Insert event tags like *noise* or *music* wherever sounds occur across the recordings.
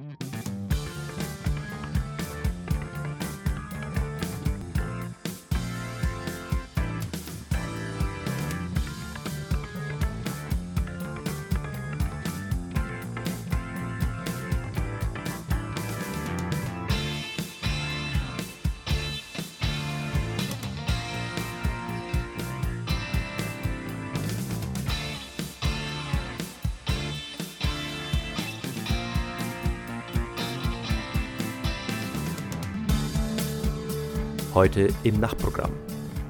Mm-hmm. Heute im Nachtprogramm.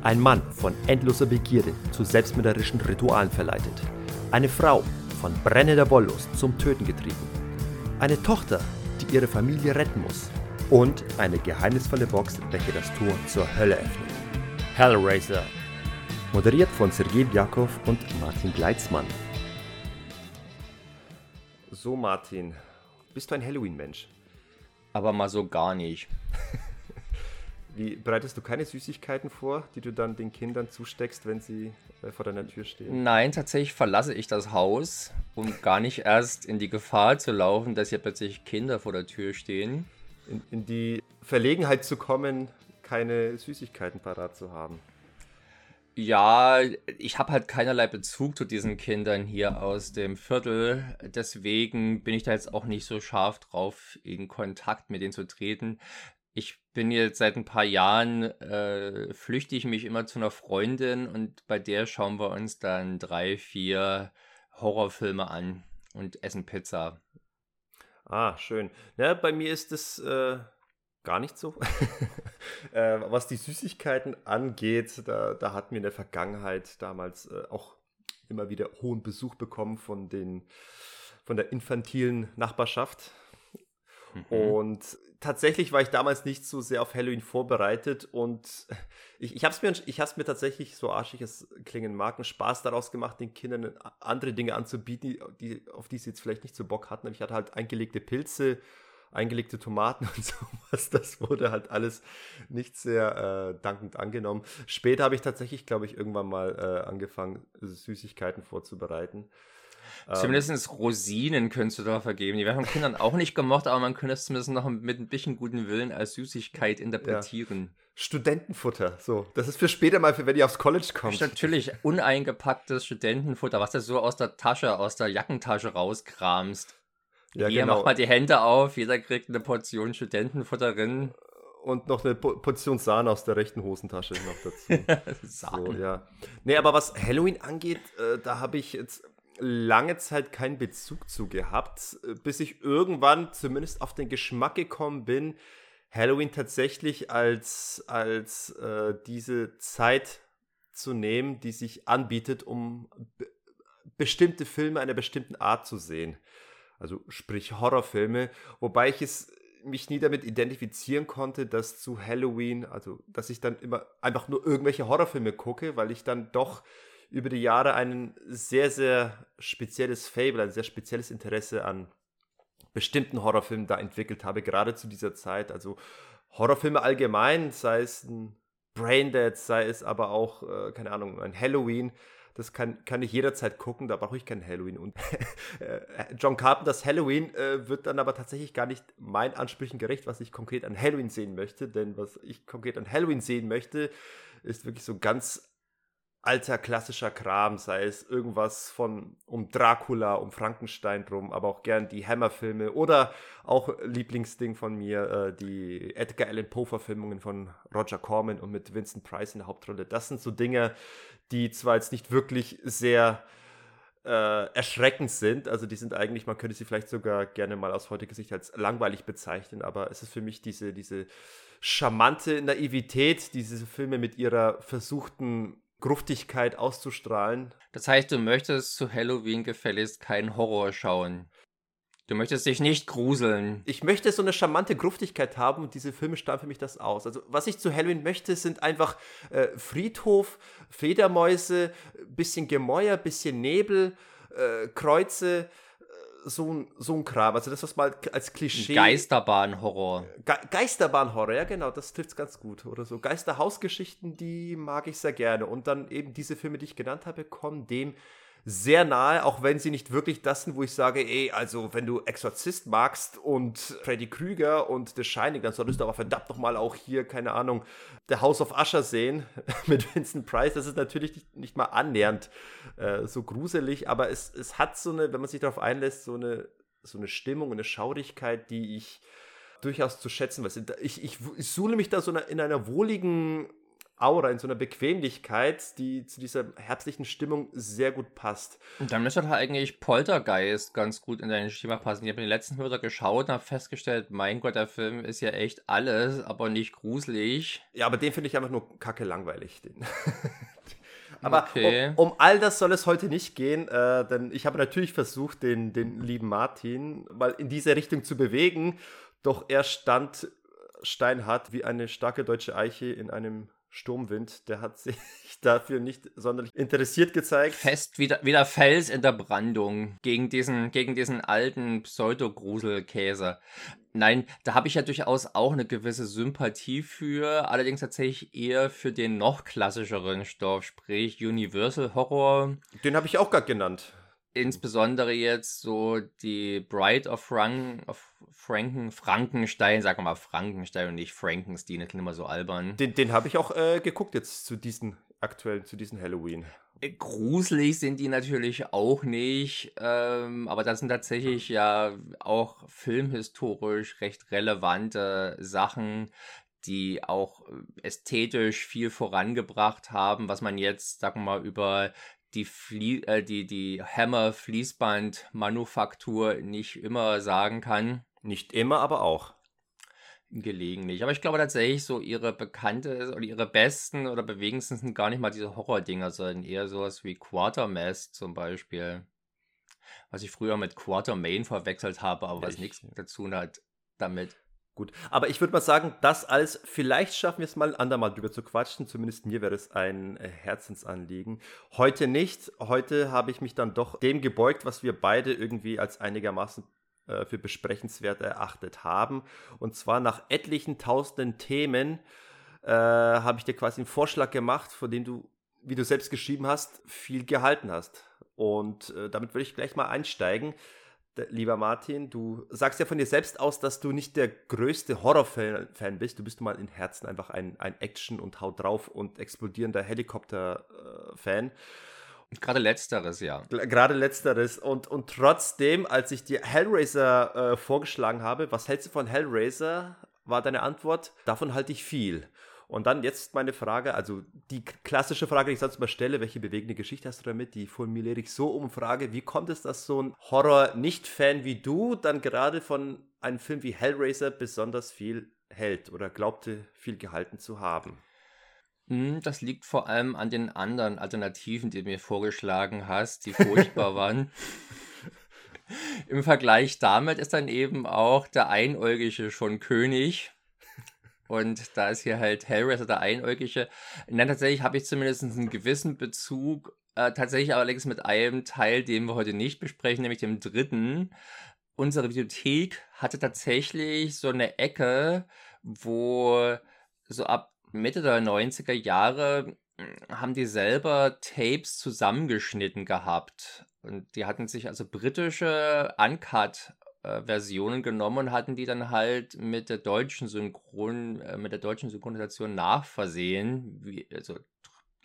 Ein Mann von endloser Begierde zu selbstmörderischen Ritualen verleitet. Eine Frau von brennender Wollust zum Töten getrieben. Eine Tochter, die ihre Familie retten muss. Und eine geheimnisvolle Box, welche das Tor zur Hölle öffnet. Hellraiser. Moderiert von Sergei Bjakov und Martin Gleitzmann. So, Martin, bist du ein Halloween-Mensch? Aber mal so gar nicht. *laughs* Wie bereitest du keine Süßigkeiten vor, die du dann den Kindern zusteckst, wenn sie äh, vor deiner Tür stehen? Nein, tatsächlich verlasse ich das Haus, um gar nicht erst in die Gefahr zu laufen, dass hier plötzlich Kinder vor der Tür stehen. In, in die Verlegenheit zu kommen, keine Süßigkeiten parat zu haben. Ja, ich habe halt keinerlei Bezug zu diesen Kindern hier aus dem Viertel. Deswegen bin ich da jetzt auch nicht so scharf drauf, in Kontakt mit denen zu treten ich bin jetzt seit ein paar Jahren, äh, flüchte ich mich immer zu einer Freundin und bei der schauen wir uns dann drei, vier Horrorfilme an und essen Pizza. Ah, schön. Ja, bei mir ist es äh, gar nicht so. *laughs* äh, was die Süßigkeiten angeht, da, da hatten wir in der Vergangenheit damals äh, auch immer wieder hohen Besuch bekommen von den von der infantilen Nachbarschaft. Mhm. Und tatsächlich war ich damals nicht so sehr auf Halloween vorbereitet und *laughs* ich, ich habe es mir, mir tatsächlich, so arschig es klingen mag, einen Spaß daraus gemacht, den Kindern andere Dinge anzubieten, die, auf die sie jetzt vielleicht nicht so Bock hatten. Ich hatte halt eingelegte Pilze, eingelegte Tomaten *laughs* und sowas. Das wurde halt alles nicht sehr äh, dankend angenommen. Später habe ich tatsächlich, glaube ich, irgendwann mal äh, angefangen, Süßigkeiten vorzubereiten. Ähm, zumindest Rosinen könntest du da vergeben. Die werden von Kindern auch nicht gemocht, aber man könnte es zumindest noch mit ein bisschen guten Willen als Süßigkeit interpretieren. Ja. Studentenfutter, so. Das ist für später mal, für wenn ihr aufs College kommt. Natürlich uneingepacktes Studentenfutter, was du so aus der Tasche, aus der Jackentasche rauskramst. Ja, Hier genau. macht mal die Hände auf, jeder kriegt eine Portion Studentenfutter drin. Und noch eine Portion Sahne aus der rechten Hosentasche noch dazu. *laughs* Sahne. So, ja. Nee, aber was Halloween angeht, äh, da habe ich jetzt lange Zeit keinen Bezug zu gehabt, bis ich irgendwann zumindest auf den Geschmack gekommen bin, Halloween tatsächlich als, als äh, diese Zeit zu nehmen, die sich anbietet, um bestimmte Filme einer bestimmten Art zu sehen. Also sprich Horrorfilme, wobei ich es mich nie damit identifizieren konnte, dass zu Halloween, also dass ich dann immer einfach nur irgendwelche Horrorfilme gucke, weil ich dann doch über die Jahre ein sehr, sehr spezielles Fable, ein sehr spezielles Interesse an bestimmten Horrorfilmen da entwickelt habe, gerade zu dieser Zeit. Also Horrorfilme allgemein, sei es ein Braindead, sei es aber auch, äh, keine Ahnung, ein Halloween. Das kann, kann ich jederzeit gucken, da brauche ich kein Halloween. Und *laughs* äh, John Carpenters Halloween äh, wird dann aber tatsächlich gar nicht meinen Ansprüchen gerecht, was ich konkret an Halloween sehen möchte. Denn was ich konkret an Halloween sehen möchte, ist wirklich so ganz alter klassischer Kram, sei es irgendwas von um Dracula, um Frankenstein drum, aber auch gern die Hammer-Filme oder auch Lieblingsding von mir, äh, die Edgar Allan Poe-Verfilmungen von Roger Corman und mit Vincent Price in der Hauptrolle. Das sind so Dinge, die zwar jetzt nicht wirklich sehr äh, erschreckend sind, also die sind eigentlich, man könnte sie vielleicht sogar gerne mal aus heutiger Sicht als langweilig bezeichnen, aber es ist für mich diese, diese charmante Naivität, diese Filme mit ihrer versuchten Gruftigkeit auszustrahlen. Das heißt, du möchtest zu Halloween gefälligst keinen Horror schauen. Du möchtest dich nicht gruseln. Ich möchte so eine charmante Gruftigkeit haben und diese Filme strahlen für mich das aus. Also, was ich zu Halloween möchte, sind einfach äh, Friedhof, Fledermäuse, bisschen Gemäuer, bisschen Nebel, äh, Kreuze, so ein, so ein Kram. Also das, was mal als Klischee. Geisterbahnhorror. Ge Geisterbahnhorror, ja genau, das trifft es ganz gut. Oder so. Geisterhausgeschichten, die mag ich sehr gerne. Und dann eben diese Filme, die ich genannt habe, kommen dem sehr nahe, auch wenn sie nicht wirklich das sind, wo ich sage, ey, also wenn du Exorzist magst und Freddy Krüger und The Shining, dann solltest du aber verdammt nochmal auch hier, keine Ahnung, The House of Usher sehen *laughs* mit Vincent Price. Das ist natürlich nicht, nicht mal annähernd äh, so gruselig, aber es, es hat so eine, wenn man sich darauf einlässt, so eine, so eine Stimmung, eine Schaurigkeit, die ich durchaus zu schätzen weiß. Ich, ich, ich suhle mich da so in einer wohligen Aura, in so einer Bequemlichkeit, die zu dieser herbstlichen Stimmung sehr gut passt. Und dann müsste halt eigentlich Poltergeist ganz gut in dein Schema passen. Ich habe den letzten wieder geschaut und habe festgestellt, mein Gott, der Film ist ja echt alles, aber nicht gruselig. Ja, aber den finde ich einfach nur kacke langweilig. *laughs* aber okay. um, um, all das soll es heute nicht gehen, äh, denn ich habe natürlich versucht, den, den lieben Martin mal in diese Richtung zu bewegen, doch er stand steinhart wie eine starke deutsche Eiche in einem Sturmwind, der hat sich *laughs* dafür nicht sonderlich interessiert gezeigt. Fest wie der, Fels in der Brandung gegen diesen, gegen diesen alten Pseudo-Gruselkäse. Nein, da habe ich ja durchaus auch eine gewisse Sympathie für, allerdings tatsächlich eher für den noch klassischeren Stoff, sprich Universal Horror. Den habe ich auch gerade genannt insbesondere jetzt so die Bride of, Frank, of Franken, Frankenstein, sagen wir mal Frankenstein und nicht Frankenstein, das klingt immer so albern. Den, den habe ich auch äh, geguckt jetzt zu diesen aktuellen, zu diesen Halloween. Äh, gruselig sind die natürlich auch nicht, ähm, aber das sind tatsächlich ja auch filmhistorisch recht relevante Sachen, die auch äh, ästhetisch viel vorangebracht haben, was man jetzt, sagen wir mal, über die, Flie äh, die, die Hammer-Fließband-Manufaktur nicht immer sagen kann. Nicht immer, aber auch. Gelegentlich. Aber ich glaube tatsächlich, so ihre bekannte oder ihre besten oder bewegendsten sind gar nicht mal diese Horror-Dinger, sondern eher sowas wie Quartermass zum Beispiel. Was ich früher mit Quartermain verwechselt habe, aber was nichts dazu hat damit. Gut, aber ich würde mal sagen, das alles, vielleicht schaffen wir es mal, ein andermal drüber zu quatschen. Zumindest mir wäre es ein äh, Herzensanliegen. Heute nicht. Heute habe ich mich dann doch dem gebeugt, was wir beide irgendwie als einigermaßen äh, für besprechenswert erachtet haben. Und zwar nach etlichen tausenden Themen äh, habe ich dir quasi einen Vorschlag gemacht, von dem du, wie du selbst geschrieben hast, viel gehalten hast. Und äh, damit würde ich gleich mal einsteigen lieber Martin, du sagst ja von dir selbst aus, dass du nicht der größte Horrorfan bist. Du bist mal in Herzen einfach ein, ein Action- und Haut drauf und explodierender Helikopter-Fan. Gerade letzteres, ja. Gerade letzteres. Und, und trotzdem, als ich dir Hellraiser äh, vorgeschlagen habe, was hältst du von Hellraiser, war deine Antwort, davon halte ich viel. Und dann jetzt meine Frage, also die klassische Frage, die ich sonst mal stelle, welche bewegende Geschichte hast du damit? Die formuliere ich so um Frage, wie kommt es, dass so ein Horror-Nicht-Fan wie du dann gerade von einem Film wie Hellraiser besonders viel hält oder glaubte, viel gehalten zu haben? Hm, das liegt vor allem an den anderen Alternativen, die du mir vorgeschlagen hast, die furchtbar *laughs* waren. Im Vergleich damit ist dann eben auch der Einäugige schon König. Und da ist hier halt Hellraiser der Einäugige. Nein, tatsächlich habe ich zumindest einen gewissen Bezug. Äh, tatsächlich allerdings mit einem Teil, den wir heute nicht besprechen, nämlich dem dritten. Unsere Bibliothek hatte tatsächlich so eine Ecke, wo so ab Mitte der 90er Jahre hm, haben die selber Tapes zusammengeschnitten gehabt. Und die hatten sich also britische Uncut äh, Versionen genommen und hatten die dann halt mit der deutschen Synchron, äh, mit der deutschen Synchronisation nachversehen, wie, also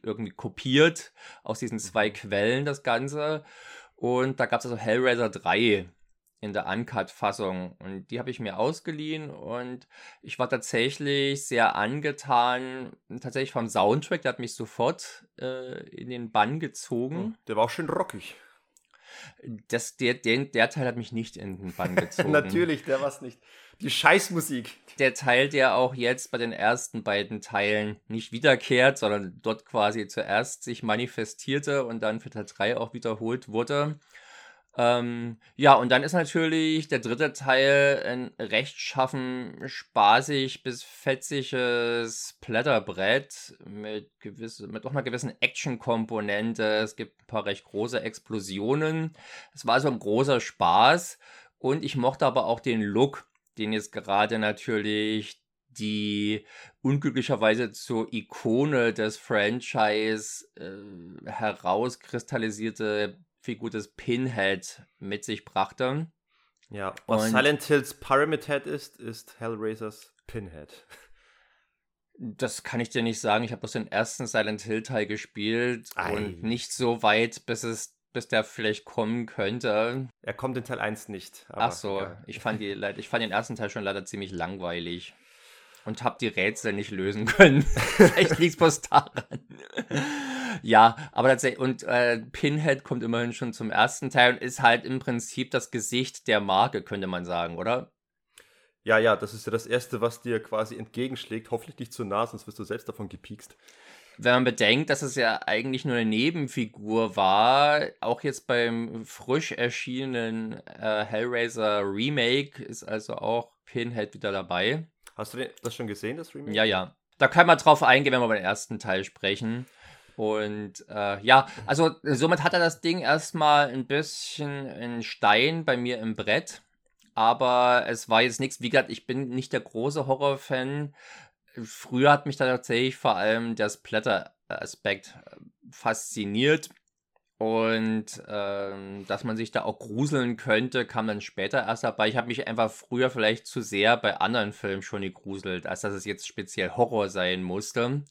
irgendwie kopiert aus diesen zwei mhm. Quellen das Ganze. Und da gab es also Hellraiser 3 in der Uncut-Fassung. Und die habe ich mir ausgeliehen und ich war tatsächlich sehr angetan, tatsächlich vom Soundtrack, der hat mich sofort äh, in den Bann gezogen. Der war auch schön rockig. Das, der, der, der Teil hat mich nicht in den Bann *laughs* gezogen. Natürlich, der war es nicht. Die Scheißmusik. Der Teil, der auch jetzt bei den ersten beiden Teilen nicht wiederkehrt, sondern dort quasi zuerst sich manifestierte und dann für Teil 3 auch wiederholt wurde. Ähm, ja, und dann ist natürlich der dritte Teil ein rechtschaffen, spaßig bis fetziges Blätterbrett mit, gewisse, mit auch einer gewissen Action-Komponente. Es gibt ein paar recht große Explosionen. Es war so ein großer Spaß und ich mochte aber auch den Look, den jetzt gerade natürlich die unglücklicherweise zur Ikone des Franchise äh, herauskristallisierte Figur des Pinhead mit sich brachte. Ja, was Und Silent Hills Pyramid Head ist, ist Hellraisers Pinhead. *laughs* Das kann ich dir nicht sagen. Ich habe bloß den ersten Silent Hill Teil gespielt Ei. und nicht so weit, bis es bis der vielleicht kommen könnte. Er kommt in Teil 1 nicht. Ach so, ja. ich, fand die, *laughs* ich fand den ersten Teil schon leider ziemlich langweilig und habe die Rätsel nicht lösen können. *laughs* Vielleicht liegt es daran. Ja, aber tatsächlich, und äh, Pinhead kommt immerhin schon zum ersten Teil und ist halt im Prinzip das Gesicht der Marke, könnte man sagen, oder? Ja, ja, das ist ja das Erste, was dir quasi entgegenschlägt. Hoffentlich nicht zu nah, sonst wirst du selbst davon gepiekst wenn man bedenkt, dass es ja eigentlich nur eine Nebenfigur war, auch jetzt beim frisch erschienenen äh, Hellraiser Remake ist also auch Pinhead wieder dabei. Hast du das schon gesehen, das Remake? Ja, ja. Da kann man drauf eingehen, wenn wir über den ersten Teil sprechen. Und äh, ja, also somit hat er das Ding erstmal ein bisschen in Stein bei mir im Brett. Aber es war jetzt nichts, wie gesagt, ich bin nicht der große Horrorfan. Früher hat mich da tatsächlich vor allem der Splatter-Aspekt äh, fasziniert. Und ähm, dass man sich da auch gruseln könnte, kam dann später erst dabei. Ich habe mich einfach früher vielleicht zu sehr bei anderen Filmen schon gegruselt, als dass es jetzt speziell Horror sein musste.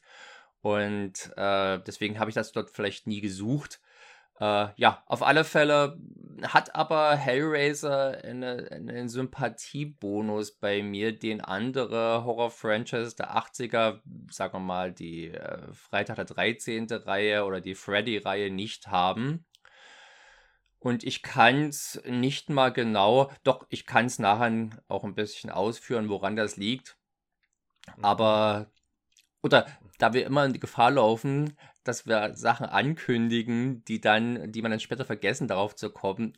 Und äh, deswegen habe ich das dort vielleicht nie gesucht. Äh, ja, auf alle Fälle hat aber Hellraiser eine, einen Sympathiebonus bei mir, den andere Horror-Franchises der 80er, sagen wir mal die äh, Freitag der 13. Reihe oder die Freddy-Reihe nicht haben. Und ich kann es nicht mal genau, doch ich kann es nachher auch ein bisschen ausführen, woran das liegt. Mhm. Aber, oder da wir immer in die Gefahr laufen, dass wir Sachen ankündigen, die dann, die man dann später vergessen, darauf zu kommen,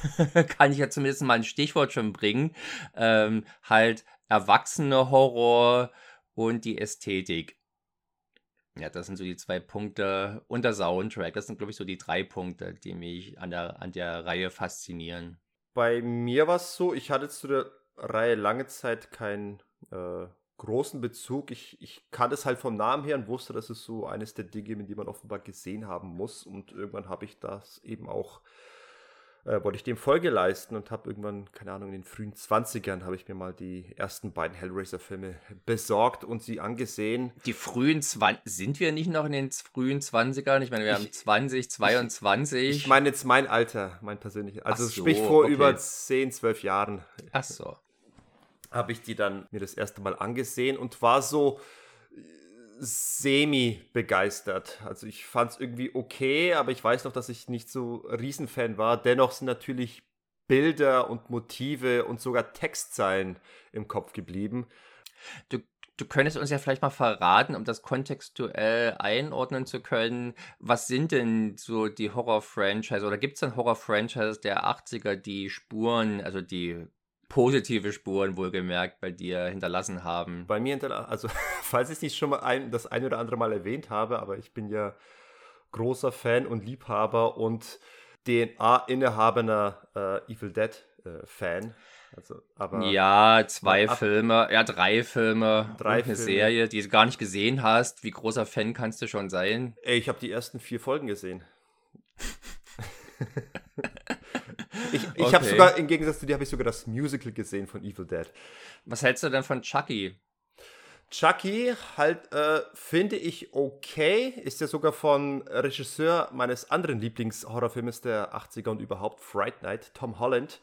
*laughs* kann ich ja zumindest mal ein Stichwort schon bringen. Ähm, halt erwachsene Horror und die Ästhetik. Ja, das sind so die zwei Punkte und der Soundtrack. Das sind, glaube ich, so die drei Punkte, die mich an der, an der Reihe faszinieren. Bei mir war es so, ich hatte zu der Reihe lange Zeit kein äh, großen Bezug. Ich, ich kannte es halt vom Namen her und wusste, dass es so eines der Dinge, die man offenbar gesehen haben muss. Und irgendwann habe ich das eben auch, äh, wollte ich dem Folge leisten und habe irgendwann, keine Ahnung, in den frühen 20ern habe ich mir mal die ersten beiden Hellraiser-Filme besorgt und sie angesehen. Die frühen 20 sind wir nicht noch in den frühen 20ern? Ich meine, wir ich, haben 20, 22. Ich, ich meine jetzt mein Alter, mein persönliches. Also so, sprich vor okay. über 10, 12 Jahren. Ach so habe ich die dann mir das erste Mal angesehen und war so äh, semi begeistert. Also ich fand es irgendwie okay, aber ich weiß noch, dass ich nicht so Riesenfan war. Dennoch sind natürlich Bilder und Motive und sogar Textzeilen im Kopf geblieben. Du, du könntest uns ja vielleicht mal verraten, um das kontextuell einordnen zu können, was sind denn so die Horror-Franchise oder gibt es denn Horror-Franchise der 80er, die Spuren, also die positive Spuren wohlgemerkt bei dir hinterlassen haben. Bei mir hinterlassen, also *laughs* falls ich nicht schon mal ein, das ein oder andere Mal erwähnt habe, aber ich bin ja großer Fan und Liebhaber und DNA-innehabender äh, Evil Dead-Fan. Äh, also, ja, zwei ab, Filme, ja, drei Filme, drei eine Filme. Serie, die du gar nicht gesehen hast. Wie großer Fan kannst du schon sein? Ey, ich habe die ersten vier Folgen gesehen. *laughs* Ich, ich okay. habe sogar, im Gegensatz zu dir, habe ich sogar das Musical gesehen von Evil Dead. Was hältst du denn von Chucky? Chucky halt, äh, finde ich okay. Ist ja sogar von Regisseur meines anderen Lieblingshorrorfilmes der 80er und überhaupt, Fright Night, Tom Holland.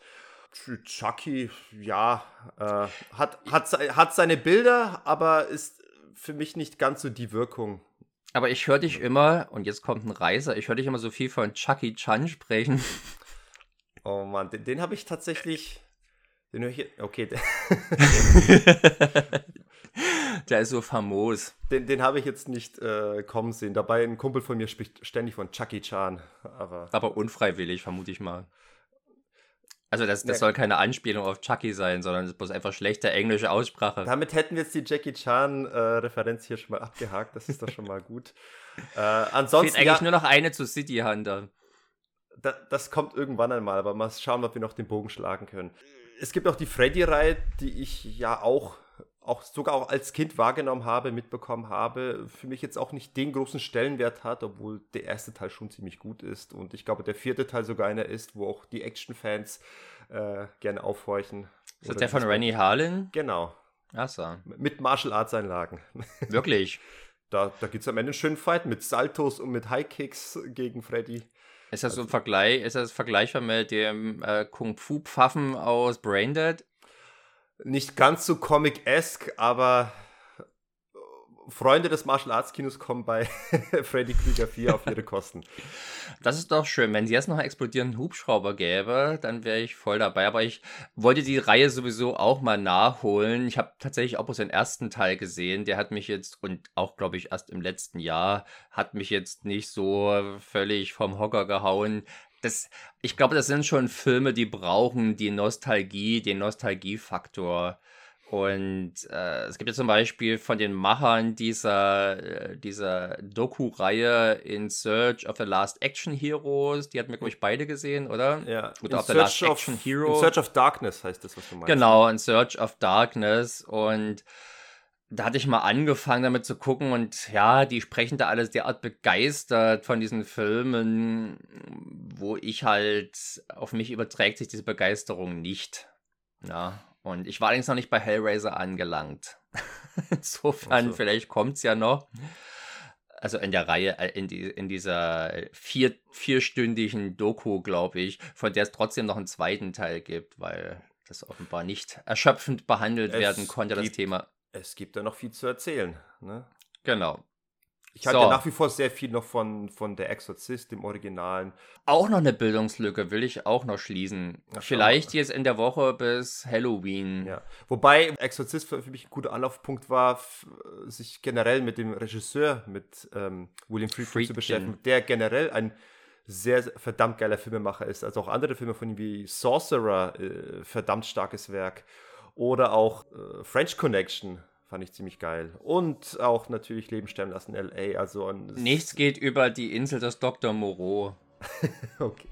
Chucky, ja, äh, hat, hat, hat seine Bilder, aber ist für mich nicht ganz so die Wirkung. Aber ich höre dich immer, und jetzt kommt ein Reiser, ich höre dich immer so viel von Chucky Chan sprechen. Oh Mann, den, den habe ich tatsächlich. Den höre ich. Okay. *laughs* Der ist so famos. Den, den habe ich jetzt nicht äh, kommen sehen. Dabei ein Kumpel von mir spricht ständig von Chucky Chan. Aber, aber unfreiwillig, vermute ich mal. Also das, das soll keine Anspielung auf Chucky sein, sondern es ist bloß einfach schlechte englische Aussprache. Damit hätten wir jetzt die Jackie Chan-Referenz äh, hier schon mal abgehakt. Das ist doch schon mal gut. *laughs* Äh, ansonsten Fehlt eigentlich ja, nur noch eine zu City Hunter da, das kommt irgendwann einmal, aber mal schauen, ob wir noch den Bogen schlagen können. Es gibt auch die Freddy-Reihe, die ich ja auch auch sogar auch als Kind wahrgenommen habe, mitbekommen habe, für mich jetzt auch nicht den großen Stellenwert hat, obwohl der erste Teil schon ziemlich gut ist und ich glaube, der vierte Teil sogar einer ist, wo auch die Action-Fans äh, gerne aufhorchen. Ist das der von Rennie Harlan? Genau. Achso. Mit Martial Arts Einlagen. Wirklich? *laughs* da da gibt es am Ende einen schönen Fight mit Saltos und mit High Kicks gegen Freddy. Ist das so ein Vergleich, ist das vergleichbar mit dem äh, Kung Fu Pfaffen aus Braindead? Nicht ganz so comic-esque, aber Freunde des Martial Arts Kinos kommen bei *laughs* Freddy Krüger 4 auf ihre Kosten. Das ist doch schön. Wenn es jetzt noch einen explodierenden Hubschrauber gäbe, dann wäre ich voll dabei. Aber ich wollte die Reihe sowieso auch mal nachholen. Ich habe tatsächlich auch bloß den ersten Teil gesehen. Der hat mich jetzt, und auch glaube ich erst im letzten Jahr, hat mich jetzt nicht so völlig vom Hocker gehauen. Das, ich glaube, das sind schon Filme, die brauchen die Nostalgie, den Nostalgiefaktor. Und äh, es gibt ja zum Beispiel von den Machern dieser, äh, dieser Doku-Reihe In Search of the Last Action Heroes, die hatten wir, glaube ich, beide gesehen, oder? Ja, oder of the Last of, Action Hero. In Search of Darkness heißt das, was du meinst. Genau, In Search of Darkness. Und da hatte ich mal angefangen damit zu gucken und ja, die sprechen da alles derart begeistert von diesen Filmen, wo ich halt, auf mich überträgt sich diese Begeisterung nicht. Ja, und ich war allerdings noch nicht bei Hellraiser angelangt. *laughs* Insofern, so. vielleicht kommt es ja noch. Also in der Reihe, äh, in, die, in dieser vier, vierstündigen Doku, glaube ich, von der es trotzdem noch einen zweiten Teil gibt, weil das offenbar nicht erschöpfend behandelt es werden konnte, gibt, das Thema. Es gibt da noch viel zu erzählen. Ne? Genau. Ich halte so. nach wie vor sehr viel noch von, von Der Exorzist, dem Originalen. Auch noch eine Bildungslücke will ich auch noch schließen. Ach, Vielleicht jetzt in der Woche bis Halloween. Ja. Wobei Exorzist für, für mich ein guter Anlaufpunkt war, sich generell mit dem Regisseur, mit ähm, William Friedkin, Friedkin, zu beschäftigen, der generell ein sehr, verdammt geiler Filmemacher ist. Also auch andere Filme von ihm wie Sorcerer, äh, verdammt starkes Werk. Oder auch äh, French Connection Fand ich ziemlich geil. Und auch natürlich Leben sterben lassen L.A. Also Nichts geht über die Insel des Dr. Moreau. *laughs* okay.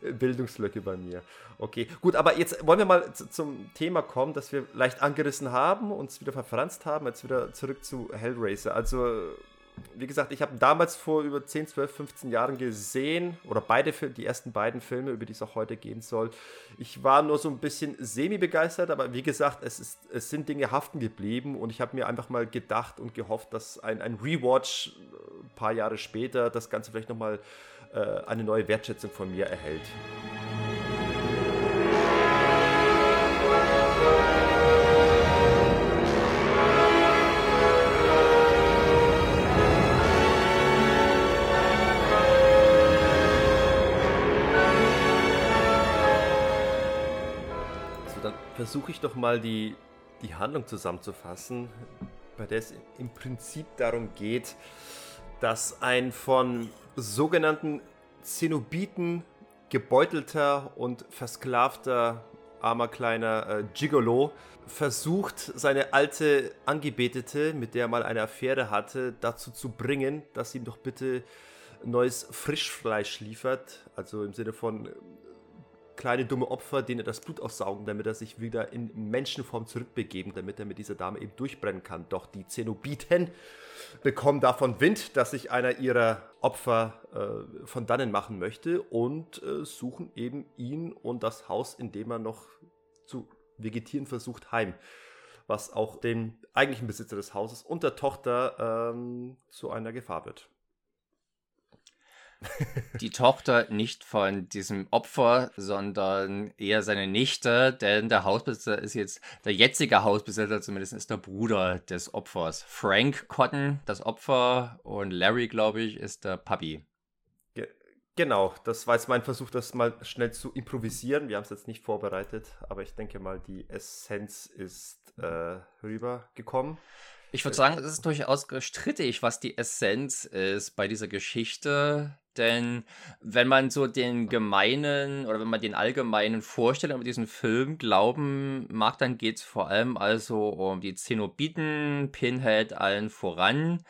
Bildungslücke bei mir. Okay, gut, aber jetzt wollen wir mal zum Thema kommen, das wir leicht angerissen haben, uns wieder verfranst haben, jetzt wieder zurück zu Hellraiser. Also wie gesagt, ich habe damals vor über 10, 12, 15 Jahren gesehen, oder beide, die ersten beiden Filme, über die es auch heute gehen soll. Ich war nur so ein bisschen semi-begeistert, aber wie gesagt, es, ist, es sind Dinge haften geblieben und ich habe mir einfach mal gedacht und gehofft, dass ein, ein Rewatch ein äh, paar Jahre später das Ganze vielleicht nochmal äh, eine neue Wertschätzung von mir erhält. Versuche ich doch mal die, die Handlung zusammenzufassen, bei der es im Prinzip darum geht, dass ein von sogenannten Zenobiten gebeutelter und versklavter armer kleiner äh, Gigolo versucht, seine alte Angebetete, mit der er mal eine Affäre hatte, dazu zu bringen, dass sie ihm doch bitte neues Frischfleisch liefert. Also im Sinne von kleine dumme Opfer, denen er das Blut aussaugen, damit er sich wieder in Menschenform zurückbegeben, damit er mit dieser Dame eben durchbrennen kann. Doch die Zenobiten bekommen davon Wind, dass sich einer ihrer Opfer äh, von dannen machen möchte und äh, suchen eben ihn und das Haus, in dem er noch zu vegetieren versucht, heim. Was auch dem eigentlichen Besitzer des Hauses und der Tochter ähm, zu einer Gefahr wird *laughs* die Tochter nicht von diesem Opfer, sondern eher seine Nichte, denn der Hausbesitzer ist jetzt, der jetzige Hausbesitzer zumindest ist der Bruder des Opfers. Frank Cotton, das Opfer, und Larry, glaube ich, ist der Puppy. genau, das war jetzt mein Versuch, das mal schnell zu improvisieren. Wir haben es jetzt nicht vorbereitet, aber ich denke mal, die Essenz ist äh, rübergekommen. Ich würde sagen, es ist durchaus strittig, was die Essenz ist bei dieser Geschichte. Denn wenn man so den gemeinen oder wenn man den allgemeinen Vorstellungen über diesen Film glauben mag, dann geht es vor allem also um die Zenobiten, Pinhead allen voran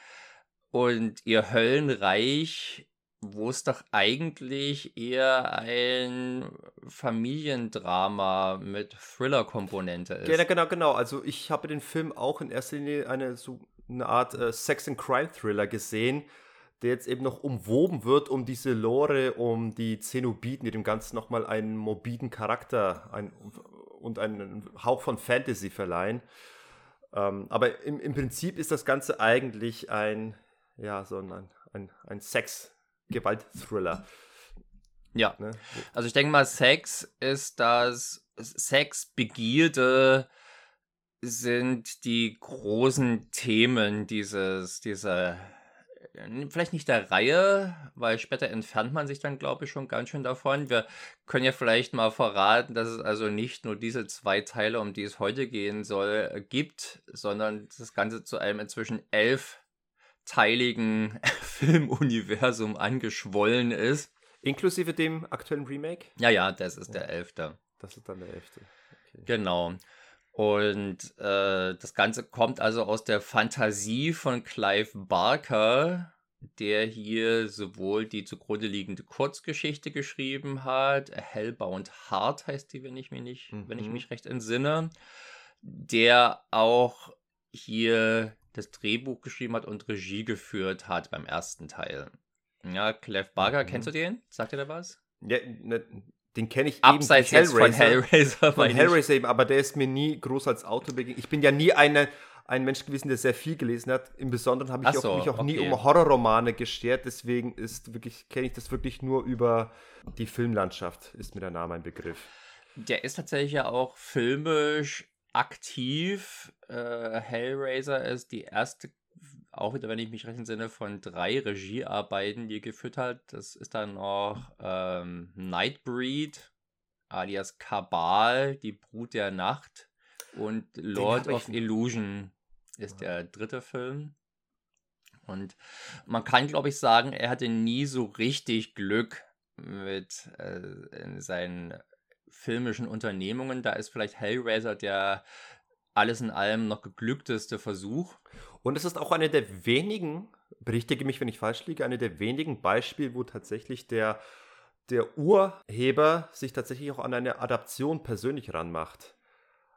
und ihr Höllenreich wo es doch eigentlich eher ein Familiendrama mit Thriller-Komponente ist. Genau, genau, genau. Also ich habe den Film auch in erster Linie eine so eine Art äh, Sex and Crime Thriller gesehen, der jetzt eben noch umwoben wird um diese Lore, um die Zenobiten, die dem Ganzen nochmal einen morbiden Charakter ein, und einen Hauch von Fantasy verleihen. Ähm, aber im, im Prinzip ist das Ganze eigentlich ein, ja, so ein, ein, ein Sex-Gewalt-Thriller. Ja. Ne? Also ich denke mal, Sex ist das Sex, Begierde sind die großen Themen dieses, dieser vielleicht nicht der Reihe, weil später entfernt man sich dann, glaube ich, schon ganz schön davon. Wir können ja vielleicht mal verraten, dass es also nicht nur diese zwei Teile, um die es heute gehen soll, gibt, sondern das Ganze zu einem inzwischen elfteiligen *laughs* Filmuniversum angeschwollen ist. Inklusive dem aktuellen Remake? Ja, ja, das ist der elfte. Das ist dann der elfte. Okay. Genau. Und äh, das Ganze kommt also aus der Fantasie von Clive Barker, der hier sowohl die zugrunde liegende Kurzgeschichte geschrieben hat, Hellbound Heart heißt die, wenn ich mich nicht, mhm. wenn ich mhm. mich recht entsinne, der auch hier das Drehbuch geschrieben hat und Regie geführt hat beim ersten Teil. Ja, Clive Barker, mhm. kennst du den? Sagt dir da was? Ja, ne, den kenne ich Abseits eben von Hellraiser. Von Hellraiser eben, aber der ist mir nie groß als Autor begegnet. Ich bin ja nie eine, ein Mensch gewesen, der sehr viel gelesen hat. Im Besonderen habe ich so, auch, mich auch okay. nie um Horrorromane gestört. Deswegen ist wirklich, kenne ich das wirklich nur über die Filmlandschaft, ist mir der Name ein Begriff. Der ist tatsächlich ja auch filmisch aktiv. Äh, Hellraiser ist die erste auch wieder, wenn ich mich recht entsinne, von drei Regiearbeiten, die er geführt hat. Das ist dann noch ähm, Nightbreed, alias Kabal, die Brut der Nacht und Lord of Illusion ist der dritte Film. Und man kann, glaube ich, sagen, er hatte nie so richtig Glück mit äh, seinen filmischen Unternehmungen. Da ist vielleicht Hellraiser der alles in allem noch geglückteste Versuch. Und es ist auch eine der wenigen, berichtige mich, wenn ich falsch liege, eine der wenigen Beispiele, wo tatsächlich der, der Urheber sich tatsächlich auch an eine Adaption persönlich ranmacht.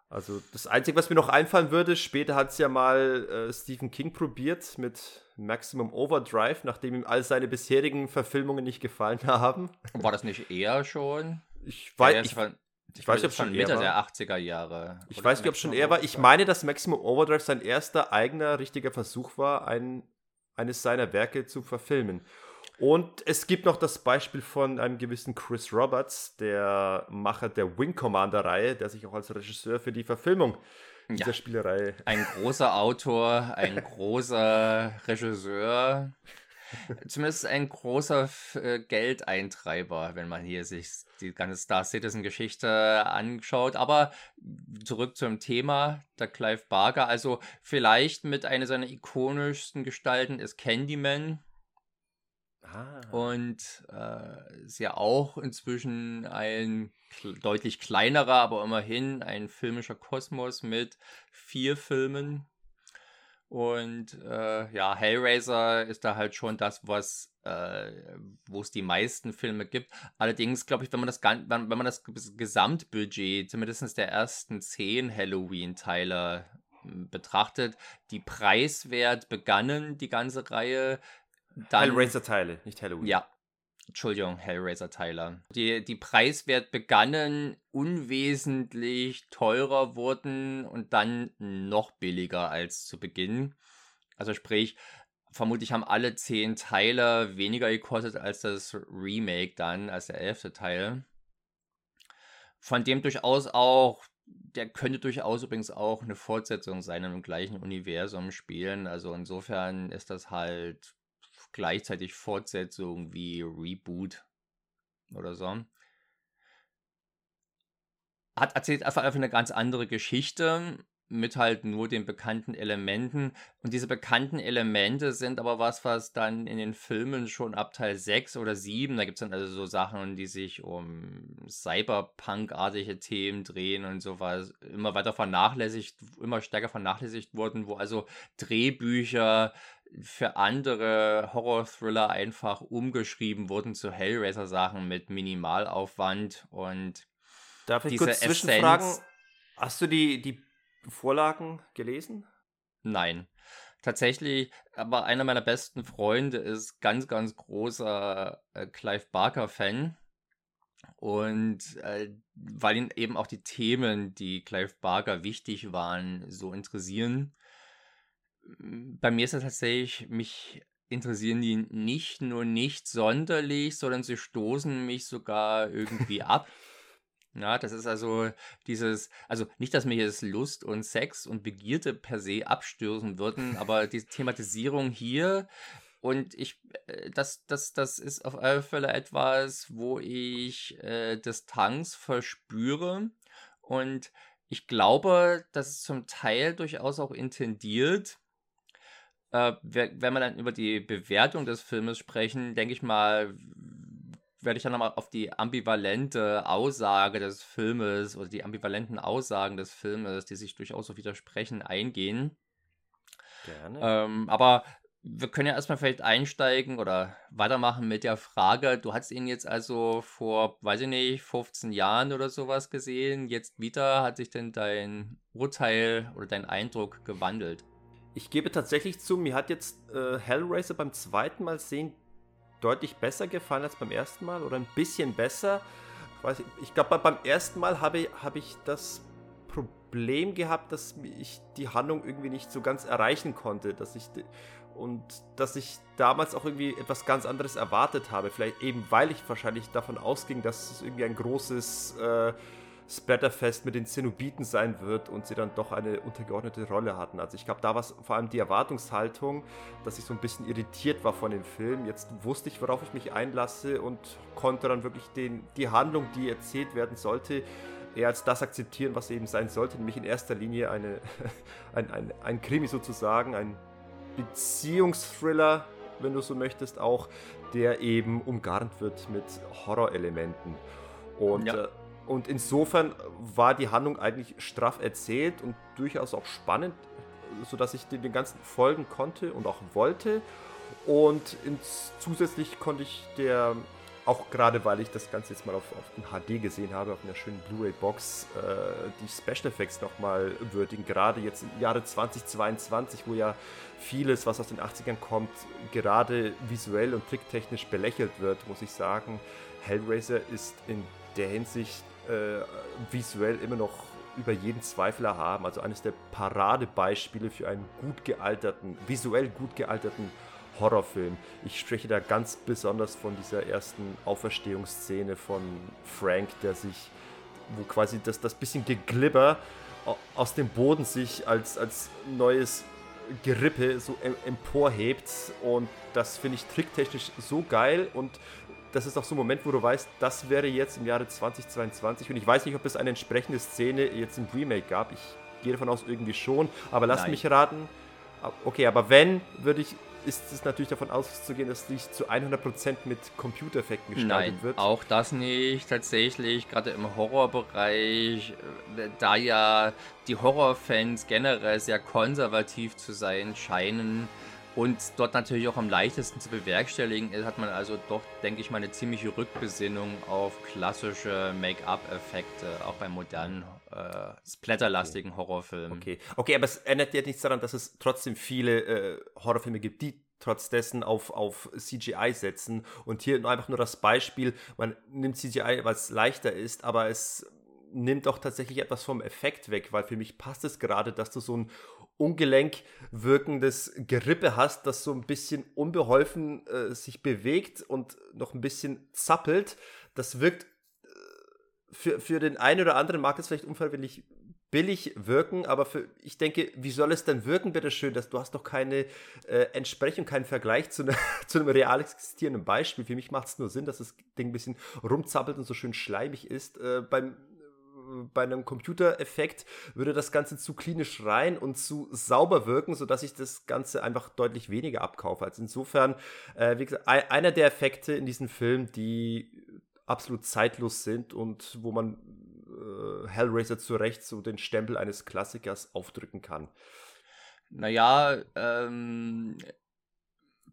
Also das Einzige, was mir noch einfallen würde, später hat es ja mal äh, Stephen King probiert mit Maximum Overdrive, nachdem ihm all seine bisherigen Verfilmungen nicht gefallen *laughs* haben. War das nicht eher schon? Ich weiß, ich, ich, weiß nicht, ob schon Mitte der 80er Jahre. Ich weiß nicht, ob schon eher war. Ich meine, dass Maximum Overdrive sein erster eigener richtiger Versuch war, ein, eines seiner Werke zu verfilmen. Und es gibt noch das Beispiel von einem gewissen Chris Roberts, der Macher der Wing Commander-Reihe, der sich auch als Regisseur für die Verfilmung dieser ja, Spielerei. Ein großer Autor, ein *laughs* großer Regisseur. Zumindest ein großer äh, Geldeintreiber, wenn man hier sich die ganze Star Citizen-Geschichte anschaut. Aber zurück zum Thema, der Clive Barker. Also vielleicht mit einer seiner ikonischsten Gestalten ist Candyman. Ah. Und äh, ist ja auch inzwischen ein deutlich kleinerer, aber immerhin ein filmischer Kosmos mit vier Filmen und äh, ja, Hellraiser ist da halt schon das, was äh, wo es die meisten Filme gibt. Allerdings glaube ich, wenn man das wenn, wenn man das Gesamtbudget, zumindest der ersten zehn Halloween-Teile hm, betrachtet, die preiswert begannen, die ganze Reihe. Hellraiser-Teile, nicht Halloween. Ja, Entschuldigung, Hellraiser-Teiler. Die, die preiswert begannen, unwesentlich teurer wurden und dann noch billiger als zu Beginn. Also sprich, vermutlich haben alle zehn Teile weniger gekostet als das Remake dann, als der elfte Teil. Von dem durchaus auch, der könnte durchaus übrigens auch eine Fortsetzung sein im gleichen Universum spielen. Also insofern ist das halt gleichzeitig Fortsetzung wie Reboot oder so. Hat erzählt einfach eine ganz andere Geschichte mit halt nur den bekannten Elementen. Und diese bekannten Elemente sind aber was, was dann in den Filmen schon ab Teil 6 oder 7, da gibt es dann also so Sachen, die sich um Cyberpunk-artige Themen drehen und sowas, immer weiter vernachlässigt, immer stärker vernachlässigt wurden, wo also Drehbücher für andere Horror-Thriller einfach umgeschrieben wurden zu Hellraiser-Sachen mit Minimalaufwand und Darf ich kurz zwischenfragen? Hast du die, die Vorlagen gelesen? Nein. Tatsächlich, aber einer meiner besten Freunde ist ganz, ganz großer äh, Clive Barker-Fan. Und äh, weil ihn eben auch die Themen, die Clive Barker wichtig waren, so interessieren. Bei mir ist es tatsächlich, mich interessieren die nicht nur nicht sonderlich, sondern sie stoßen mich sogar irgendwie *laughs* ab. Ja, das ist also dieses, also nicht, dass mir jetzt Lust und Sex und Begierde per se abstürzen würden, aber die Thematisierung hier und ich, äh, das, das, das ist auf alle Fälle etwas, wo ich äh, Distanz verspüre und ich glaube, das ist zum Teil durchaus auch intendiert. Äh, wenn wir dann über die Bewertung des Filmes sprechen, denke ich mal, werde ich dann nochmal auf die ambivalente Aussage des Filmes oder die ambivalenten Aussagen des Filmes, die sich durchaus so widersprechen, eingehen. Gerne. Ähm, aber wir können ja erstmal vielleicht einsteigen oder weitermachen mit der Frage, du hast ihn jetzt also vor, weiß ich nicht, 15 Jahren oder sowas gesehen, jetzt wieder, hat sich denn dein Urteil oder dein Eindruck gewandelt? Ich gebe tatsächlich zu, mir hat jetzt äh, Hellraiser beim zweiten Mal sehen deutlich besser gefallen als beim ersten Mal oder ein bisschen besser. Ich, ich glaube, beim ersten Mal habe, habe ich das Problem gehabt, dass ich die Handlung irgendwie nicht so ganz erreichen konnte, dass ich und dass ich damals auch irgendwie etwas ganz anderes erwartet habe. Vielleicht eben, weil ich wahrscheinlich davon ausging, dass es irgendwie ein großes äh, Splatterfest mit den Zenobiten sein wird und sie dann doch eine untergeordnete Rolle hatten. Also ich glaube, da war es vor allem die Erwartungshaltung, dass ich so ein bisschen irritiert war von dem Film. Jetzt wusste ich, worauf ich mich einlasse und konnte dann wirklich den, die Handlung, die erzählt werden sollte, eher als das akzeptieren, was eben sein sollte, nämlich in erster Linie eine, *laughs* ein, ein, ein Krimi sozusagen, ein Beziehungsthriller, wenn du so möchtest, auch, der eben umgarnt wird mit Horrorelementen. Und ja. äh, und insofern war die Handlung eigentlich straff erzählt und durchaus auch spannend, sodass ich den, ganzen folgen konnte und auch wollte. Und zusätzlich konnte ich der, auch gerade weil ich das Ganze jetzt mal auf, auf HD gesehen habe, auf einer schönen Blu-ray-Box, äh, die Special Effects nochmal würdigen. Gerade jetzt im Jahre 2022, wo ja vieles, was aus den 80ern kommt, gerade visuell und tricktechnisch belächelt wird, muss ich sagen. Hellraiser ist in der Hinsicht äh, visuell immer noch über jeden Zweifel erhaben. Also eines der Paradebeispiele für einen gut gealterten, visuell gut gealterten Horrorfilm. Ich spreche da ganz besonders von dieser ersten Auferstehungsszene von Frank, der sich, wo quasi das, das bisschen Geglibber aus dem Boden sich als, als neues Gerippe so emporhebt und das finde ich tricktechnisch so geil und das ist auch so ein Moment, wo du weißt, das wäre jetzt im Jahre 2022 und ich weiß nicht, ob es eine entsprechende Szene jetzt im Remake gab. Ich gehe davon aus, irgendwie schon, aber lass Nein. mich raten. Okay, aber wenn, würde ich ist es natürlich davon auszugehen, dass dies zu 100% mit Computereffekten gestaltet Nein, wird. auch das nicht. Tatsächlich, gerade im Horrorbereich, äh, da ja die Horrorfans generell sehr konservativ zu sein scheinen, und dort natürlich auch am leichtesten zu bewerkstelligen ist, hat man also doch, denke ich mal, eine ziemliche Rückbesinnung auf klassische Make-up-Effekte, auch bei modernen, äh, splatterlastigen Horrorfilmen. Okay. okay, aber es ändert ja nichts daran, dass es trotzdem viele äh, Horrorfilme gibt, die trotz dessen auf, auf CGI setzen. Und hier einfach nur das Beispiel, man nimmt CGI, weil es leichter ist, aber es nimmt auch tatsächlich etwas vom Effekt weg, weil für mich passt es gerade, dass du so ein ungelenk wirkendes Gerippe hast, das so ein bisschen unbeholfen äh, sich bewegt und noch ein bisschen zappelt. Das wirkt äh, für, für den einen oder anderen mag es vielleicht unfreiwillig billig wirken, aber für, ich denke, wie soll es denn wirken, bitteschön, dass du hast doch keine äh, Entsprechung, keinen Vergleich zu, ne, *laughs* zu einem real existierenden Beispiel. Für mich macht es nur Sinn, dass das Ding ein bisschen rumzappelt und so schön schleimig ist. Äh, beim bei einem Computereffekt würde das Ganze zu klinisch rein und zu sauber wirken, sodass ich das Ganze einfach deutlich weniger abkaufe. Also insofern, äh, wie gesagt, einer der Effekte in diesem Film, die absolut zeitlos sind und wo man äh, Hellraiser zu Recht so den Stempel eines Klassikers aufdrücken kann. Naja, ähm,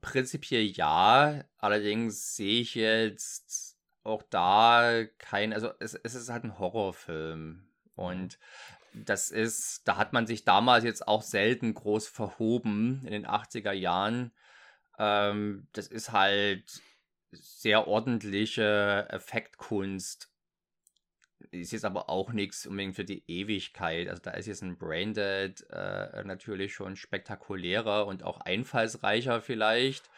prinzipiell ja. Allerdings sehe ich jetzt auch da kein, also es, es ist halt ein Horrorfilm. Und das ist, da hat man sich damals jetzt auch selten groß verhoben in den 80er Jahren. Ähm, das ist halt sehr ordentliche Effektkunst. Ist jetzt aber auch nichts unbedingt für die Ewigkeit. Also da ist jetzt ein Braindead äh, natürlich schon spektakulärer und auch einfallsreicher vielleicht.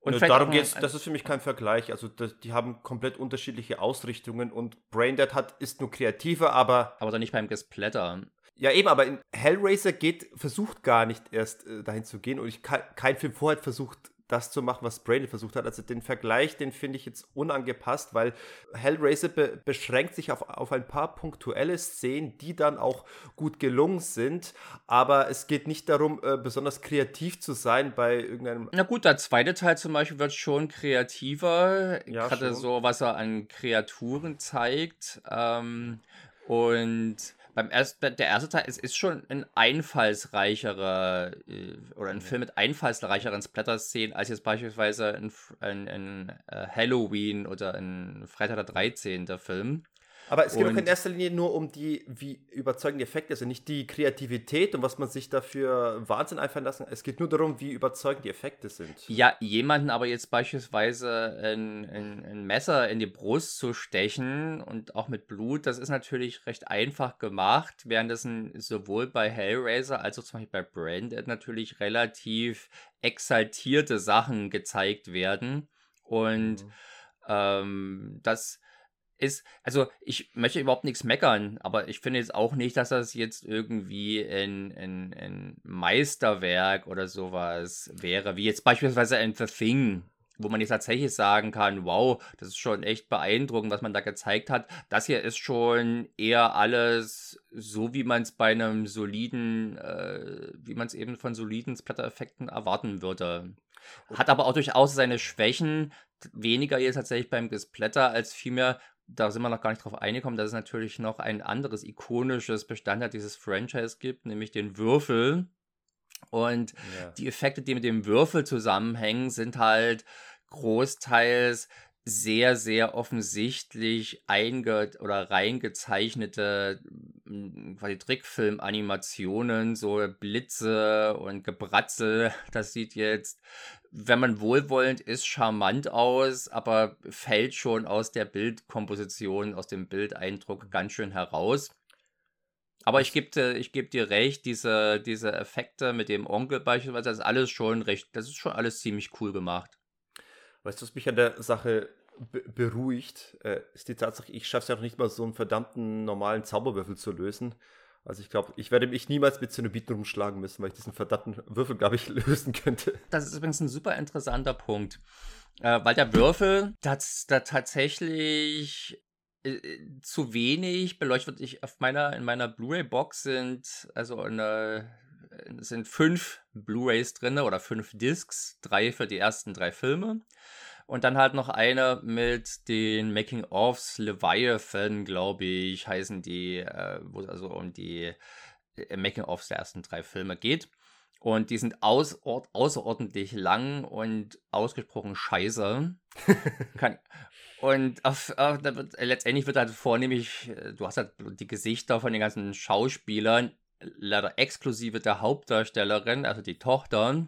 Und ja, darum geht's, das ist für mich kein Vergleich. Also das, die haben komplett unterschiedliche Ausrichtungen und Braindead hat, ist nur kreativer, aber. Aber dann nicht beim Gesplatter. Ja, eben, aber in Hellraiser geht, versucht gar nicht erst äh, dahin zu gehen und ich kein Film vorher versucht, das zu machen, was Brady versucht hat. Also den Vergleich, den finde ich jetzt unangepasst, weil Hellraiser be beschränkt sich auf, auf ein paar punktuelle Szenen, die dann auch gut gelungen sind. Aber es geht nicht darum, äh, besonders kreativ zu sein bei irgendeinem. Na gut, der zweite Teil zum Beispiel wird schon kreativer. Ja, Gerade so, was er an Kreaturen zeigt. Ähm, und beim ersten, der erste Teil ist, ist schon ein einfallsreicherer äh, oder ein Film mit einfallsreicheren Splatter-Szenen als jetzt beispielsweise ein, ein, ein, ein Halloween oder ein Freitag der 13. Film. Aber es geht und, auch in erster Linie nur um die, wie überzeugend die Effekte sind, nicht die Kreativität und was man sich dafür Wahnsinn einfallen lassen. Es geht nur darum, wie überzeugend die Effekte sind. Ja, jemanden aber jetzt beispielsweise ein, ein, ein Messer in die Brust zu stechen und auch mit Blut, das ist natürlich recht einfach gemacht, während es sowohl bei Hellraiser als auch zum Beispiel bei Branded natürlich relativ exaltierte Sachen gezeigt werden. Und mhm. ähm, das ist, also ich möchte überhaupt nichts meckern, aber ich finde jetzt auch nicht, dass das jetzt irgendwie ein, ein, ein Meisterwerk oder sowas wäre, wie jetzt beispielsweise ein The Thing, wo man jetzt tatsächlich sagen kann, wow, das ist schon echt beeindruckend, was man da gezeigt hat. Das hier ist schon eher alles so, wie man es bei einem soliden, äh, wie man es eben von soliden Splatter-Effekten erwarten würde. Hat aber auch durchaus seine Schwächen, weniger jetzt tatsächlich beim Gesplatter als vielmehr da sind wir noch gar nicht drauf eingekommen, dass es natürlich noch ein anderes ikonisches Bestandteil dieses Franchise gibt, nämlich den Würfel. Und ja. die Effekte, die mit dem Würfel zusammenhängen, sind halt großteils sehr, sehr offensichtlich einge- oder reingezeichnete hm, quasi Trickfilm-Animationen, so Blitze und Gebratzel. *laughs* Das sieht jetzt, wenn man wohlwollend ist, charmant aus, aber fällt schon aus der Bildkomposition, aus dem Bildeindruck ganz schön heraus. Aber ich gebe dir, ich geb dir recht, diese, diese Effekte mit dem Onkel beispielsweise, das ist alles schon recht, das ist schon alles ziemlich cool gemacht. Weißt du, was mich an der Sache beruhigt, äh, ist die Tatsache, ich schaffe es ja noch nicht mal so einen verdammten normalen Zauberwürfel zu lösen. Also ich glaube, ich werde mich niemals mit Zenobiten rumschlagen müssen, weil ich diesen verdammten Würfel, glaube ich, *laughs* lösen könnte. Das ist übrigens ein super interessanter Punkt. Äh, weil der Würfel, das da tatsächlich äh, zu wenig beleuchtet. Ich auf meiner, in meiner Blu-ray-Box sind also eine, sind fünf Blu-rays drin oder fünf Discs, drei für die ersten drei Filme. Und dann halt noch eine mit den Making-ofs, Leviathan, glaube ich, heißen die, äh, wo es also um die äh, Making-ofs der ersten drei Filme geht. Und die sind aus, außerordentlich lang und ausgesprochen scheiße. *laughs* Kann, und auf, auf, wird, letztendlich wird halt vornehmlich, äh, du hast halt die Gesichter von den ganzen Schauspielern, leider exklusive der Hauptdarstellerin, also die Tochter,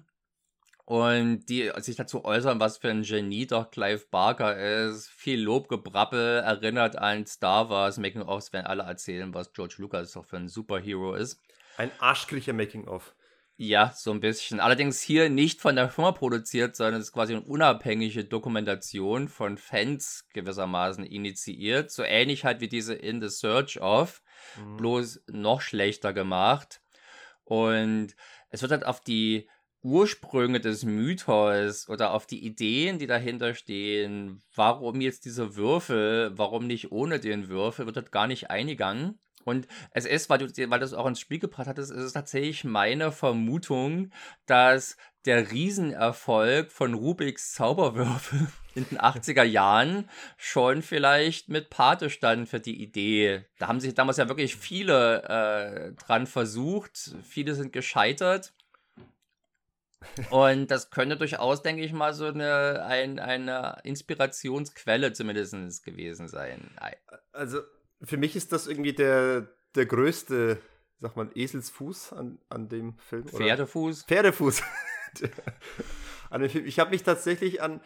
und die sich dazu äußern, was für ein Genie doch Clive Barker ist. Viel Lobgebrabbel erinnert an Star Wars Making-ofs, wenn alle erzählen, was George Lucas doch für ein Superhero ist. Ein arschkricher Making-of. Ja, so ein bisschen. Allerdings hier nicht von der Firma produziert, sondern es ist quasi eine unabhängige Dokumentation von Fans gewissermaßen initiiert. So ähnlich halt wie diese In the Search of, mhm. bloß noch schlechter gemacht. Und es wird halt auf die Ursprünge des Mythos oder auf die Ideen, die dahinter stehen, warum jetzt dieser Würfel, warum nicht ohne den Würfel, wird dort gar nicht eingegangen. Und es ist, weil du, weil du es auch ins Spiel gebracht hattest, ist es tatsächlich meine Vermutung, dass der Riesenerfolg von Rubiks Zauberwürfel *laughs* in den 80er Jahren schon vielleicht mit Pate stand für die Idee. Da haben sich damals ja wirklich viele äh, dran versucht. Viele sind gescheitert. Und das könnte durchaus, denke ich mal, so eine, ein, eine Inspirationsquelle zumindest gewesen sein. Also für mich ist das irgendwie der, der größte, sag mal, Eselsfuß an, an dem Film. Oder? Pferdefuß? Pferdefuß. *laughs* an dem Film. Ich habe mich tatsächlich an,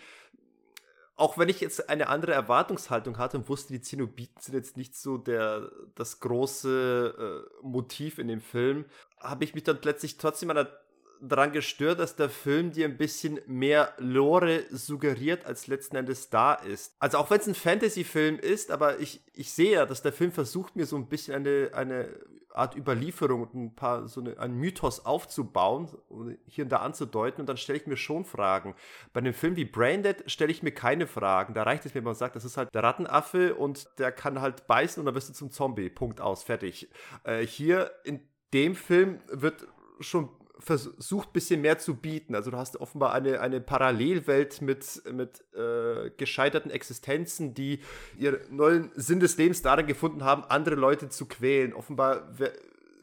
auch wenn ich jetzt eine andere Erwartungshaltung hatte und wusste, die Zenobiten sind jetzt nicht so der, das große äh, Motiv in dem Film, habe ich mich dann letztlich trotzdem an der daran gestört, dass der Film dir ein bisschen mehr Lore suggeriert, als letzten Endes da ist. Also auch wenn es ein Fantasy-Film ist, aber ich, ich sehe ja, dass der Film versucht, mir so ein bisschen eine, eine Art Überlieferung und ein paar, so eine, einen Mythos aufzubauen und hier und da anzudeuten und dann stelle ich mir schon Fragen. Bei einem Film wie Braindead stelle ich mir keine Fragen. Da reicht es mir, wenn man sagt, das ist halt der Rattenaffe und der kann halt beißen und dann wirst du zum Zombie. Punkt aus, fertig. Äh, hier in dem Film wird schon versucht, ein bisschen mehr zu bieten. Also du hast offenbar eine, eine Parallelwelt mit, mit äh, gescheiterten Existenzen, die ihren neuen Sinn des Lebens darin gefunden haben, andere Leute zu quälen. Offenbar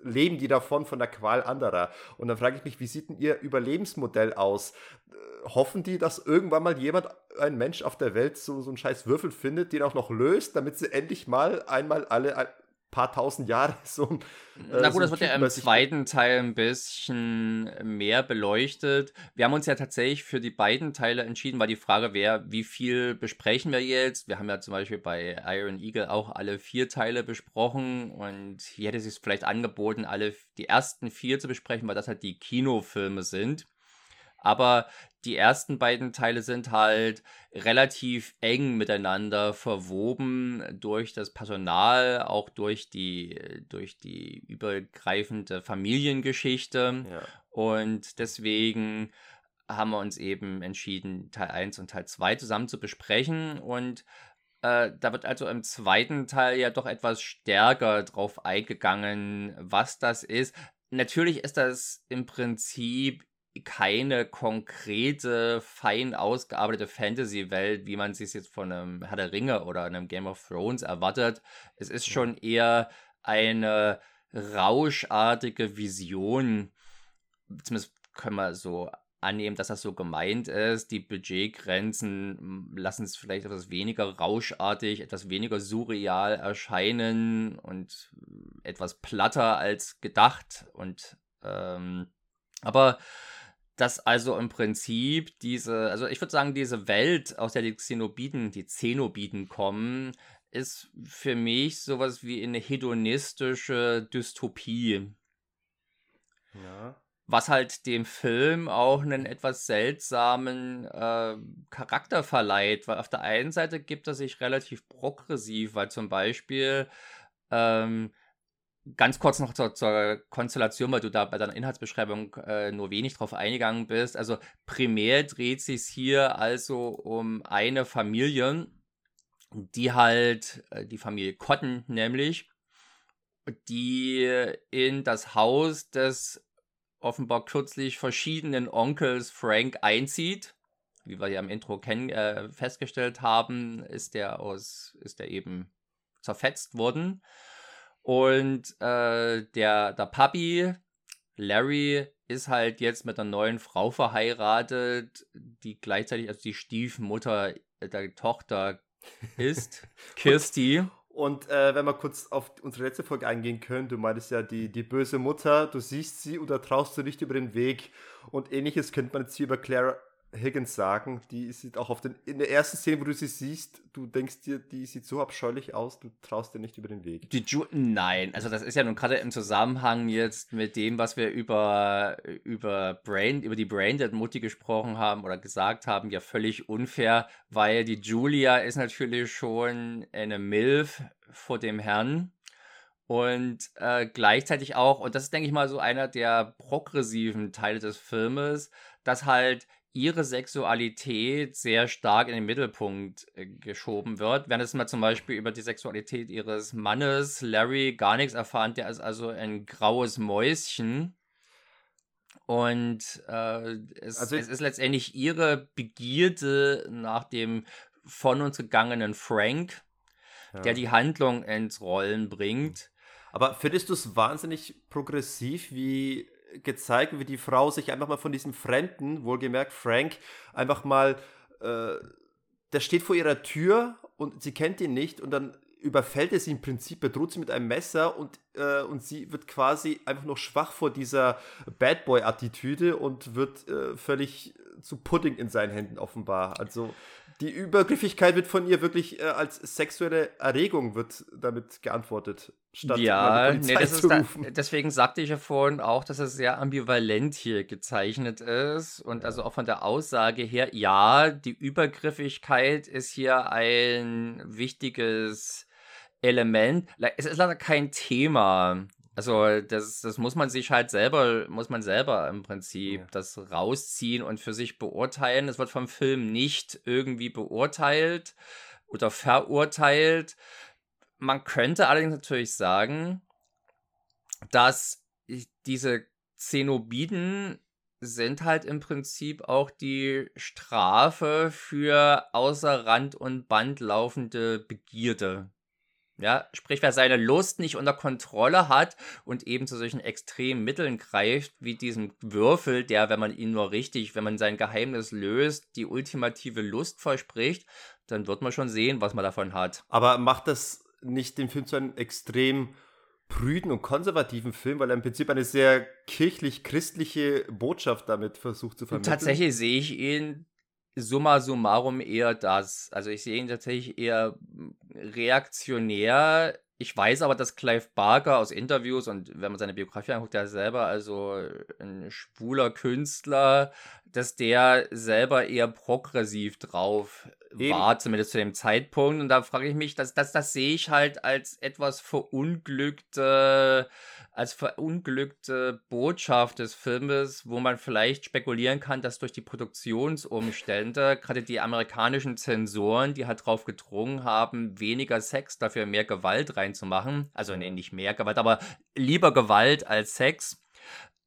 leben die davon, von der Qual anderer. Und dann frage ich mich, wie sieht denn ihr Überlebensmodell aus? Äh, hoffen die, dass irgendwann mal jemand, ein Mensch auf der Welt, so, so einen scheiß Würfel findet, den auch noch löst, damit sie endlich mal einmal alle paar tausend Jahre *laughs* so ein. Äh, Na gut, so das wird ja im zweiten Teil ein bisschen mehr beleuchtet. Wir haben uns ja tatsächlich für die beiden Teile entschieden, weil die Frage wäre, wie viel besprechen wir jetzt? Wir haben ja zum Beispiel bei Iron Eagle auch alle vier Teile besprochen und hier hätte es sich vielleicht angeboten, alle die ersten vier zu besprechen, weil das halt die Kinofilme sind. Aber die ersten beiden Teile sind halt relativ eng miteinander verwoben durch das Personal, auch durch die, durch die übergreifende Familiengeschichte. Ja. Und deswegen haben wir uns eben entschieden, Teil 1 und Teil 2 zusammen zu besprechen. Und äh, da wird also im zweiten Teil ja doch etwas stärker drauf eingegangen, was das ist. Natürlich ist das im Prinzip keine konkrete, fein ausgearbeitete Fantasy-Welt, wie man sich jetzt von einem Herr der Ringe oder einem Game of Thrones erwartet. Es ist schon eher eine rauschartige Vision. Zumindest können wir so annehmen, dass das so gemeint ist. Die Budgetgrenzen lassen es vielleicht etwas weniger rauschartig, etwas weniger surreal erscheinen und etwas platter als gedacht. Und ähm, aber dass also im Prinzip diese, also ich würde sagen, diese Welt, aus der die Xenobiten, die Zenobiten kommen, ist für mich sowas wie eine hedonistische Dystopie. Ja. Was halt dem Film auch einen etwas seltsamen äh, Charakter verleiht, weil auf der einen Seite gibt er sich relativ progressiv, weil zum Beispiel ähm, Ganz kurz noch zur, zur, Konstellation, weil du da bei deiner Inhaltsbeschreibung äh, nur wenig drauf eingegangen bist. Also primär dreht sich hier also um eine Familie, die halt, äh, die Familie Cotton nämlich, die in das Haus des offenbar kürzlich verschiedenen Onkels Frank einzieht. Wie wir ja im Intro kennen, äh, festgestellt haben, ist der aus, ist der eben zerfetzt worden. Und äh, der, der Papi, Larry, ist halt jetzt mit einer neuen Frau verheiratet, die gleichzeitig also die Stiefmutter der Tochter ist, *laughs* Kirsty. Und äh, wenn wir kurz auf unsere letzte Folge eingehen können, du meintest ja die, die böse Mutter, du siehst sie oder traust du nicht über den Weg. Und ähnliches könnte man jetzt hier über Clara Higgins sagen. Die sieht auch auf den, in der ersten Szene, wo du sie siehst, du denkst dir, die sieht so abscheulich aus, du traust dir nicht über den Weg. Die Ju Nein, also das ist ja nun gerade im Zusammenhang jetzt mit dem, was wir über, über Brain, über die Braindead Mutti gesprochen haben oder gesagt haben, ja völlig unfair, weil die Julia ist natürlich schon eine Milf vor dem Herrn. Und äh, gleichzeitig auch, und das ist, denke ich mal, so einer der progressiven Teile des Filmes, dass halt ihre Sexualität sehr stark in den Mittelpunkt äh, geschoben wird. Während es mal zum Beispiel über die Sexualität ihres Mannes Larry gar nichts erfahren, der ist also ein graues Mäuschen. Und äh, es, also es, ist letztendlich ihre Begierde nach dem von uns gegangenen Frank, ja. der die Handlung ins Rollen bringt. Aber findest du es wahnsinnig progressiv, wie gezeigt, wie die Frau sich einfach mal von diesem Fremden, wohlgemerkt Frank, einfach mal, äh, der steht vor ihrer Tür und sie kennt ihn nicht und dann überfällt er sie im Prinzip, bedroht sie mit einem Messer und, äh, und sie wird quasi einfach noch schwach vor dieser Bad Boy-Attitüde und wird äh, völlig zu Pudding in seinen Händen offenbar. Also die Übergriffigkeit wird von ihr wirklich äh, als sexuelle Erregung wird damit geantwortet, statt ja, nee, da, deswegen sagte ich ja vorhin auch, dass es sehr ambivalent hier gezeichnet ist und also auch von der Aussage her, ja, die Übergriffigkeit ist hier ein wichtiges Element. Es ist leider kein Thema. Also das, das muss man sich halt selber, muss man selber im Prinzip ja. das rausziehen und für sich beurteilen. Es wird vom Film nicht irgendwie beurteilt oder verurteilt. Man könnte allerdings natürlich sagen, dass diese Zenobiden sind halt im Prinzip auch die Strafe für außer Rand und Band laufende Begierde. Ja, sprich, wer seine Lust nicht unter Kontrolle hat und eben zu solchen extremen Mitteln greift, wie diesem Würfel, der, wenn man ihn nur richtig, wenn man sein Geheimnis löst, die ultimative Lust verspricht, dann wird man schon sehen, was man davon hat. Aber macht das nicht den Film zu einem extrem prüden und konservativen Film, weil er im Prinzip eine sehr kirchlich-christliche Botschaft damit versucht zu vermitteln? Tatsächlich sehe ich ihn summa summarum eher das. Also ich sehe ihn tatsächlich eher reaktionär. Ich weiß aber, dass Clive Barker aus Interviews und wenn man seine Biografie anguckt, der selber also ein schwuler Künstler, dass der selber eher progressiv drauf Eben. war, zumindest zu dem Zeitpunkt. Und da frage ich mich, das, das, das sehe ich halt als etwas verunglückte als verunglückte Botschaft des Filmes, wo man vielleicht spekulieren kann, dass durch die Produktionsumstände, gerade die amerikanischen Zensoren, die halt drauf gedrungen haben, weniger Sex, dafür mehr Gewalt reinzumachen, also nee, nicht mehr Gewalt, aber lieber Gewalt als Sex,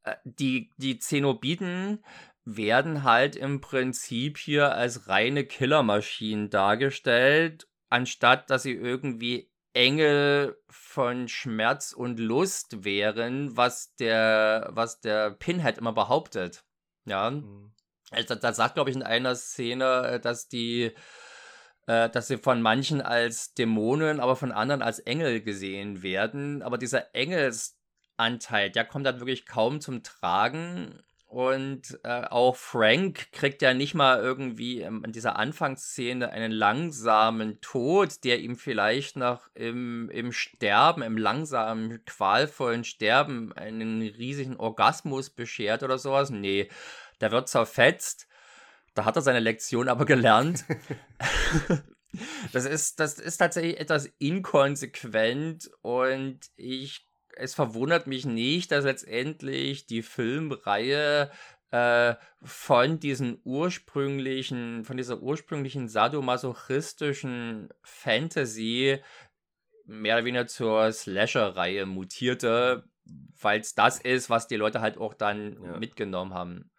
äh, die, die Zenobiten werden halt im Prinzip hier als reine Killermaschinen dargestellt, anstatt dass sie irgendwie Engel von Schmerz und Lust wären, was der, was der Pinhead immer behauptet. Ja. Mhm. Also, da sagt, glaube ich, in einer Szene, äh, dass die, äh, dass sie von manchen als Dämonen, aber von anderen als Engel gesehen werden. Aber dieser Engelsanteil, der kommt dann wirklich kaum zum Tragen. Und äh, auch Frank kriegt ja nicht mal irgendwie in dieser Anfangsszene einen langsamen Tod, der ihm vielleicht noch im, im Sterben, im langsamen, qualvollen Sterben einen riesigen Orgasmus beschert oder sowas. Nee, der wird zerfetzt. Da hat er seine Lektion aber gelernt. *laughs* das, ist, das ist tatsächlich etwas inkonsequent und ich es verwundert mich nicht, dass letztendlich die Filmreihe äh, von diesen ursprünglichen, von dieser ursprünglichen sadomasochistischen Fantasy mehr oder weniger zur Slasher-Reihe mutierte, weil es das ist, was die Leute halt auch dann ja. mitgenommen haben.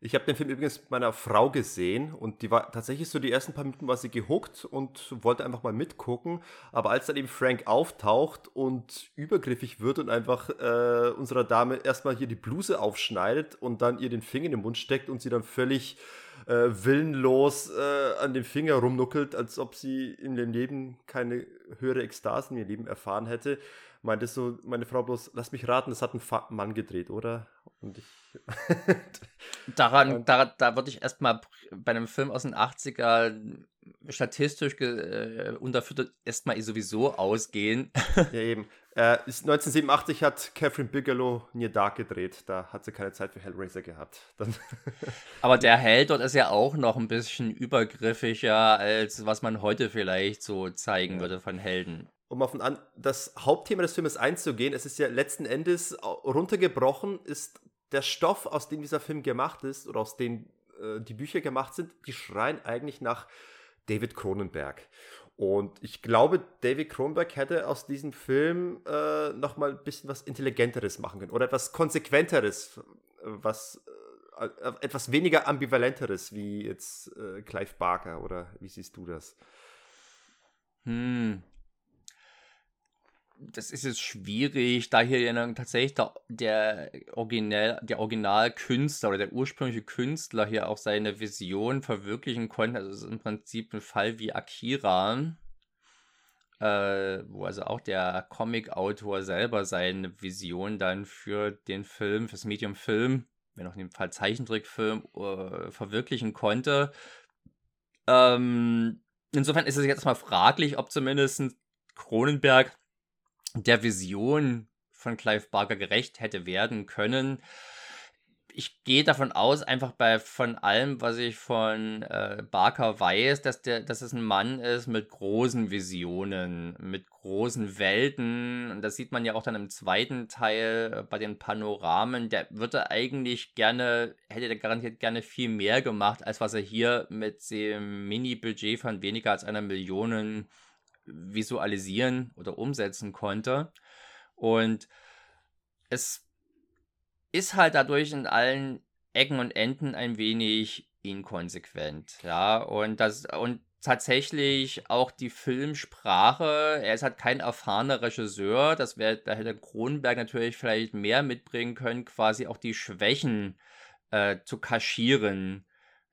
Ich habe den Film übrigens mit meiner Frau gesehen und die war tatsächlich so die ersten paar Minuten war sie gehuckt und wollte einfach mal mitgucken. Aber als dann eben Frank auftaucht und übergriffig wird und einfach äh, unserer Dame erstmal hier die Bluse aufschneidet und dann ihr den Finger in den Mund steckt und sie dann völlig äh, willenlos äh, an dem Finger rumnuckelt, als ob sie in dem Leben keine höhere Ekstase in ihrem Leben erfahren hätte, meinte so meine Frau bloß, lass mich raten, das hat ein Mann gedreht, oder? Und ich *laughs* Daran, da, da würde ich erstmal bei einem Film aus den 80er statistisch äh, unterfüttert erstmal sowieso ausgehen. *laughs* ja, eben. Äh, 1987 hat Catherine Bigelow Near Dark gedreht. Da hat sie keine Zeit für Hellraiser gehabt. *laughs* Aber der Held dort ist ja auch noch ein bisschen übergriffiger, als was man heute vielleicht so zeigen ja. würde von Helden um auf ein, das Hauptthema des Filmes einzugehen, es ist ja letzten Endes runtergebrochen, ist der Stoff, aus dem dieser Film gemacht ist oder aus dem äh, die Bücher gemacht sind, die schreien eigentlich nach David Cronenberg. Und ich glaube, David Cronenberg hätte aus diesem Film äh, nochmal ein bisschen was Intelligenteres machen können oder etwas Konsequenteres, was äh, äh, etwas weniger Ambivalenteres wie jetzt äh, Clive Barker oder wie siehst du das? Hm, das ist jetzt schwierig, da hier tatsächlich der, der, Original, der Originalkünstler oder der ursprüngliche Künstler hier auch seine Vision verwirklichen konnte. Also es ist im Prinzip ein Fall wie Akira, äh, wo also auch der Comic-Autor selber seine Vision dann für den Film, fürs Medium Film, wenn auch in dem Fall Zeichentrickfilm, äh, verwirklichen konnte. Ähm, insofern ist es jetzt mal fraglich, ob zumindest Cronenberg der Vision von Clive Barker gerecht hätte werden können. Ich gehe davon aus, einfach bei von allem, was ich von äh, Barker weiß, dass, der, dass es ein Mann ist mit großen Visionen, mit großen Welten. Und das sieht man ja auch dann im zweiten Teil äh, bei den Panoramen. Der würde eigentlich gerne, hätte er garantiert gerne viel mehr gemacht, als was er hier mit dem Mini-Budget von weniger als einer Million visualisieren oder umsetzen konnte. Und es ist halt dadurch in allen Ecken und Enden ein wenig inkonsequent, ja, und das und tatsächlich auch die Filmsprache, er ist halt kein erfahrener Regisseur, das wäre, da hätte Kronenberg natürlich vielleicht mehr mitbringen können, quasi auch die Schwächen äh, zu kaschieren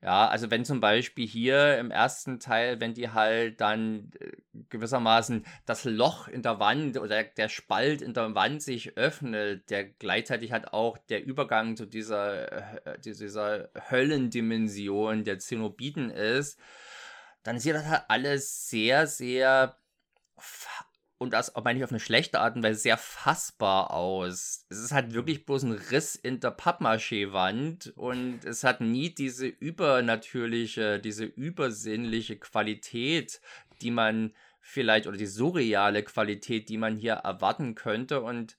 ja, also wenn zum Beispiel hier im ersten Teil, wenn die halt dann äh, gewissermaßen das Loch in der Wand oder der Spalt in der Wand sich öffnet, der gleichzeitig halt auch der Übergang zu dieser, äh, dieser Höllendimension der Zenobiten ist, dann sieht das halt alles sehr, sehr und das meine ich auf eine schlechte Art und Weise sehr fassbar aus. Es ist halt wirklich bloß ein Riss in der Pappmaché-Wand und es hat nie diese übernatürliche, diese übersinnliche Qualität, die man vielleicht oder die surreale Qualität, die man hier erwarten könnte und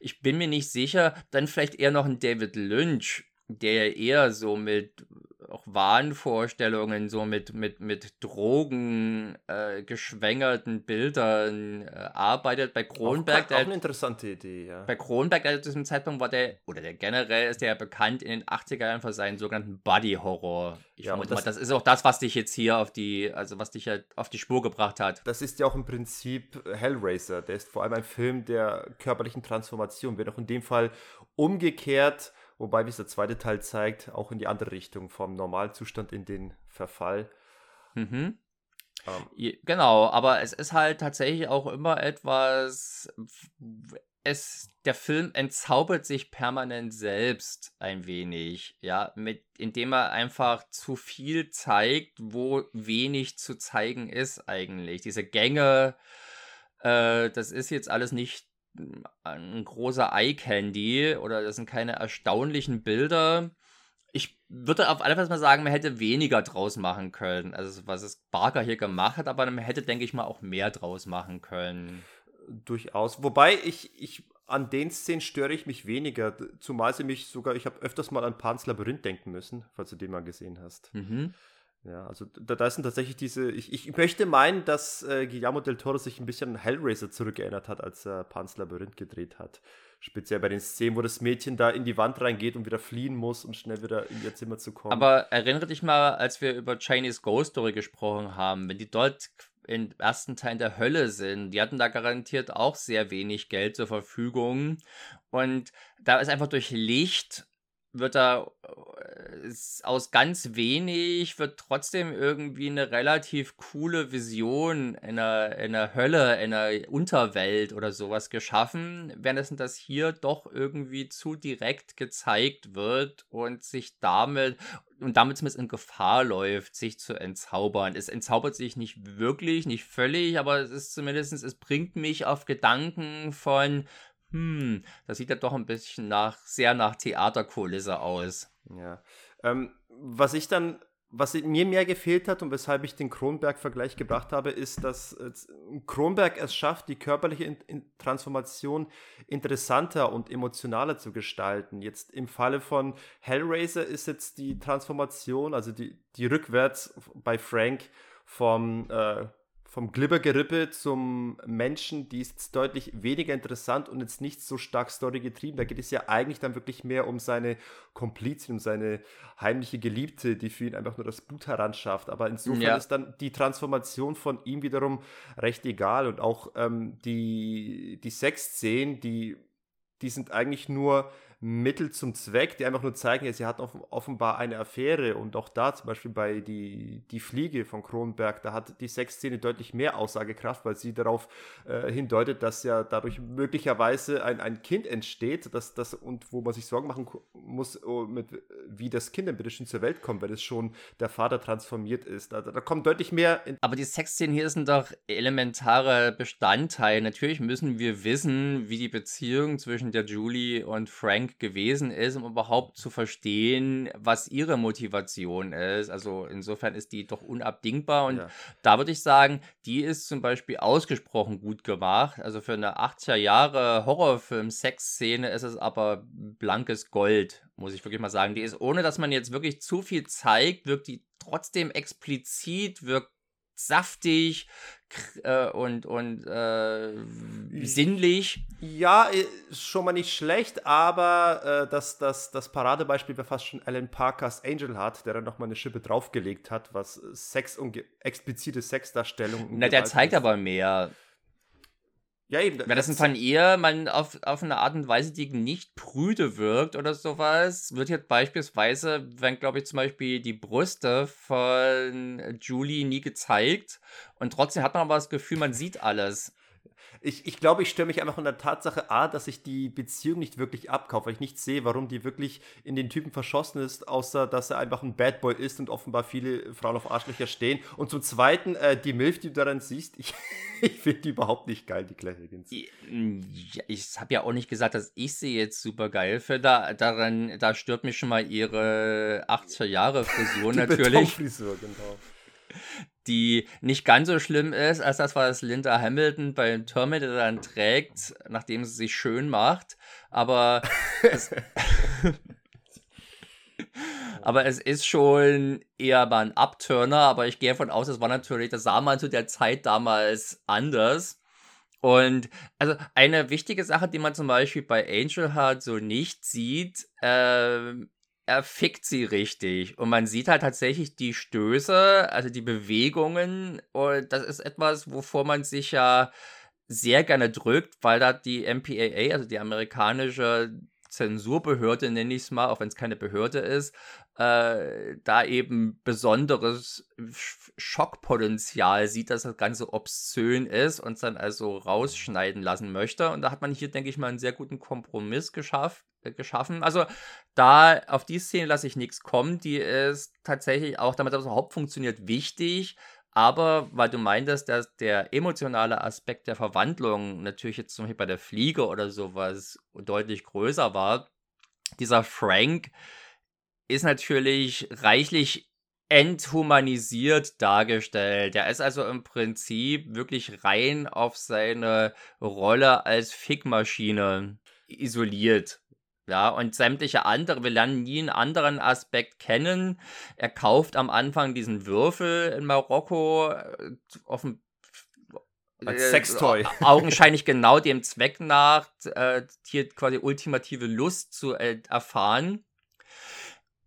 ich bin mir nicht sicher, dann vielleicht eher noch ein David Lynch, der eher so mit auch Wahnvorstellungen, so mit, mit, mit Drogen äh, geschwängerten Bildern äh, arbeitet. Bei Kronberg. Auch, der, auch eine interessante Idee, ja. Bei Kronberg, also zu diesem Zeitpunkt war der, oder der generell ist der ja bekannt in den 80er Jahren für seinen sogenannten Body-Horror. Ich ja, vermute das, mal, das ist auch das, was dich jetzt hier auf die, also was dich ja auf die Spur gebracht hat. Das ist ja auch im Prinzip Hellraiser. Der ist vor allem ein Film der körperlichen Transformation, wenn auch in dem Fall umgekehrt Wobei, wie es der zweite Teil zeigt, auch in die andere Richtung, vom Normalzustand in den Verfall. Mhm. Ähm. Genau, aber es ist halt tatsächlich auch immer etwas, es, der Film entzaubert sich permanent selbst ein wenig, ja, mit, indem er einfach zu viel zeigt, wo wenig zu zeigen ist eigentlich. Diese Gänge, äh, das ist jetzt alles nicht ein großer Eye-Candy oder das sind keine erstaunlichen Bilder. Ich würde auf alle Fälle mal sagen, man hätte weniger draus machen können. Also was es Barker hier gemacht hat, aber man hätte, denke ich mal, auch mehr draus machen können. Durchaus. Wobei ich, ich an den Szenen störe ich mich weniger, zumal sie mich sogar, ich habe öfters mal an Pans Labyrinth denken müssen, falls du den mal gesehen hast. Mhm. Ja, also da, da sind tatsächlich diese. Ich, ich möchte meinen, dass äh, Guillermo del Toro sich ein bisschen an Hellraiser zurückerinnert hat, als er Pans Labyrinth gedreht hat. Speziell bei den Szenen, wo das Mädchen da in die Wand reingeht und wieder fliehen muss, um schnell wieder in ihr Zimmer zu kommen. Aber erinnere dich mal, als wir über Chinese Ghost Story gesprochen haben, wenn die dort im ersten Teil der Hölle sind, die hatten da garantiert auch sehr wenig Geld zur Verfügung. Und da ist einfach durch Licht wird da äh, aus ganz wenig wird trotzdem irgendwie eine relativ coole Vision in einer, in einer Hölle, in einer Unterwelt oder sowas geschaffen, während das hier doch irgendwie zu direkt gezeigt wird und sich damit und damit zumindest in Gefahr läuft, sich zu entzaubern. Es entzaubert sich nicht wirklich, nicht völlig, aber es ist zumindest, es bringt mich auf Gedanken von, hm, das sieht ja doch ein bisschen nach, sehr nach Theaterkulisse aus. Ja. Ähm, was ich dann, was mir mehr gefehlt hat und weshalb ich den Kronberg-Vergleich gebracht habe, ist, dass Kronberg es schafft, die körperliche Transformation interessanter und emotionaler zu gestalten. Jetzt im Falle von Hellraiser ist jetzt die Transformation, also die, die rückwärts bei Frank vom äh, vom Glibbergerippe zum Menschen, die ist jetzt deutlich weniger interessant und jetzt nicht so stark Story getrieben. Da geht es ja eigentlich dann wirklich mehr um seine Komplizin, um seine heimliche Geliebte, die für ihn einfach nur das Blut heranschafft. Aber insofern ja. ist dann die Transformation von ihm wiederum recht egal und auch ähm, die, die Sexszenen, die, die sind eigentlich nur Mittel zum Zweck, die einfach nur zeigen, sie hat offenbar eine Affäre und auch da zum Beispiel bei die, die Fliege von Kronberg, da hat die Sexszene deutlich mehr Aussagekraft, weil sie darauf äh, hindeutet, dass ja dadurch möglicherweise ein, ein Kind entsteht, dass das und wo man sich Sorgen machen muss, oh, mit, wie das Kind bitte schön zur Welt kommt, weil es schon der Vater transformiert ist. Da, da kommt deutlich mehr. Aber die Sexszenen hier sind doch elementare Bestandteil. Natürlich müssen wir wissen, wie die Beziehung zwischen der Julie und Frank gewesen ist, um überhaupt zu verstehen, was ihre Motivation ist. Also insofern ist die doch unabdingbar. Und ja. da würde ich sagen, die ist zum Beispiel ausgesprochen gut gemacht. Also für eine 80er Jahre Horrorfilm-Sexszene ist es aber blankes Gold, muss ich wirklich mal sagen. Die ist, ohne dass man jetzt wirklich zu viel zeigt, wirkt die trotzdem explizit, wirkt saftig äh, und, und äh, sinnlich. Ja, ist schon mal nicht schlecht, aber äh, das, das, das Paradebeispiel wäre fast schon Alan Parkers Angel Heart, der dann nochmal eine Schippe draufgelegt hat, was Sex und explizite Sexdarstellung. Na, der zeigt ist. aber mehr. Ja, eben. Wenn das von ihr man auf, auf eine Art und Weise, die nicht prüde wirkt oder sowas, wird jetzt beispielsweise, wenn, glaube ich, zum Beispiel die Brüste von Julie nie gezeigt und trotzdem hat man aber das Gefühl, man sieht alles ich, ich glaube, ich störe mich einfach an der Tatsache, A, dass ich die Beziehung nicht wirklich abkaufe, weil ich nicht sehe, warum die wirklich in den Typen verschossen ist, außer dass er einfach ein Bad Boy ist und offenbar viele Frauen auf Arschlöcher stehen. Und zum Zweiten, äh, die Milf, die du daran siehst, *laughs* ich, ich finde die überhaupt nicht geil, die Claire Higgins. Ich habe ja auch nicht gesagt, dass ich sie jetzt super geil finde. Da, daran, da stört mich schon mal ihre 80er Jahre Frisur natürlich. Frisur, genau die nicht ganz so schlimm ist, als das, was Linda Hamilton bei Terminator dann trägt, nachdem sie sich schön macht. Aber es, *laughs* aber es ist schon eher mal ein Upturner, aber ich gehe davon aus, das war natürlich, das sah man zu der Zeit damals anders. Und also eine wichtige Sache, die man zum Beispiel bei Angel Heart so nicht sieht, äh, er fickt sie richtig. Und man sieht halt tatsächlich die Stöße, also die Bewegungen. Und das ist etwas, wovor man sich ja sehr gerne drückt, weil da die MPAA, also die amerikanische Zensurbehörde, nenne ich es mal, auch wenn es keine Behörde ist, äh, da eben besonderes Schockpotenzial sieht, dass das Ganze obszön ist und dann also rausschneiden lassen möchte. Und da hat man hier, denke ich mal, einen sehr guten Kompromiss geschafft, äh, geschaffen. Also da auf die Szene lasse ich nichts kommen. Die ist tatsächlich auch, damit das überhaupt funktioniert, wichtig. Aber weil du meintest, dass der emotionale Aspekt der Verwandlung natürlich jetzt zum Beispiel bei der Fliege oder sowas deutlich größer war, dieser Frank ist natürlich reichlich enthumanisiert dargestellt. Er ist also im Prinzip wirklich rein auf seine Rolle als Fickmaschine isoliert. Ja, und sämtliche andere, wir lernen nie einen anderen Aspekt kennen. Er kauft am Anfang diesen Würfel in Marokko äh, auf dem als äh, Sextoy. augenscheinlich genau dem Zweck nach, äh, hier quasi ultimative Lust zu äh, erfahren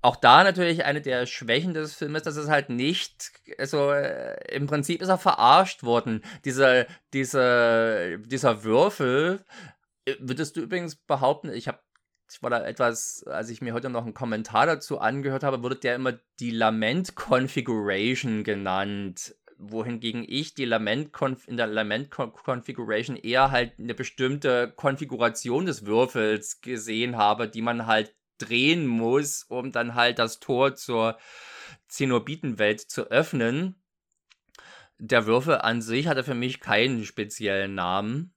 auch da natürlich eine der Schwächen des Films, dass es halt nicht, also äh, im Prinzip ist er verarscht worden. Dieser, dieser, dieser Würfel, äh, würdest du übrigens behaupten, ich habe ich war da etwas, als ich mir heute noch einen Kommentar dazu angehört habe, wurde der immer die Lament Configuration genannt wohingegen ich die Lament in der Lament Configuration eher halt eine bestimmte Konfiguration des Würfels gesehen habe, die man halt drehen muss, um dann halt das Tor zur Zenobitenwelt zu öffnen. Der Würfel an sich hatte für mich keinen speziellen Namen.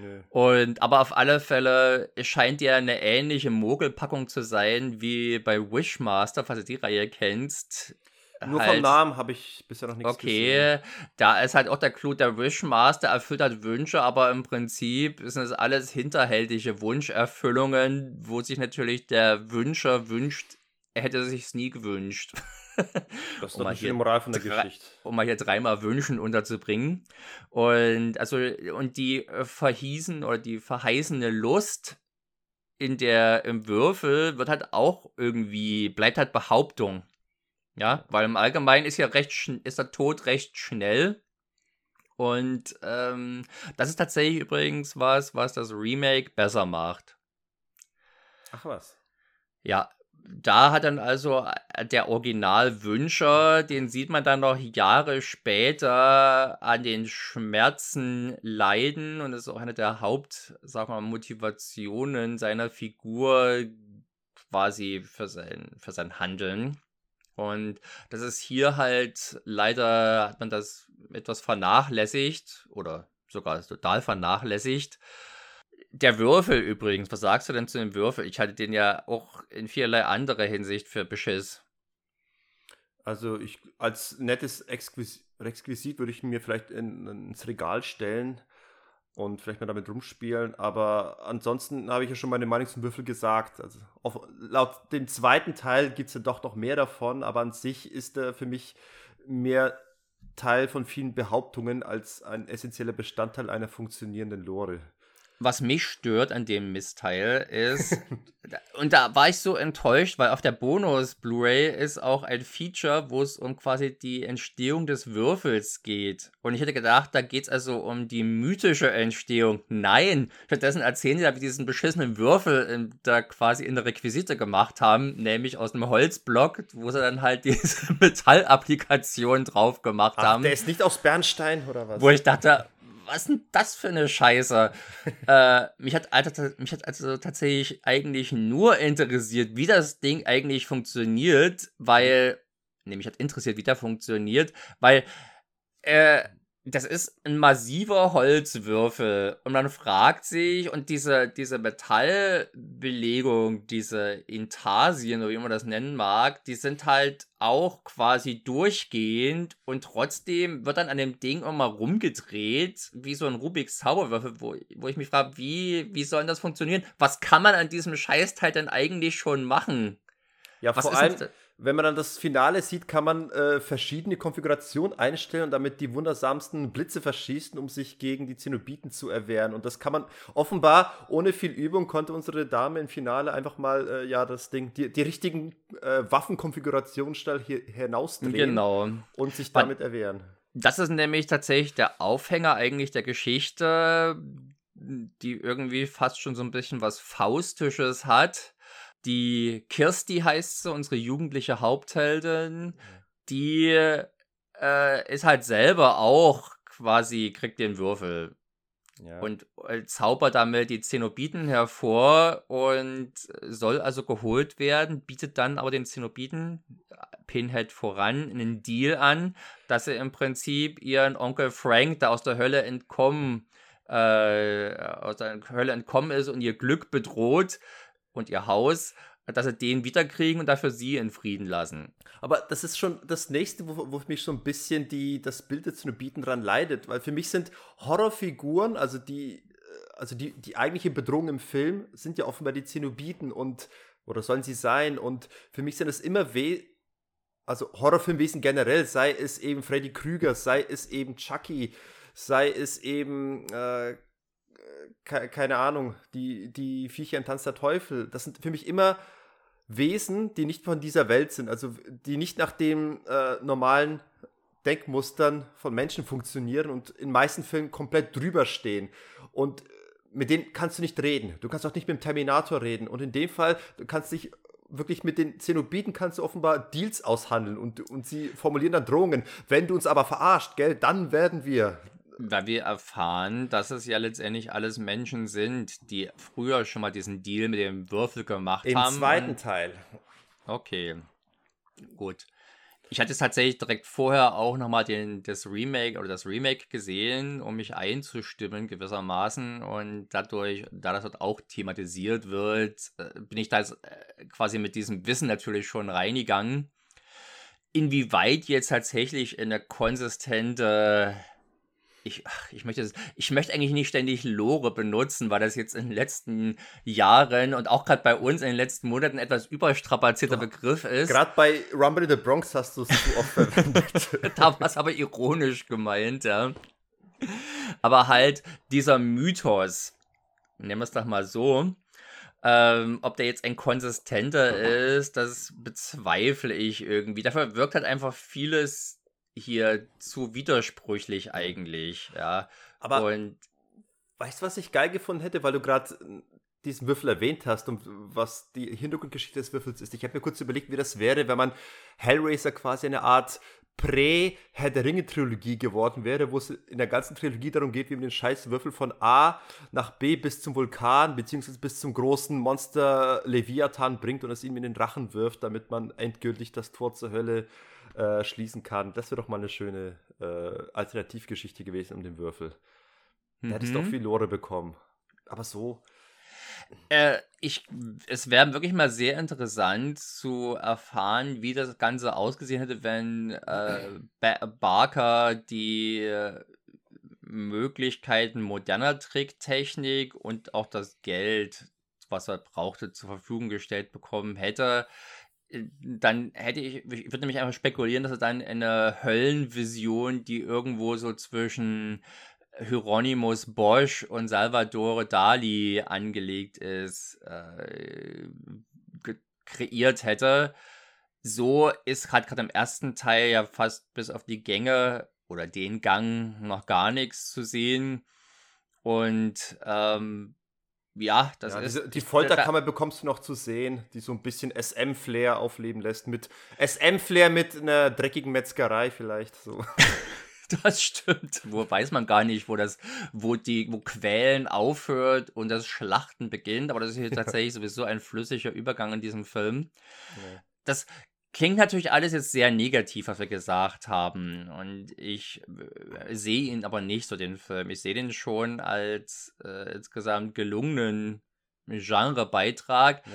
Nö. Und aber auf alle Fälle scheint ja eine ähnliche Mogelpackung zu sein wie bei Wishmaster, falls du die Reihe kennst. Nur halt, vom Namen habe ich bisher noch nichts okay, gesehen. Okay, da ist halt auch der Clou, der Wishmaster erfüllt halt Wünsche, aber im Prinzip sind es alles hinterhältige Wunscherfüllungen, wo sich natürlich der Wünscher wünscht, er hätte sich nie gewünscht. Das ist um doch eine Moral von der Geschichte. Um mal hier dreimal Wünschen unterzubringen. Und also, und die äh, verhießen oder die verheißene Lust in der im Würfel wird halt auch irgendwie, bleibt halt Behauptung. Ja, weil im Allgemeinen ist ja recht ist der Tod recht schnell. Und ähm, das ist tatsächlich übrigens was, was das Remake besser macht. Ach was. Ja, da hat dann also äh, der Originalwünscher, den sieht man dann noch Jahre später an den Schmerzen leiden und das ist auch eine der Haupt, sag mal, Motivationen seiner Figur quasi für sein, für sein Handeln. Und das ist hier halt leider hat man das etwas vernachlässigt oder sogar total vernachlässigt. Der Würfel übrigens, was sagst du denn zu dem Würfel? Ich hatte den ja auch in vielerlei anderer Hinsicht für Beschiss. Also ich als nettes Exquis Exquisit würde ich mir vielleicht in, ins Regal stellen und vielleicht mal damit rumspielen. Aber ansonsten habe ich ja schon meine Meinung zum Würfel gesagt. Also auf, laut dem zweiten Teil gibt es ja doch noch mehr davon, aber an sich ist er für mich mehr Teil von vielen Behauptungen als ein essentieller Bestandteil einer funktionierenden Lore was mich stört an dem Missteil ist, *laughs* und da war ich so enttäuscht, weil auf der Bonus-Blu-ray ist auch ein Feature, wo es um quasi die Entstehung des Würfels geht. Und ich hätte gedacht, da geht es also um die mythische Entstehung. Nein, stattdessen erzählen sie da, wie diesen beschissenen Würfel in, da quasi in der Requisite gemacht haben, nämlich aus einem Holzblock, wo sie dann halt *laughs* diese Metallapplikation drauf gemacht Ach, haben. Der ist nicht aus Bernstein oder was? Wo ich dachte, was ist denn das für eine Scheiße? *laughs* äh, mich, hat, Alter, mich hat also tatsächlich eigentlich nur interessiert, wie das Ding eigentlich funktioniert, weil, ne, mich hat interessiert, wie der funktioniert, weil, äh, das ist ein massiver Holzwürfel und man fragt sich, und diese, diese Metallbelegung, diese Intarsien oder wie man das nennen mag, die sind halt auch quasi durchgehend und trotzdem wird dann an dem Ding immer rumgedreht, wie so ein Rubiks Zauberwürfel, wo, wo ich mich frage, wie, wie soll das funktionieren? Was kann man an diesem Scheißteil denn eigentlich schon machen? Ja, Was vor allem, wenn man dann das Finale sieht, kann man äh, verschiedene Konfigurationen einstellen und damit die wundersamsten Blitze verschießen, um sich gegen die Zenobiten zu erwehren. Und das kann man offenbar, ohne viel Übung, konnte unsere Dame im Finale einfach mal, äh, ja, das Ding, die, die richtigen äh, Waffenkonfigurationsstall hier hinausdrehen genau. und sich damit Man, erwehren. Das ist nämlich tatsächlich der Aufhänger eigentlich der Geschichte, die irgendwie fast schon so ein bisschen was Faustisches hat die Kirsti heißt sie, unsere jugendliche Hauptheldin, die äh, ist halt selber auch quasi, kriegt den Würfel. Ja. Und äh, zaubert damit die Zenobiten hervor und soll also geholt werden, bietet dann aber den Zenobiten, Pinhead voran, einen Deal an, dass er im Prinzip ihren Onkel Frank, der aus der Hölle entkommen, äh, aus der Hölle entkommen ist und ihr Glück bedroht, und ihr Haus, dass sie den wiederkriegen und dafür sie in Frieden lassen. Aber das ist schon das nächste, wo, wo mich so ein bisschen die, das Bild der Zenobiten dran leidet, weil für mich sind Horrorfiguren, also die, äh, also die, die eigentliche Bedrohung im Film, sind ja offenbar die Zenobiten und, oder sollen sie sein? Und für mich sind es immer weh, also Horrorfilmwesen generell, sei es eben Freddy Krüger, sei es eben Chucky, sei es eben äh, keine Ahnung, die, die Viecher im Tanz der Teufel, das sind für mich immer Wesen, die nicht von dieser Welt sind, also die nicht nach den äh, normalen Denkmustern von Menschen funktionieren und in meisten Fällen komplett drüber stehen. Und äh, mit denen kannst du nicht reden. Du kannst auch nicht mit dem Terminator reden. Und in dem Fall, du kannst dich wirklich mit den Zenobiten kannst du offenbar Deals aushandeln und, und sie formulieren dann Drohungen. Wenn du uns aber verarscht, gell, dann werden wir weil wir erfahren, dass es ja letztendlich alles Menschen sind, die früher schon mal diesen Deal mit dem Würfel gemacht Im haben. Im zweiten Teil. Okay, gut. Ich hatte tatsächlich direkt vorher auch nochmal das Remake oder das Remake gesehen, um mich einzustimmen gewissermaßen. Und dadurch, da das dort auch thematisiert wird, äh, bin ich da äh, quasi mit diesem Wissen natürlich schon reingegangen. Inwieweit jetzt tatsächlich eine konsistente ich, ich, möchte, ich möchte eigentlich nicht ständig Lore benutzen, weil das jetzt in den letzten Jahren und auch gerade bei uns in den letzten Monaten etwas überstrapazierter Begriff ist. Gerade bei Rumble in the Bronx hast du es zu oft verwendet. *laughs* da war es aber ironisch gemeint, ja. Aber halt dieser Mythos, nehmen wir es doch mal so, ähm, ob der jetzt ein konsistenter ist, das bezweifle ich irgendwie. Dafür wirkt halt einfach vieles hier zu widersprüchlich eigentlich, ja. Aber und weißt du, was ich geil gefunden hätte, weil du gerade äh, diesen Würfel erwähnt hast und was die Hintergrundgeschichte des Würfels ist. Ich habe mir kurz überlegt, wie das wäre, wenn man Hellraiser quasi eine Art Prä-Herr der Ringe-Trilogie geworden wäre, wo es in der ganzen Trilogie darum geht, wie man den scheiß Würfel von A nach B bis zum Vulkan, beziehungsweise bis zum großen Monster Leviathan bringt und es ihm in den Rachen wirft, damit man endgültig das Tor zur Hölle äh, schließen kann. Das wäre doch mal eine schöne äh, Alternativgeschichte gewesen um den Würfel. Da mhm. hättest du auch viel Lore bekommen. Aber so. Äh, ich, es wäre wirklich mal sehr interessant zu erfahren, wie das Ganze ausgesehen hätte, wenn äh, Barker die äh, Möglichkeiten moderner Tricktechnik und auch das Geld, was er brauchte, zur Verfügung gestellt bekommen hätte dann hätte ich, ich würde nämlich einfach spekulieren, dass er dann eine Höllenvision, die irgendwo so zwischen Hieronymus Bosch und Salvatore Dali angelegt ist, äh, kreiert hätte. So ist halt gerade im ersten Teil ja fast bis auf die Gänge oder den Gang noch gar nichts zu sehen. Und ähm, ja, das ja, ist. Diese, die Folterkammer da, bekommst du noch zu sehen, die so ein bisschen SM-Flair aufleben lässt. Mit SM-Flair mit einer dreckigen Metzgerei vielleicht. So. *laughs* das stimmt. Wo weiß man gar nicht, wo das, wo die, wo Quälen aufhört und das Schlachten beginnt. Aber das ist hier *laughs* tatsächlich sowieso ein flüssiger Übergang in diesem Film. Ja. Das Klingt natürlich alles jetzt sehr negativ, was wir gesagt haben. Und ich äh, sehe ihn aber nicht so, den Film. Ich sehe den schon als äh, insgesamt gelungenen Genrebeitrag. Ja.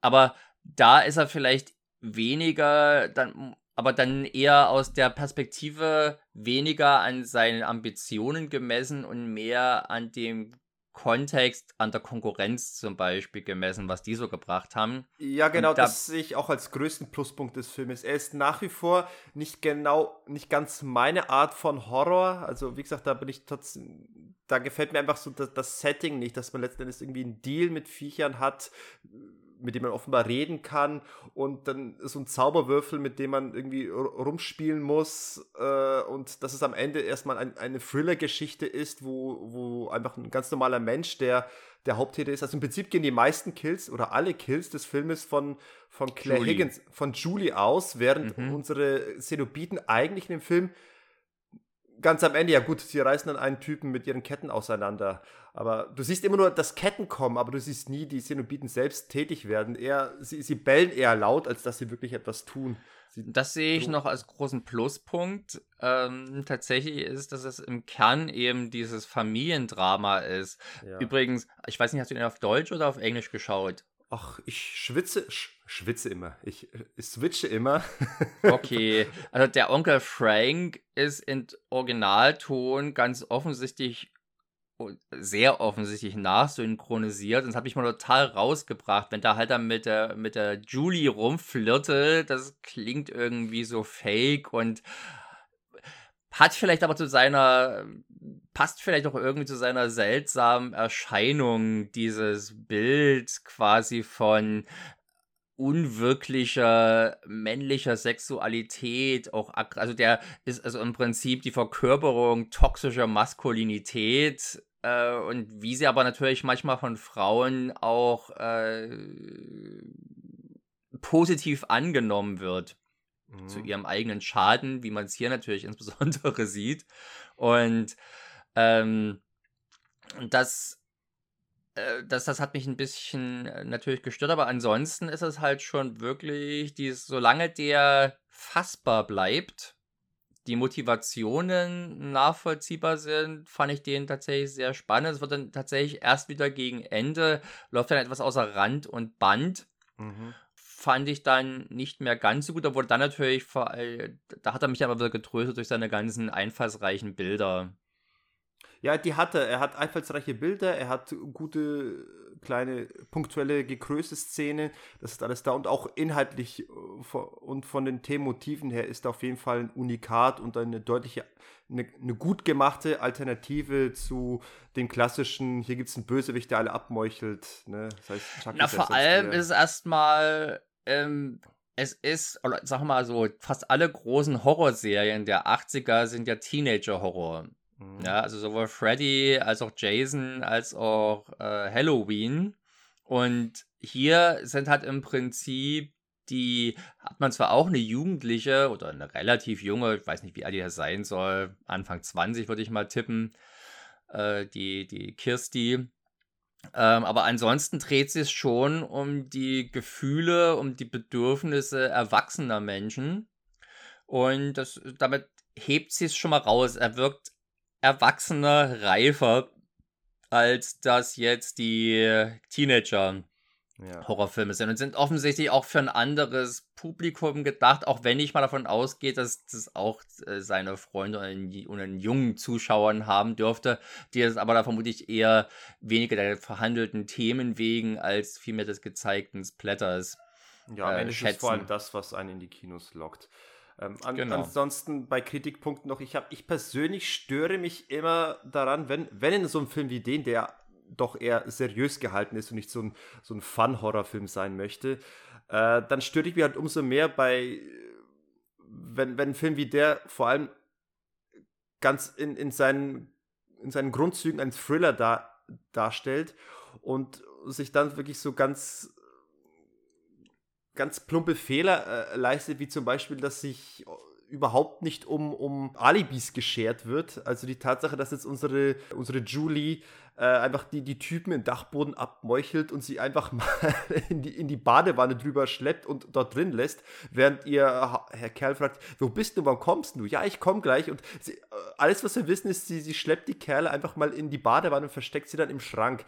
Aber da ist er vielleicht weniger, dann, aber dann eher aus der Perspektive weniger an seinen Ambitionen gemessen und mehr an dem Kontext an der Konkurrenz zum Beispiel gemessen, was die so gebracht haben. Ja, genau, da das sehe ich auch als größten Pluspunkt des Filmes. Er ist nach wie vor nicht genau, nicht ganz meine Art von Horror. Also, wie gesagt, da bin ich trotzdem, da gefällt mir einfach so das, das Setting nicht, dass man letzten Endes irgendwie einen Deal mit Viechern hat, mit dem man offenbar reden kann und dann so ein Zauberwürfel, mit dem man irgendwie rumspielen muss äh, und dass es am Ende erstmal ein, eine Thriller-Geschichte ist, wo, wo einfach ein ganz normaler Mensch, der der Haupttäter ist. Also im Prinzip gehen die meisten Kills oder alle Kills des Filmes von, von Claire Julie. Higgins, von Julie aus, während mhm. unsere Cenobiten eigentlich in dem Film ganz am Ende, ja gut, sie reißen dann einen Typen mit ihren Ketten auseinander. Aber du siehst immer nur das Ketten kommen, aber du siehst nie die Cenobiten selbst tätig werden. Eher, sie, sie bellen eher laut, als dass sie wirklich etwas tun. Sie das sehe ich noch als großen Pluspunkt. Ähm, tatsächlich ist, dass es im Kern eben dieses Familiendrama ist. Ja. Übrigens, ich weiß nicht, hast du den auf Deutsch oder auf Englisch geschaut? Ach, ich schwitze, sch schwitze immer. Ich, ich switche immer. *laughs* okay, also der Onkel Frank ist in Originalton ganz offensichtlich sehr offensichtlich nachsynchronisiert. Und das hat mich mal total rausgebracht, wenn da halt dann mit der, mit der Julie rumflirte. Das klingt irgendwie so fake und hat vielleicht aber zu seiner, passt vielleicht auch irgendwie zu seiner seltsamen Erscheinung, dieses Bild quasi von unwirklicher männlicher Sexualität, auch also der ist also im Prinzip die Verkörperung toxischer Maskulinität äh, und wie sie aber natürlich manchmal von Frauen auch äh, positiv angenommen wird mhm. zu ihrem eigenen Schaden, wie man es hier natürlich *laughs* insbesondere sieht. Und ähm, das, äh, das, das hat mich ein bisschen äh, natürlich gestört, aber ansonsten ist es halt schon wirklich, dieses, solange der fassbar bleibt, die Motivationen nachvollziehbar sind, fand ich den tatsächlich sehr spannend. Es wird dann tatsächlich erst wieder gegen Ende, läuft dann etwas außer Rand und Band. Mhm fand ich dann nicht mehr ganz so gut, obwohl dann natürlich, da hat er mich aber wieder getröstet durch seine ganzen einfallsreichen Bilder. Ja, die hat er. Er hat einfallsreiche Bilder, er hat gute, kleine, punktuelle, gegrößte Szenen. Das ist alles da. Und auch inhaltlich äh, und von den Themenmotiven her ist auf jeden Fall ein Unikat und eine deutliche, eine, eine gut gemachte Alternative zu dem klassischen, hier gibt es einen Bösewicht, der alle abmeuchelt. Ne? Das heißt, Na, vor allem ist es erstmal. Ähm es ist, oder sag mal so, fast alle großen Horrorserien der 80er sind ja Teenager-Horror. Mhm. Ja, also sowohl Freddy als auch Jason als auch äh, Halloween. Und hier sind halt im Prinzip die, hat man zwar auch eine Jugendliche oder eine relativ junge, ich weiß nicht, wie alt die das sein soll, Anfang 20 würde ich mal tippen, äh, die, die Kirsti. Ähm, aber ansonsten dreht sich schon um die Gefühle, um die Bedürfnisse erwachsener Menschen. Und das, damit hebt sie es schon mal raus. Er wirkt erwachsener, reifer, als das jetzt die Teenager ja. Horrorfilme sind und sind offensichtlich auch für ein anderes Publikum gedacht, auch wenn ich mal davon ausgehe, dass das auch äh, seine Freunde und einen jungen Zuschauern haben dürfte, die es aber da vermutlich eher weniger der verhandelten Themen wegen als vielmehr des gezeigten Splatters. Ja, am äh, Ende schätzen. ist vor allem das, was einen in die Kinos lockt. Ähm, an, genau. Ansonsten bei Kritikpunkten noch, ich habe, ich persönlich störe mich immer daran, wenn, wenn in so einem Film wie den, der doch eher seriös gehalten ist und nicht so ein, so ein Fun-Horrorfilm sein möchte, äh, dann störe ich mich halt umso mehr bei, wenn, wenn ein Film wie der vor allem ganz in, in, seinen, in seinen Grundzügen einen Thriller da, darstellt und sich dann wirklich so ganz ganz plumpe Fehler äh, leistet, wie zum Beispiel, dass sich überhaupt nicht um, um Alibis geschert wird. Also die Tatsache, dass jetzt unsere, unsere Julie äh, einfach die, die Typen im Dachboden abmeuchelt und sie einfach *laughs* mal in die, in die Badewanne drüber schleppt und dort drin lässt, während ihr Herr Kerl fragt, wo bist du, wann kommst du? Ja, ich komme gleich. Und sie, äh, alles, was wir wissen, ist, sie, sie schleppt die Kerle einfach mal in die Badewanne und versteckt sie dann im Schrank.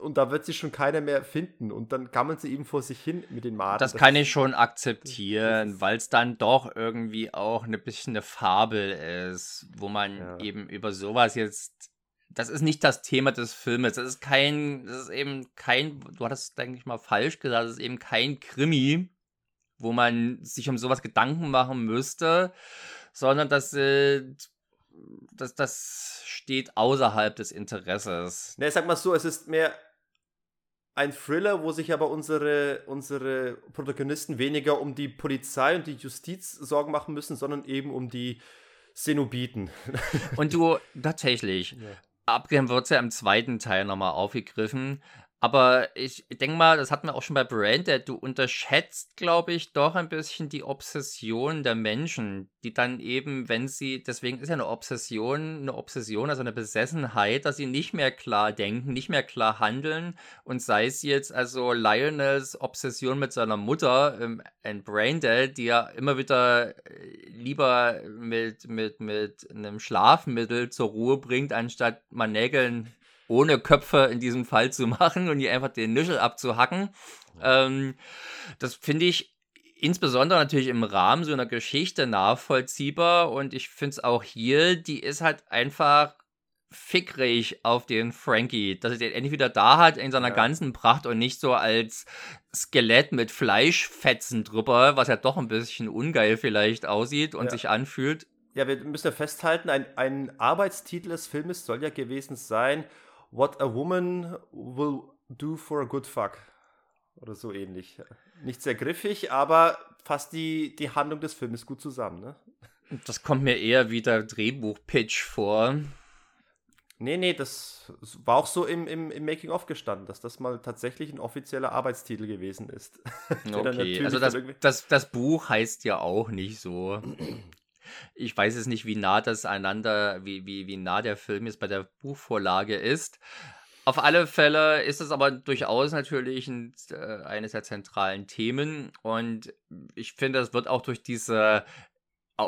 Und da wird sie schon keiner mehr finden. Und dann kann man sie eben vor sich hin mit den Maden. Das, das kann ich schon akzeptieren, weil es dann doch irgendwie auch ein bisschen eine Fabel ist, wo man ja. eben über sowas jetzt das ist nicht das Thema des Filmes. Das ist kein, das ist eben kein, du hattest, denke ich mal, falsch gesagt, das ist eben kein Krimi, wo man sich um sowas Gedanken machen müsste, sondern das sind, das, das steht außerhalb des Interesses. Ne, sag mal so, es ist mehr ein Thriller, wo sich aber unsere, unsere Protagonisten weniger um die Polizei und die Justiz Sorgen machen müssen, sondern eben um die Cenobiten. Und du, *laughs* tatsächlich. Ja. Abgehen wird es ja im zweiten Teil nochmal aufgegriffen. Aber ich denke mal, das hatten wir auch schon bei Branded, du unterschätzt, glaube ich, doch ein bisschen die Obsession der Menschen, die dann eben, wenn sie, deswegen ist ja eine Obsession, eine Obsession, also eine Besessenheit, dass sie nicht mehr klar denken, nicht mehr klar handeln. Und sei es jetzt also Lionels Obsession mit seiner Mutter, ähm, ein Braindead, die ja immer wieder äh, lieber mit, mit, mit einem Schlafmittel zur Ruhe bringt, anstatt mal Nägeln ohne Köpfe in diesem Fall zu *laughs* machen und ihr einfach den Nischel abzuhacken. Ähm, das finde ich insbesondere natürlich im Rahmen so einer Geschichte nachvollziehbar und ich finde es auch hier, die ist halt einfach fickrig auf den Frankie, dass er den endlich wieder da hat in seiner ja. ganzen Pracht und nicht so als Skelett mit Fleischfetzen drüber, was ja doch ein bisschen ungeil vielleicht aussieht und ja. sich anfühlt. Ja, wir müssen ja festhalten, ein, ein Arbeitstitel des Filmes soll ja gewesen sein, What a Woman Will Do for a Good Fuck. Oder so ähnlich. Nicht sehr griffig, aber fasst die, die Handlung des Films gut zusammen. Ne? Das kommt mir eher wie der Drehbuch-Pitch vor. Nee, nee, das war auch so im, im, im Making-of gestanden, dass das mal tatsächlich ein offizieller Arbeitstitel gewesen ist. *laughs* okay, also das, das, das Buch heißt ja auch nicht so. Ich weiß es nicht, wie nah das einander, wie, wie, wie nah der Film jetzt bei der Buchvorlage ist. Auf alle Fälle ist es aber durchaus natürlich ein, äh, eines der zentralen Themen und ich finde, es wird auch durch diese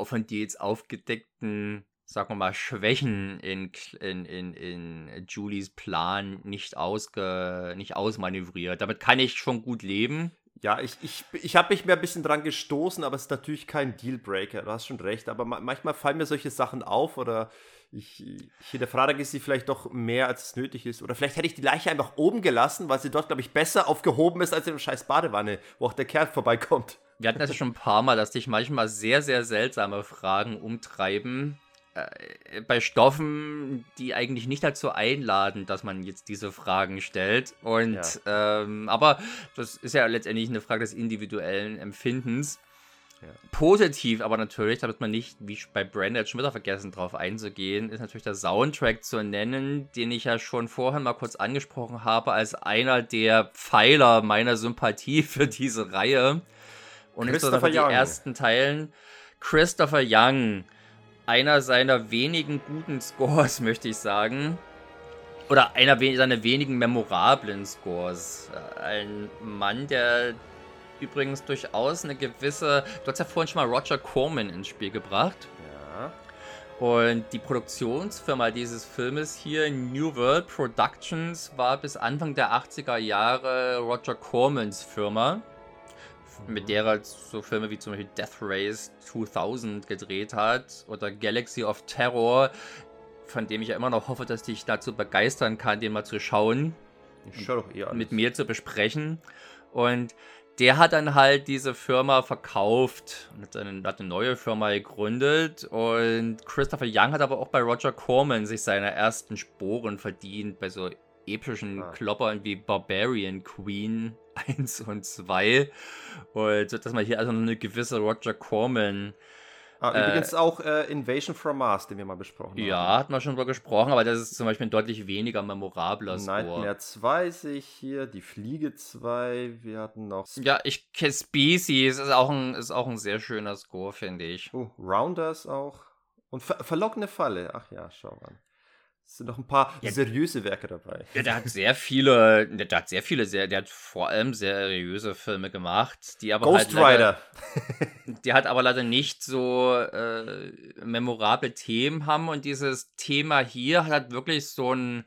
von dir jetzt aufgedeckten, sagen wir mal, Schwächen in, in, in, in Julies Plan nicht, ausge, nicht ausmanövriert. Damit kann ich schon gut leben. Ja, ich, ich, ich habe mich mehr ein bisschen dran gestoßen, aber es ist natürlich kein Dealbreaker. Du hast schon recht. Aber manchmal fallen mir solche Sachen auf oder ich, ich hinterfrage sie vielleicht doch mehr, als es nötig ist. Oder vielleicht hätte ich die Leiche einfach oben gelassen, weil sie dort, glaube ich, besser aufgehoben ist als in der scheiß Badewanne, wo auch der Kerl vorbeikommt. Wir hatten das schon ein paar Mal, dass dich manchmal sehr, sehr seltsame Fragen umtreiben. Äh, bei Stoffen, die eigentlich nicht dazu einladen, dass man jetzt diese Fragen stellt. Und ja. ähm, aber das ist ja letztendlich eine Frage des individuellen Empfindens. Ja. Positiv, aber natürlich, damit man nicht, wie bei Branded schon wieder vergessen, drauf einzugehen, ist natürlich der Soundtrack zu nennen, den ich ja schon vorhin mal kurz angesprochen habe, als einer der Pfeiler meiner Sympathie *laughs* für diese Reihe. Und insbesondere die ersten Teilen. Christopher Young einer seiner wenigen guten Scores, *laughs* möchte ich sagen. Oder einer seiner wenigen memorablen Scores. Ein Mann, der übrigens durchaus eine gewisse. Du hast ja vorhin schon mal Roger Corman ins Spiel gebracht. Ja. Und die Produktionsfirma dieses Filmes hier, New World Productions, war bis Anfang der 80er Jahre Roger Cormans Firma mit der er so Filme wie zum Beispiel Death Race 2000 gedreht hat oder Galaxy of Terror, von dem ich ja immer noch hoffe, dass dich dazu begeistern kann, den mal zu schauen. Ich schau doch eh alles. Mit mir zu besprechen. Und der hat dann halt diese Firma verkauft und hat eine, hat eine, neue Firma gegründet. Und Christopher Young hat aber auch bei Roger Corman sich seine ersten Sporen verdient, bei so epischen ah. Kloppern wie Barbarian Queen *laughs* 1 und 2. Und dass man hier also eine gewisse Roger Corman. Ah, äh, übrigens auch äh, Invasion from Mars, den wir mal besprochen haben. Ja, hat man schon drüber gesprochen, aber das ist zum Beispiel ein deutlich weniger memorabler Score. Nightmare 2 sehe ich hier, Die Fliege 2, wir hatten noch... Ja, ich kenne Species, ist auch, ein, ist auch ein sehr schöner Score, finde ich. Oh, Rounders auch. Und ver verlockende Falle, ach ja, schau mal. Es sind noch ein paar ja, seriöse Werke dabei. Ja, der hat sehr viele, der, hat sehr viele, sehr, der hat vor allem seriöse Filme gemacht, die aber Ghost halt Rider. Leider, *laughs* die hat aber leider nicht so äh, memorable Themen haben und dieses Thema hier hat halt wirklich so ein,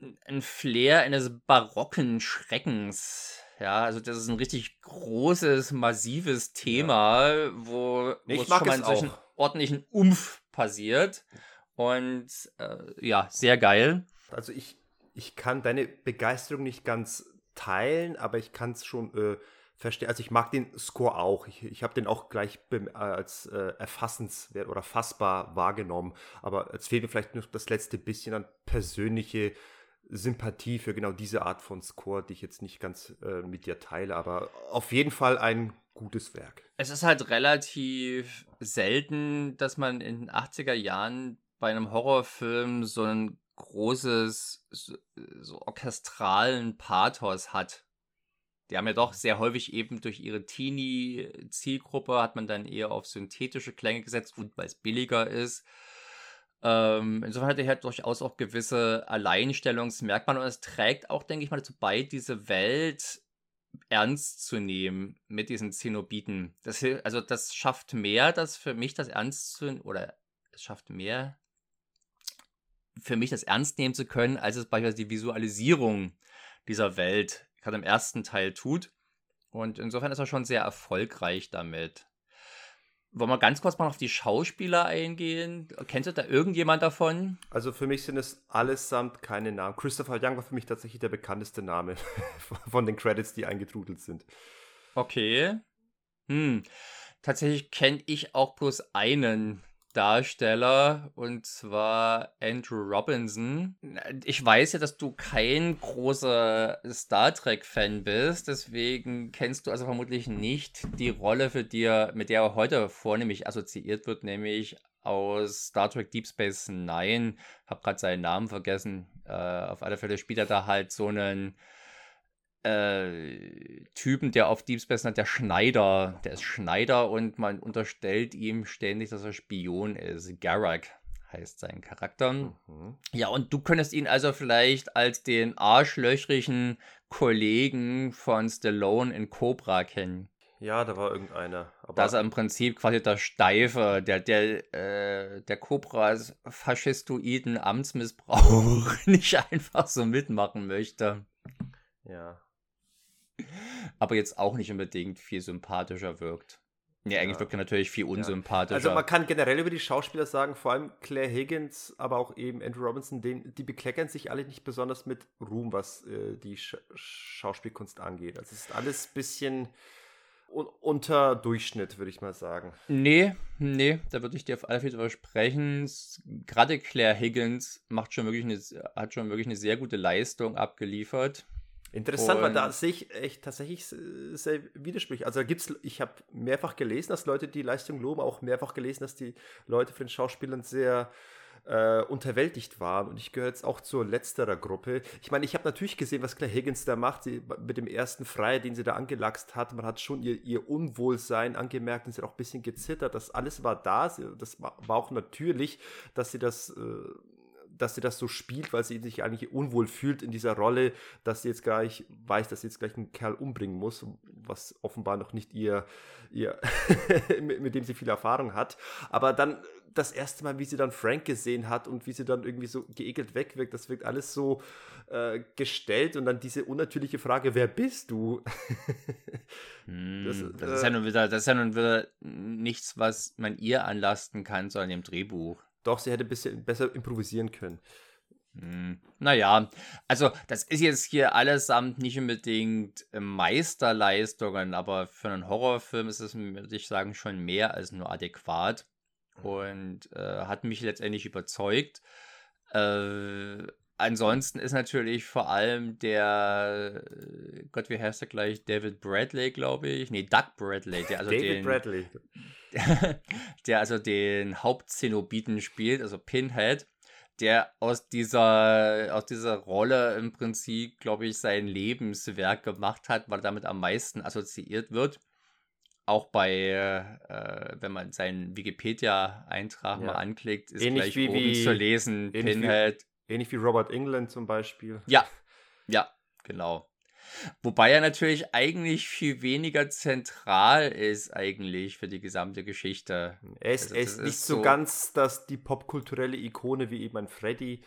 äh, ein Flair eines barocken Schreckens. Ja, also das ist ein richtig großes, massives Thema, ja. wo, wo es schon mal in solchen ordentlichen Umf passiert. Und äh, ja, sehr geil. Also ich, ich kann deine Begeisterung nicht ganz teilen, aber ich kann es schon äh, verstehen. Also ich mag den Score auch. Ich, ich habe den auch gleich als äh, erfassenswert oder fassbar wahrgenommen. Aber es fehlt mir vielleicht nur das letzte bisschen an persönliche Sympathie für genau diese Art von Score, die ich jetzt nicht ganz äh, mit dir teile. Aber auf jeden Fall ein gutes Werk. Es ist halt relativ selten, dass man in den 80er Jahren bei einem Horrorfilm so ein großes, so, so orchestralen Pathos hat. Die haben ja doch sehr häufig eben durch ihre Teenie-Zielgruppe hat man dann eher auf synthetische Klänge gesetzt und weil es billiger ist. Ähm, insofern hat er halt durchaus auch gewisse Alleinstellungsmerkmale und es trägt auch, denke ich mal, dazu bei, diese Welt ernst zu nehmen mit diesen Zenobiten. Das, also das schafft mehr, das für mich das ernst zu oder es schafft mehr für mich das ernst nehmen zu können, als es beispielsweise die Visualisierung dieser Welt gerade im ersten Teil tut. Und insofern ist er schon sehr erfolgreich damit. Wollen wir ganz kurz mal auf die Schauspieler eingehen? Kennt ihr da irgendjemand davon? Also für mich sind es allesamt keine Namen. Christopher Young war für mich tatsächlich der bekannteste Name *laughs* von den Credits, die eingetrudelt sind. Okay. Hm. Tatsächlich kenne ich auch bloß einen Darsteller und zwar Andrew Robinson. Ich weiß ja, dass du kein großer Star Trek-Fan bist, deswegen kennst du also vermutlich nicht die Rolle, für die er, mit der er heute vornehmlich assoziiert wird, nämlich aus Star Trek Deep Space Nine. Hab gerade seinen Namen vergessen. Äh, auf alle Fälle spielt er da halt so einen äh, Typen, der auf Deep Space hat, der Schneider, der ist Schneider und man unterstellt ihm ständig, dass er Spion ist. Garak heißt sein Charakter. Mhm. Ja, und du könntest ihn also vielleicht als den arschlöchrigen Kollegen von Stallone in Cobra kennen. Ja, da war irgendeiner. Aber das ist im Prinzip quasi der Steife, der, der, äh, der Cobras faschistoiden Amtsmissbrauch *laughs* nicht einfach so mitmachen möchte. Ja. Aber jetzt auch nicht unbedingt viel sympathischer wirkt. Nee, eigentlich ja. wirkt er natürlich viel unsympathischer. Also man kann generell über die Schauspieler sagen, vor allem Claire Higgins, aber auch eben Andrew Robinson, den, die bekleckern sich alle nicht besonders mit Ruhm, was äh, die Sch Schauspielkunst angeht. Also es ist alles ein bisschen un unter Durchschnitt, würde ich mal sagen. Nee, nee, da würde ich dir auf alle Fälle widersprechen. Gerade Claire Higgins macht schon wirklich eine, hat schon wirklich eine sehr gute Leistung abgeliefert. Interessant, und weil da sehe ich echt tatsächlich sehr Widersprüche. Also gibt's, ich habe mehrfach gelesen, dass Leute die Leistung loben, auch mehrfach gelesen, dass die Leute von den Schauspielern sehr äh, unterwältigt waren. Und ich gehöre jetzt auch zur letzterer Gruppe. Ich meine, ich habe natürlich gesehen, was Claire Higgins da macht, sie, mit dem ersten Freier, den sie da angelachst hat. Man hat schon ihr, ihr Unwohlsein angemerkt und sie hat auch ein bisschen gezittert. Das alles war da. Das war auch natürlich, dass sie das. Äh, dass sie das so spielt, weil sie sich eigentlich unwohl fühlt in dieser Rolle, dass sie jetzt gleich weiß, dass sie jetzt gleich einen Kerl umbringen muss, was offenbar noch nicht ihr, ihr *laughs* mit dem sie viel Erfahrung hat. Aber dann das erste Mal, wie sie dann Frank gesehen hat und wie sie dann irgendwie so geekelt wegwirkt, das wirkt alles so äh, gestellt und dann diese unnatürliche Frage, wer bist du? *laughs* hm, das, das, ist ja nun wieder, das ist ja nun wieder nichts, was man ihr anlasten kann, sondern im Drehbuch. Doch, sie hätte ein bisschen besser improvisieren können. Hm, naja, also das ist jetzt hier allesamt nicht unbedingt Meisterleistungen, aber für einen Horrorfilm ist es, würde ich sagen, schon mehr als nur adäquat und äh, hat mich letztendlich überzeugt. Äh, ansonsten ist natürlich vor allem der, Gott, wie heißt er gleich? David Bradley, glaube ich. Nee, Doug Bradley. Der also David den, Bradley. *laughs* der also den Hauptzenobiten spielt, also Pinhead, der aus dieser, aus dieser Rolle im Prinzip, glaube ich, sein Lebenswerk gemacht hat, weil er damit am meisten assoziiert wird. Auch bei, äh, wenn man seinen Wikipedia-Eintrag ja. mal anklickt, ist ähnlich gleich wie, oben wie, zu lesen, Pinhead. Wie, ähnlich wie Robert England zum Beispiel. Ja, *laughs* ja, genau. Wobei er natürlich eigentlich viel weniger zentral ist eigentlich für die gesamte Geschichte. Er ist, also, er ist nicht ist so ganz das, die popkulturelle Ikone wie eben ein Freddy,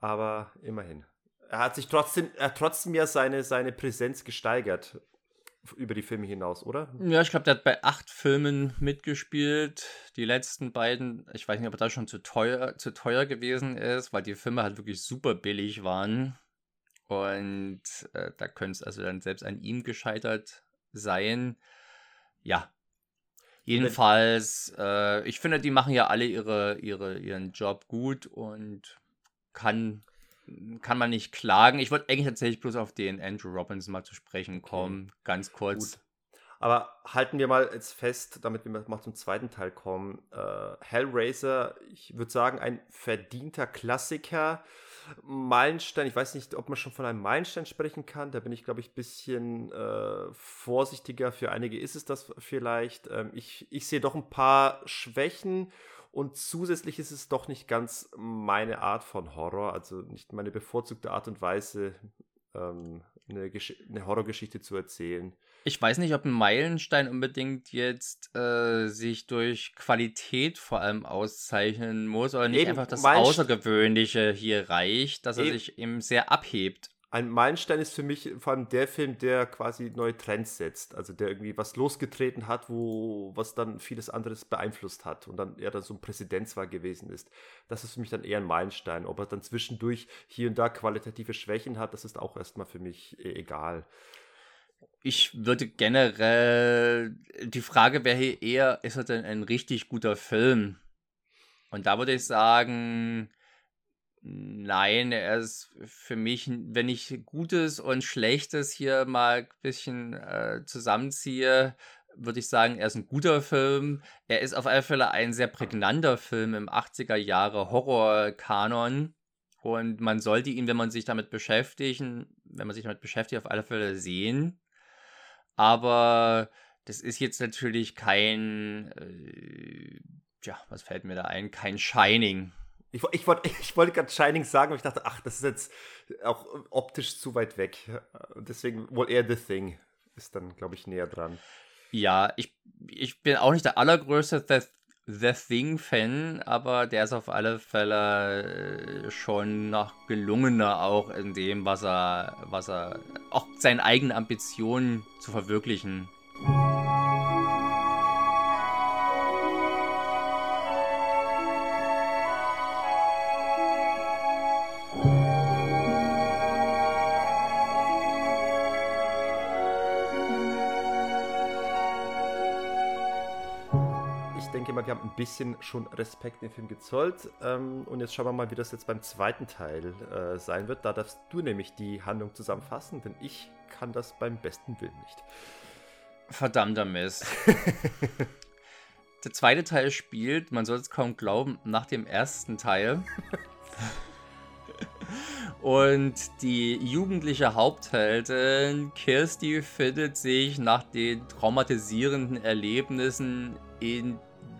aber immerhin. Er hat sich trotzdem, er hat trotzdem ja seine, seine Präsenz gesteigert über die Filme hinaus, oder? Ja, ich glaube, der hat bei acht Filmen mitgespielt. Die letzten beiden, ich weiß nicht, ob er da schon zu teuer, zu teuer gewesen ist, weil die Filme halt wirklich super billig waren. Und äh, da könnte es also dann selbst an ihm gescheitert sein. Ja. Jedenfalls, äh, ich finde, die machen ja alle ihre, ihre, ihren Job gut und kann, kann man nicht klagen. Ich wollte eigentlich tatsächlich bloß auf den Andrew Robinson mal zu sprechen kommen, okay. ganz kurz. Gut. Aber halten wir mal jetzt fest, damit wir mal zum zweiten Teil kommen. Äh, Hellraiser, ich würde sagen, ein verdienter Klassiker. Meilenstein, ich weiß nicht, ob man schon von einem Meilenstein sprechen kann. Da bin ich, glaube ich, ein bisschen äh, vorsichtiger. Für einige ist es das vielleicht. Ähm, ich, ich sehe doch ein paar Schwächen und zusätzlich ist es doch nicht ganz meine Art von Horror, also nicht meine bevorzugte Art und Weise, ähm, eine, eine Horrorgeschichte zu erzählen. Ich weiß nicht, ob ein Meilenstein unbedingt jetzt äh, sich durch Qualität vor allem auszeichnen muss oder nicht eben, einfach das Außergewöhnliche hier reicht, dass er eben. sich eben sehr abhebt. Ein Meilenstein ist für mich vor allem der Film, der quasi neue Trends setzt, also der irgendwie was losgetreten hat, wo was dann vieles anderes beeinflusst hat und dann eher dann so ein Präsidentswahl gewesen ist. Das ist für mich dann eher ein Meilenstein. Ob er dann zwischendurch hier und da qualitative Schwächen hat, das ist auch erstmal für mich e-, egal ich würde generell, die Frage wäre hier eher, ist er denn ein richtig guter Film? Und da würde ich sagen, nein, er ist für mich, wenn ich Gutes und Schlechtes hier mal ein bisschen äh, zusammenziehe, würde ich sagen, er ist ein guter Film. Er ist auf alle Fälle ein sehr prägnanter Film im 80er Jahre Horror-Kanon. Und man sollte ihn, wenn man sich damit beschäftigen, wenn man sich damit beschäftigt, auf alle Fälle sehen. Aber das ist jetzt natürlich kein, äh, ja, was fällt mir da ein? Kein Shining. Ich, *laughs* ich wollte ich wollt gerade Shining sagen, aber ich dachte, ach, das ist jetzt auch optisch zu weit weg. Deswegen wohl eher The Thing ist dann, glaube ich, näher dran. Ja, ich, ich bin auch nicht der allergrößte The, The Thing-Fan, aber der ist auf alle Fälle äh, schon noch gelungener auch in dem, was er, was er, auch seinen eigenen Ambitionen zu verwirklichen. Ein bisschen schon Respekt dem Film gezollt. Ähm, und jetzt schauen wir mal, wie das jetzt beim zweiten Teil äh, sein wird. Da darfst du nämlich die Handlung zusammenfassen, denn ich kann das beim besten Willen nicht. Verdammter Mist. *laughs* Der zweite Teil spielt, man soll es kaum glauben, nach dem ersten Teil. *laughs* Und die jugendliche Hauptheldin Kirsty findet sich nach den traumatisierenden Erlebnissen in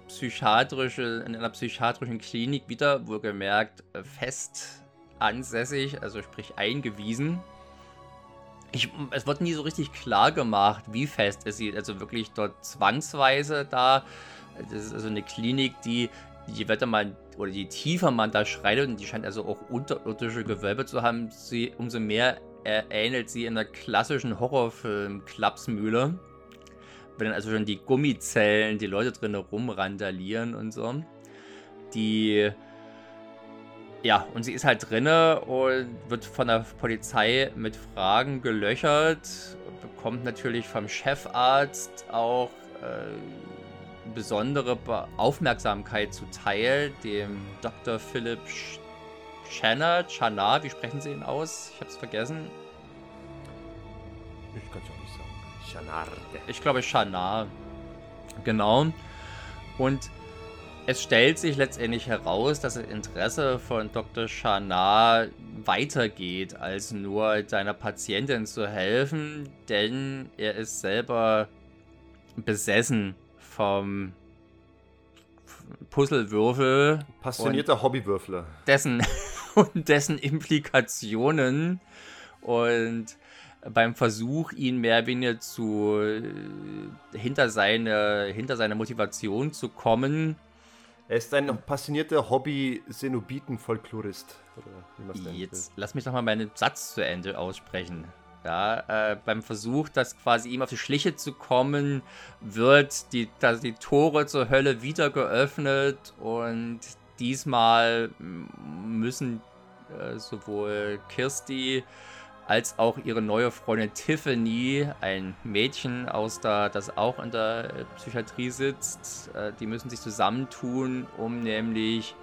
psychiatrische, in einer psychiatrischen Klinik wieder, wohlgemerkt, äh, fest ansässig, also sprich eingewiesen. Ich, es wird nie so richtig klar gemacht, wie fest es sie, also wirklich dort zwangsweise da. Das ist also eine Klinik, die, je weiter man oder je tiefer man da schreitet, und die scheint also auch unterirdische Gewölbe zu haben, sie, umso mehr ähnelt sie in einer klassischen Horrorfilm-Klapsmühle wenn dann also schon die Gummizellen, die Leute drin rumrandalieren und so. Die. Ja, und sie ist halt drinne und wird von der Polizei mit Fragen gelöchert, bekommt natürlich vom Chefarzt auch äh, besondere Aufmerksamkeit zuteil, dem Dr. Philipp Channer, Channar, wie sprechen Sie ihn aus? Ich hab's vergessen. Ich kann's auch Shanar. Ich glaube Shanar. Genau. Und es stellt sich letztendlich heraus, dass das Interesse von Dr. Shanar weitergeht, als nur deiner Patientin zu helfen, denn er ist selber besessen vom Puzzlewürfel. Passionierter Hobbywürfler. Dessen *laughs* und dessen Implikationen. Und beim Versuch, ihn mehr oder weniger zu äh, hinter seine, hinter seine Motivation zu kommen. Er ist ein passionierter Hobby-Senobiten-Folklorist. Jetzt lass mich doch mal meinen Satz zu Ende aussprechen. Ja, äh, beim Versuch, das quasi ihm auf die Schliche zu kommen, wird die, da die Tore zur Hölle wieder geöffnet und diesmal müssen äh, sowohl Kirsty als auch ihre neue Freundin Tiffany, ein Mädchen aus der, das auch in der äh, Psychiatrie sitzt. Äh, die müssen sich zusammentun, um nämlich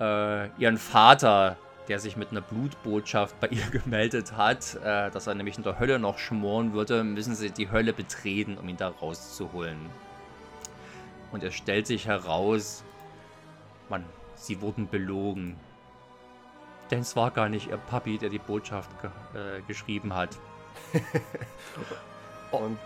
äh, ihren Vater, der sich mit einer Blutbotschaft bei *laughs* ihr gemeldet hat, äh, dass er nämlich in der Hölle noch schmoren würde, müssen sie die Hölle betreten, um ihn da rauszuholen. Und es stellt sich heraus, man, sie wurden belogen. Denn es war gar nicht ihr Papi, der die Botschaft ge äh, geschrieben hat. *laughs* Und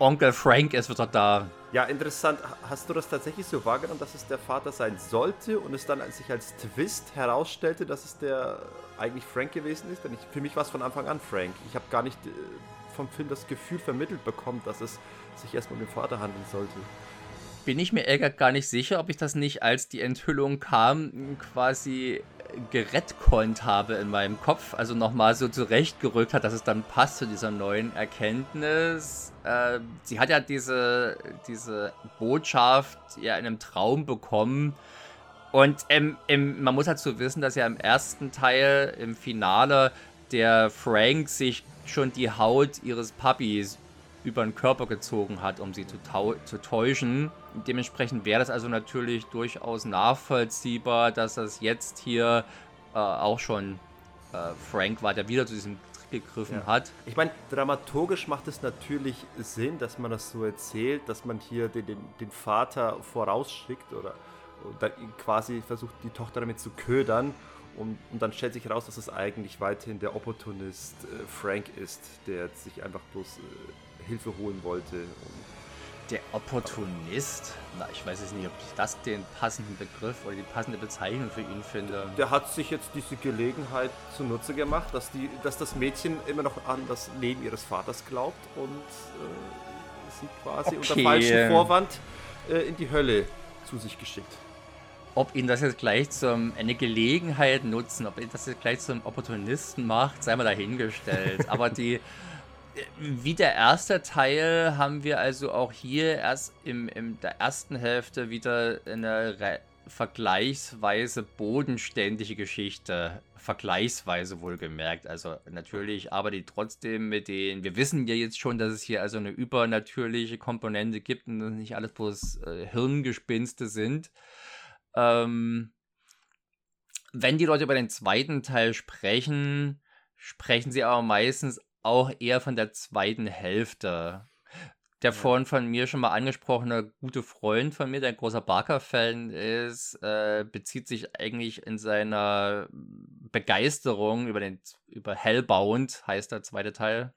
Onkel Frank ist wieder da. Ja, interessant. Hast du das tatsächlich so wahrgenommen, dass es der Vater sein sollte und es dann sich als Twist herausstellte, dass es der eigentlich Frank gewesen ist? Denn ich, für mich war es von Anfang an Frank. Ich habe gar nicht äh, vom Film das Gefühl vermittelt bekommen, dass es sich erstmal um den Vater handeln sollte. Bin ich mir eher gar nicht sicher, ob ich das nicht, als die Enthüllung kam, quasi gerettkonnt habe in meinem Kopf, also nochmal so zurechtgerückt hat, dass es dann passt zu dieser neuen Erkenntnis. Äh, sie hat ja diese, diese Botschaft ja in einem Traum bekommen. Und im, im, man muss dazu wissen, dass ja im ersten Teil, im Finale, der Frank sich schon die Haut ihres Puppies über den Körper gezogen hat, um sie zu, zu täuschen. Dementsprechend wäre das also natürlich durchaus nachvollziehbar, dass das jetzt hier äh, auch schon äh, Frank war, der wieder zu diesem Trick gegriffen ja. hat. Ich meine, dramaturgisch macht es natürlich Sinn, dass man das so erzählt, dass man hier den, den, den Vater vorausschickt oder, oder quasi versucht, die Tochter damit zu ködern. Und, und, dann stellt sich heraus, dass es eigentlich weiterhin der Opportunist äh, Frank ist, der sich einfach bloß äh, Hilfe holen wollte. der Opportunist? Na, ich weiß jetzt nicht, ob ich das den passenden Begriff oder die passende Bezeichnung für ihn finde. Der hat sich jetzt diese Gelegenheit zunutze gemacht, dass, die, dass das Mädchen immer noch an das Leben ihres Vaters glaubt und äh, sie quasi okay. unter falschem Vorwand äh, in die Hölle zu sich geschickt. Ob ihn das jetzt gleich zum eine Gelegenheit nutzen, ob ihn das jetzt gleich zum Opportunisten macht, sei mal dahingestellt. *laughs* Aber die, wie der erste Teil haben wir also auch hier erst im, in der ersten Hälfte wieder eine Re vergleichsweise bodenständige Geschichte. Vergleichsweise wohlgemerkt. Also natürlich aber die trotzdem mit den. Wir wissen ja jetzt schon, dass es hier also eine übernatürliche Komponente gibt und nicht alles bloß äh, Hirngespinste sind. Ähm, wenn die Leute über den zweiten Teil sprechen, sprechen sie aber meistens auch eher von der zweiten Hälfte. Der ja. vorhin von mir schon mal angesprochene gute Freund von mir, der ein großer Barker-Fan ist, äh, bezieht sich eigentlich in seiner Begeisterung über den über Hellbound, heißt der zweite Teil,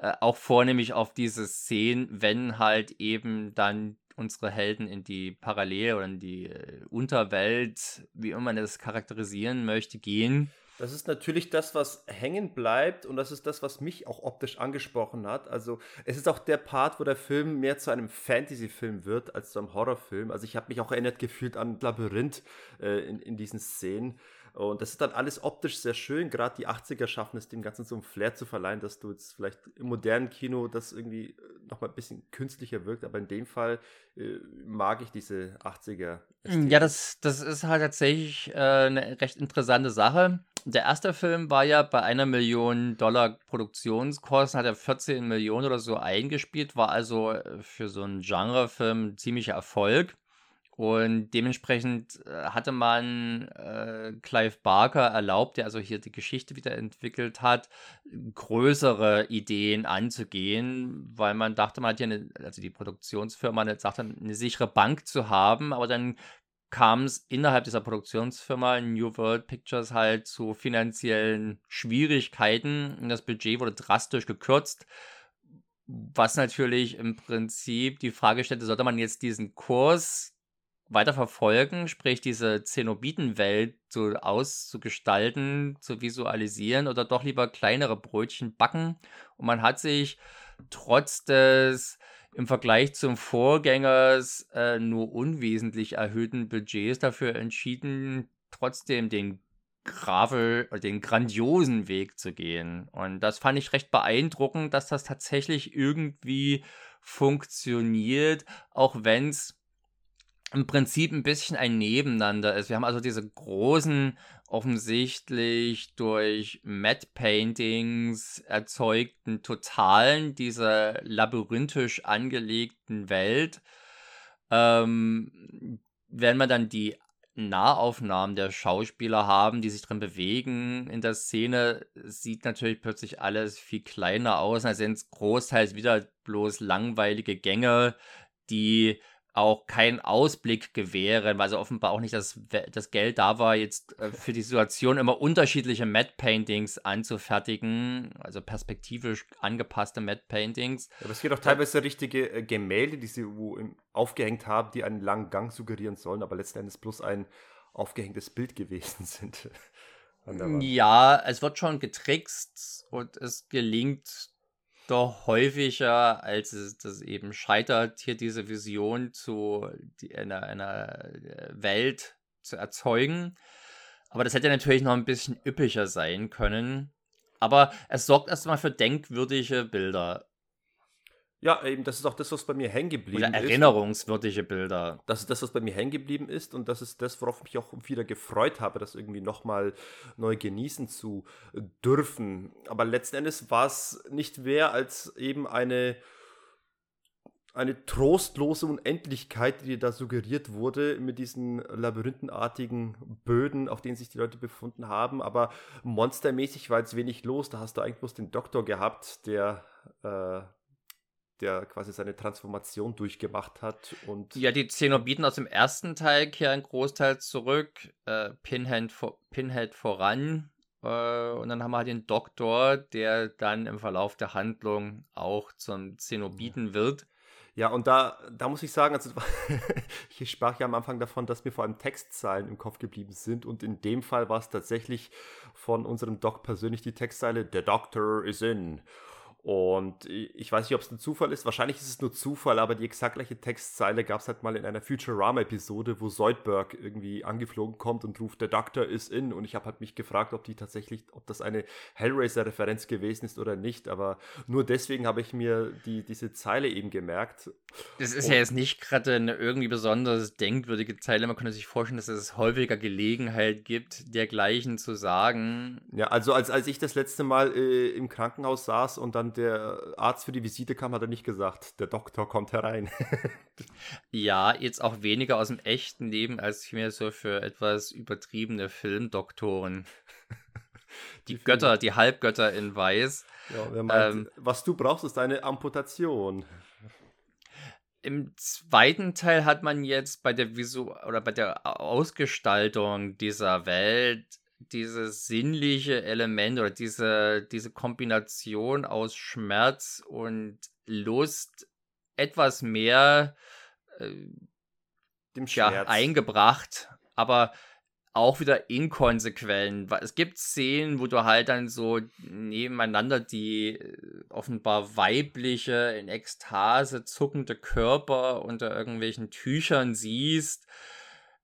ja. äh, auch vornehmlich auf diese Szenen, wenn halt eben dann unsere Helden in die Parallel- oder in die äh, Unterwelt, wie immer man das charakterisieren möchte, gehen. Das ist natürlich das, was hängen bleibt und das ist das, was mich auch optisch angesprochen hat. Also es ist auch der Part, wo der Film mehr zu einem Fantasy-Film wird als zu einem Horrorfilm. Also ich habe mich auch erinnert gefühlt an Labyrinth äh, in, in diesen Szenen. Und das ist dann alles optisch sehr schön. Gerade die 80er schaffen es, dem Ganzen so einen Flair zu verleihen, dass du jetzt vielleicht im modernen Kino das irgendwie äh, nochmal ein bisschen künstlicher wirkt. Aber in dem Fall äh, mag ich diese 80er. -Ästhetik. Ja, das, das ist halt tatsächlich äh, eine recht interessante Sache. Der erste Film war ja bei einer Million Dollar Produktionskosten, hat er 14 Millionen oder so eingespielt, war also äh, für so einen Genrefilm ein ziemlicher Erfolg. Und dementsprechend äh, hatte man äh, Clive Barker erlaubt, der also hier die Geschichte wieder entwickelt hat, größere Ideen anzugehen, weil man dachte, man hat hier eine, also die Produktionsfirma eine, sagte, eine sichere Bank zu haben, aber dann kam es innerhalb dieser Produktionsfirma New World Pictures halt zu finanziellen Schwierigkeiten und das Budget wurde drastisch gekürzt. Was natürlich im Prinzip die Frage stellte, sollte man jetzt diesen Kurs weiter verfolgen, sprich diese Zenobitenwelt so auszugestalten, zu visualisieren oder doch lieber kleinere Brötchen backen. Und man hat sich trotz des im Vergleich zum Vorgängers äh, nur unwesentlich erhöhten Budgets dafür entschieden, trotzdem den Gravel, den grandiosen Weg zu gehen. Und das fand ich recht beeindruckend, dass das tatsächlich irgendwie funktioniert, auch wenn es im Prinzip ein bisschen ein Nebeneinander ist. Wir haben also diese großen, offensichtlich durch Matte Paintings erzeugten Totalen dieser labyrinthisch angelegten Welt. Ähm, wenn man dann die Nahaufnahmen der Schauspieler haben, die sich drin bewegen in der Szene, sieht natürlich plötzlich alles viel kleiner aus. Da sind es großteils wieder bloß langweilige Gänge, die auch keinen Ausblick gewähren, weil so offenbar auch nicht das, das Geld da war, jetzt äh, für die Situation immer unterschiedliche Matte Paintings anzufertigen, also perspektivisch angepasste Matte Paintings. Aber es gibt auch teilweise richtige äh, Gemälde, die sie wo aufgehängt haben, die einen langen Gang suggerieren sollen, aber letzten Endes bloß ein aufgehängtes Bild *laughs* gewesen sind. ja, es wird schon getrickst und es gelingt doch häufiger, als es das eben scheitert, hier diese Vision zu die, einer, einer äh, Welt zu erzeugen. Aber das hätte natürlich noch ein bisschen üppiger sein können. Aber es sorgt erstmal für denkwürdige Bilder. Ja, eben, das ist auch das, was bei mir hängen geblieben Oder erinnerungswürdige Bilder. Das ist das, was bei mir hängen geblieben ist und das ist das, worauf ich mich auch wieder gefreut habe, das irgendwie nochmal neu genießen zu dürfen. Aber letzten Endes war es nicht mehr als eben eine, eine trostlose Unendlichkeit, die da suggeriert wurde mit diesen labyrinthenartigen Böden, auf denen sich die Leute befunden haben. Aber monstermäßig war jetzt wenig los. Da hast du eigentlich bloß den Doktor gehabt, der äh, der quasi seine Transformation durchgemacht hat. Und ja, die Zenobiten aus dem ersten Teil kehren großteils zurück, äh, Pinhead, vor, Pinhead voran. Äh, und dann haben wir halt den Doktor, der dann im Verlauf der Handlung auch zum Zenobiten wird. Ja, und da, da muss ich sagen, also *laughs* ich sprach ja am Anfang davon, dass mir vor allem Textzeilen im Kopf geblieben sind. Und in dem Fall war es tatsächlich von unserem Doc persönlich die Textzeile: The Doctor is in. Und ich weiß nicht, ob es ein Zufall ist. Wahrscheinlich ist es nur Zufall, aber die exakt gleiche Textzeile gab es halt mal in einer Futurama-Episode, wo Zoidberg irgendwie angeflogen kommt und ruft, der Doktor ist in. Und ich habe halt mich gefragt, ob die tatsächlich, ob das eine Hellraiser-Referenz gewesen ist oder nicht. Aber nur deswegen habe ich mir die, diese Zeile eben gemerkt. Das ist und, ja jetzt nicht gerade eine irgendwie besonders denkwürdige Zeile. Man könnte sich vorstellen, dass es häufiger Gelegenheit gibt, dergleichen zu sagen. Ja, also als, als ich das letzte Mal äh, im Krankenhaus saß und dann der Arzt für die Visite kam, hat er nicht gesagt, der Doktor kommt herein. *laughs* ja, jetzt auch weniger aus dem echten Leben als mehr so für etwas übertriebene Filmdoktoren. *laughs* Die, die Götter, die Halbgötter in Weiß. Ja, meint, ähm, was du brauchst, ist eine Amputation. Im zweiten Teil hat man jetzt bei der Visu oder bei der Ausgestaltung dieser Welt dieses sinnliche Element oder diese, diese Kombination aus Schmerz und Lust etwas mehr äh, Dem ja, eingebracht, aber auch wieder inkonsequent. Es gibt Szenen, wo du halt dann so nebeneinander die äh, offenbar weibliche, in Ekstase zuckende Körper unter irgendwelchen Tüchern siehst.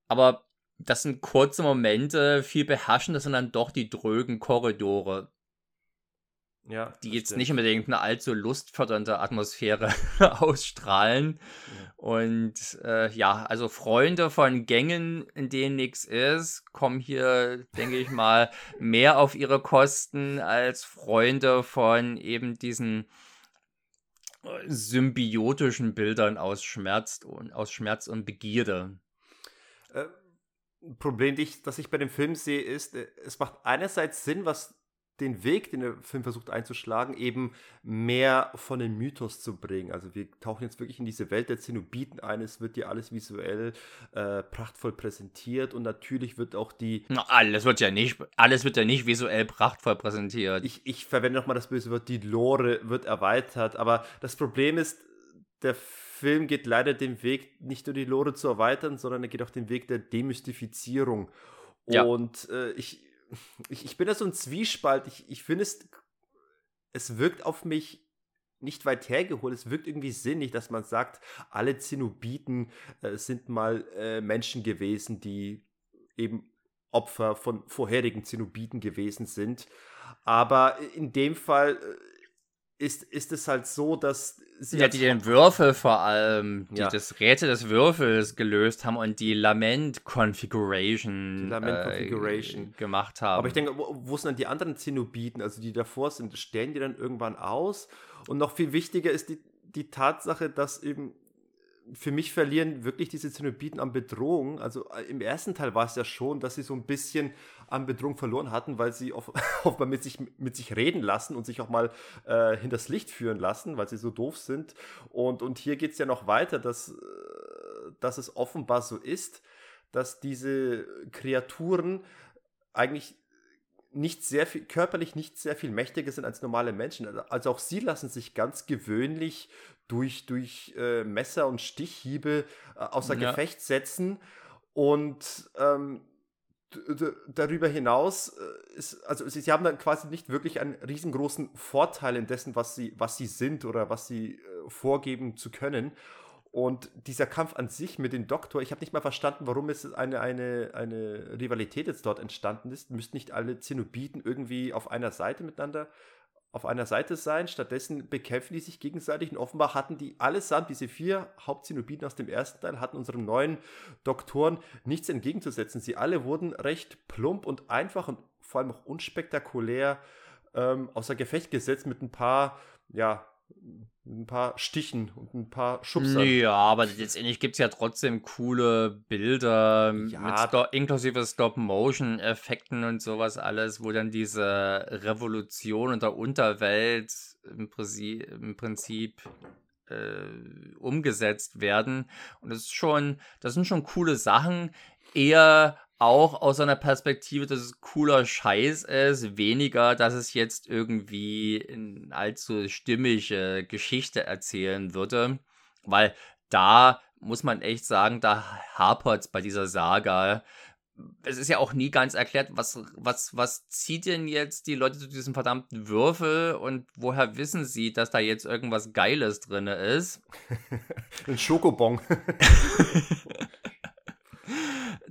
Aber das sind kurze Momente, viel beherrschender sind dann doch die drögen Korridore. Ja, die jetzt stimmt. nicht unbedingt eine allzu lustfördernde Atmosphäre *laughs* ausstrahlen. Ja. Und äh, ja, also Freunde von Gängen, in denen nichts ist, kommen hier, denke ich mal, *laughs* mehr auf ihre Kosten als Freunde von eben diesen äh, symbiotischen Bildern aus Schmerz und aus Schmerz und Begierde. Äh, Problem, das ich bei dem Film sehe, ist, äh, es macht einerseits Sinn, was den Weg, den der Film versucht einzuschlagen, eben mehr von dem Mythos zu bringen. Also wir tauchen jetzt wirklich in diese Welt der Zenobiten ein. Es wird dir alles visuell äh, prachtvoll präsentiert und natürlich wird auch die. Na, alles wird ja nicht, alles wird ja nicht visuell prachtvoll präsentiert. Ich, ich verwende nochmal das böse Wort, die Lore wird erweitert. Aber das Problem ist, der Film geht leider den Weg, nicht nur die Lore zu erweitern, sondern er geht auch den Weg der Demystifizierung. Ja. Und äh, ich, ich, ich bin da so ein Zwiespalt. Ich, ich finde es, es wirkt auf mich nicht weit hergeholt. Es wirkt irgendwie sinnig, dass man sagt, alle Zenobiten äh, sind mal äh, Menschen gewesen, die eben Opfer von vorherigen Zenobiten gewesen sind. Aber in dem Fall äh, ist, ist es halt so, dass sie. Ja, die den Würfel vor allem, die ja. das Rätsel des Würfels gelöst haben und die Lament Configuration, Lament -Configuration. Äh, gemacht haben. Aber ich denke, wo, wo sind dann die anderen Zenobiten, also die davor sind, stellen die dann irgendwann aus? Und noch viel wichtiger ist die, die Tatsache, dass eben für mich verlieren wirklich diese Zenobiten an Bedrohung. Also äh, im ersten Teil war es ja schon, dass sie so ein bisschen an Bedrohung verloren hatten, weil sie offenbar *laughs* mit sich, mit sich reden lassen und sich auch mal äh, hinters Licht führen lassen, weil sie so doof sind. Und, und hier geht es ja noch weiter, dass, äh, dass es offenbar so ist, dass diese Kreaturen eigentlich nicht sehr viel, körperlich nicht sehr viel mächtiger sind als normale Menschen. Also, also auch sie lassen sich ganz gewöhnlich durch, durch äh, Messer und Stichhiebe äh, außer ja. Gefecht setzen. Und ähm, darüber hinaus äh, ist, also sie, sie, haben dann quasi nicht wirklich einen riesengroßen Vorteil in dessen, was sie, was sie sind oder was sie äh, vorgeben zu können. Und dieser Kampf an sich mit dem Doktor, ich habe nicht mal verstanden, warum es eine, eine, eine Rivalität jetzt dort entstanden ist. Müssten nicht alle Zenobiten irgendwie auf einer Seite miteinander auf einer Seite sein. Stattdessen bekämpfen die sich gegenseitig und offenbar hatten die allesamt, diese vier Hauptzenobiten aus dem ersten Teil, hatten unserem neuen Doktoren nichts entgegenzusetzen. Sie alle wurden recht plump und einfach und vor allem auch unspektakulär ähm, außer Gefecht gesetzt mit ein paar, ja, ein paar Stichen und ein paar Schubsern. Ja, aber letztendlich gibt es ja trotzdem coole Bilder ja. mit Sto inklusive Stop-Motion-Effekten und sowas alles, wo dann diese Revolution in der Unterwelt im Prinzip, im Prinzip äh, umgesetzt werden. Und das ist schon, das sind schon coole Sachen. Eher auch aus einer Perspektive, dass es cooler Scheiß ist, weniger, dass es jetzt irgendwie eine allzu stimmige Geschichte erzählen würde, weil da muss man echt sagen, da hapert es bei dieser Saga, es ist ja auch nie ganz erklärt, was, was, was zieht denn jetzt die Leute zu diesem verdammten Würfel und woher wissen sie, dass da jetzt irgendwas Geiles drin ist? *laughs* Ein Schokobon. *laughs*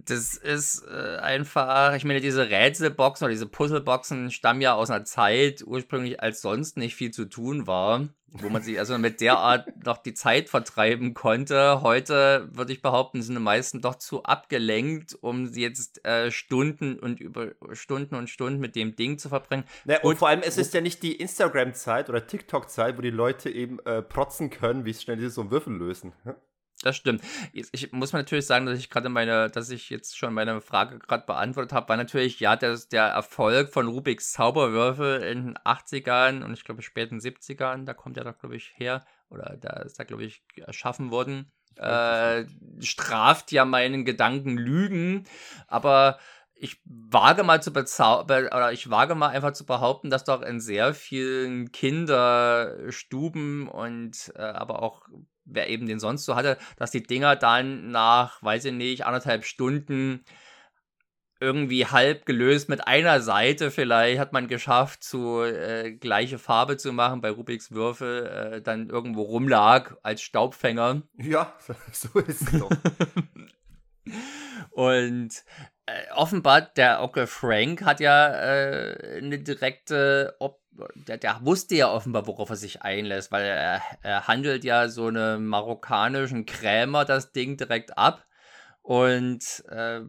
das ist äh, einfach, ich meine, diese Rätselboxen oder diese Puzzleboxen stammen ja aus einer Zeit ursprünglich, als sonst nicht viel zu tun war, wo man sich also mit der *laughs* Art noch die Zeit vertreiben konnte. Heute würde ich behaupten, sind die meisten doch zu abgelenkt, um jetzt äh, Stunden und über Stunden und Stunden mit dem Ding zu verbringen. Naja, und, und, vor allem, es ist ja nicht die Instagram-Zeit oder TikTok-Zeit, wo die Leute eben äh, protzen können, wie schnell sie so einen Würfel lösen. Das stimmt. Ich muss natürlich sagen, dass ich gerade meine, dass ich jetzt schon meine Frage gerade beantwortet habe, war natürlich, ja, der, der Erfolg von Rubiks Zauberwürfel in den 80ern und ich glaube späten 70ern, da kommt er doch, glaube ich, her, oder da ist da, glaube ich, erschaffen worden, äh, straft ja meinen Gedanken Lügen, aber ich wage mal zu bezaubern, oder ich wage mal einfach zu behaupten, dass doch in sehr vielen Kinderstuben und äh, aber auch wer eben den sonst so hatte, dass die Dinger dann nach, weiß ich nicht, anderthalb Stunden irgendwie halb gelöst mit einer Seite vielleicht hat man geschafft, zu äh, gleiche Farbe zu machen bei Rubiks Würfel, äh, dann irgendwo rumlag als Staubfänger. Ja, *laughs* so ist es doch. Und äh, offenbar, der Onkel Frank hat ja äh, eine direkte Ob der, der, wusste ja offenbar, worauf er sich einlässt, weil er, er handelt ja so einen marokkanischen Krämer das Ding direkt ab. Und äh,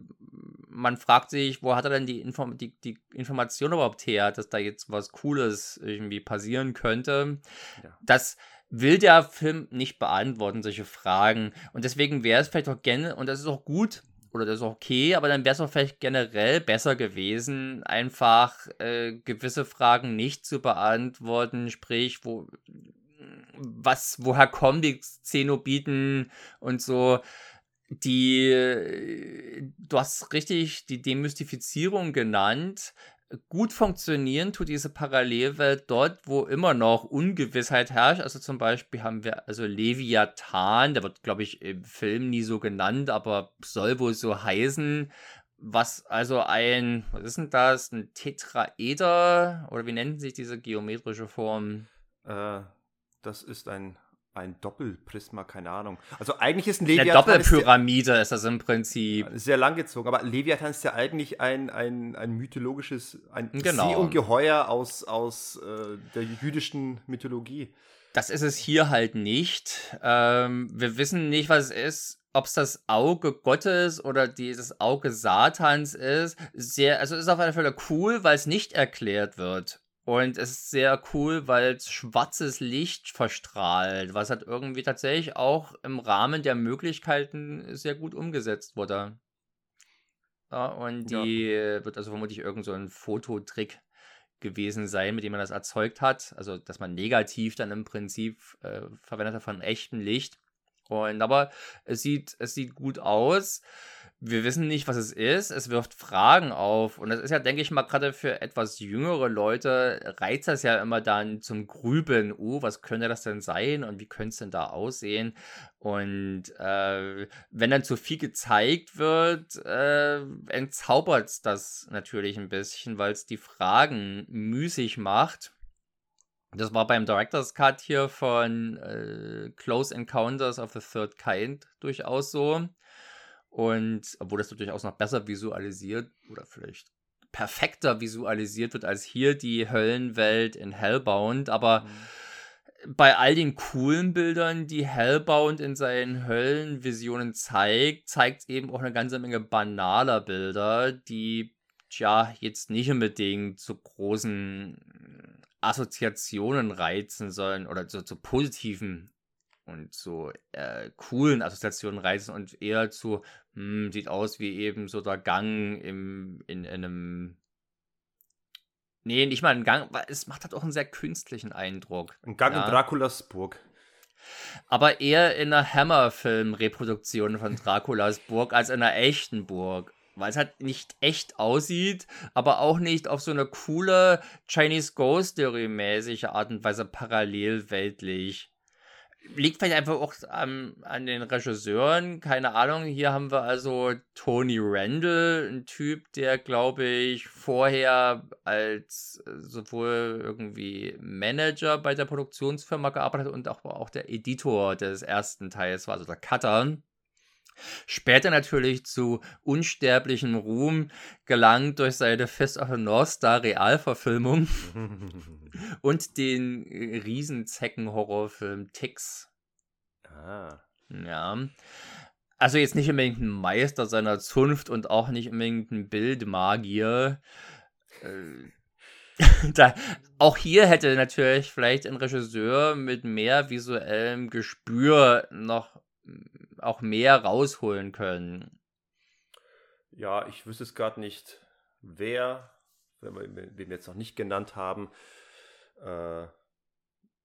man fragt sich, wo hat er denn die, Inform die, die, Information überhaupt her, dass da jetzt was Cooles irgendwie passieren könnte? Ja. Das will der Film nicht beantworten, solche Fragen. Und deswegen wäre es vielleicht auch gerne, und das ist auch gut, oder das ist okay, aber dann wäre es auch vielleicht generell besser gewesen, einfach äh, gewisse Fragen nicht zu beantworten, sprich, wo was, woher kommen die Xenobiten und so. Die, du hast richtig die Demystifizierung genannt gut funktionieren tut diese Parallelwelt dort, wo immer noch Ungewissheit herrscht. Also zum Beispiel haben wir also Leviathan, der wird, glaube ich, im Film nie so genannt, aber soll wohl so heißen. Was also ein, was ist denn das? Ein Tetraeder? Oder wie nennt sich diese geometrische Form? Äh, das ist ein ein Doppelprisma, keine Ahnung. Also eigentlich ist ein Leviathan. Eine Doppelpyramide ist, ist, das im Prinzip. Sehr langgezogen, aber Leviathan ist ja eigentlich ein, ein, ein mythologisches, ein genau. Seeungeheuer aus, aus äh, der jüdischen Mythologie. Das ist es hier halt nicht. Ähm, wir wissen nicht, was es ist. Ob es das Auge Gottes oder dieses Auge Satans ist, sehr, also ist auf alle Fälle cool, weil es nicht erklärt wird. Und es ist sehr cool, weil es schwarzes Licht verstrahlt, was halt irgendwie tatsächlich auch im Rahmen der Möglichkeiten sehr gut umgesetzt wurde. Ja, und die ja. wird also vermutlich irgend so ein Fototrick gewesen sein, mit dem man das erzeugt hat. Also, dass man negativ dann im Prinzip äh, verwendet hat von echtem Licht. Und aber es sieht, es sieht gut aus wir wissen nicht, was es ist. Es wirft Fragen auf. Und das ist ja, denke ich mal, gerade für etwas jüngere Leute reizt das ja immer dann zum Grübeln. Oh, was könnte das denn sein und wie könnte es denn da aussehen? Und äh, wenn dann zu viel gezeigt wird, äh, entzaubert es das natürlich ein bisschen, weil es die Fragen müßig macht. Das war beim Director's Cut hier von äh, Close Encounters of the Third Kind durchaus so. Und obwohl das durchaus noch besser visualisiert oder vielleicht perfekter visualisiert wird als hier die Höllenwelt in Hellbound, aber mhm. bei all den coolen Bildern, die Hellbound in seinen Höllenvisionen zeigt, zeigt es eben auch eine ganze Menge banaler Bilder, die ja jetzt nicht unbedingt zu großen Assoziationen reizen sollen oder zu, zu positiven und zu äh, coolen Assoziationen reizen und eher zu, hm, sieht aus wie eben so der Gang im, in, in einem. Nee, nicht mal ein Gang, es macht halt auch einen sehr künstlichen Eindruck. Ein Gang ja. in Draculas Burg. Aber eher in einer Hammerfilm-Reproduktion von Draculas Burg als in einer echten Burg weil es halt nicht echt aussieht, aber auch nicht auf so eine coole Chinese Ghost Story mäßige Art und Weise parallelweltlich liegt vielleicht einfach auch an, an den Regisseuren, keine Ahnung. Hier haben wir also Tony Randall, ein Typ, der, glaube ich, vorher als äh, sowohl irgendwie Manager bei der Produktionsfirma gearbeitet hat und auch, auch der Editor des ersten Teils war, also der Cutter. Später natürlich zu unsterblichem Ruhm gelangt durch seine Fist of the North Star Realverfilmung *laughs* und den äh, Riesenzecken-Horrorfilm Tix. Ah. Ja. Also jetzt nicht unbedingt ein Meister seiner Zunft und auch nicht unbedingt ein Bildmagier. Äh, *laughs* da, auch hier hätte natürlich vielleicht ein Regisseur mit mehr visuellem Gespür noch auch mehr rausholen können. Ja, ich wüsste es gerade nicht, wer, wenn wir, wir jetzt noch nicht genannt haben. Äh,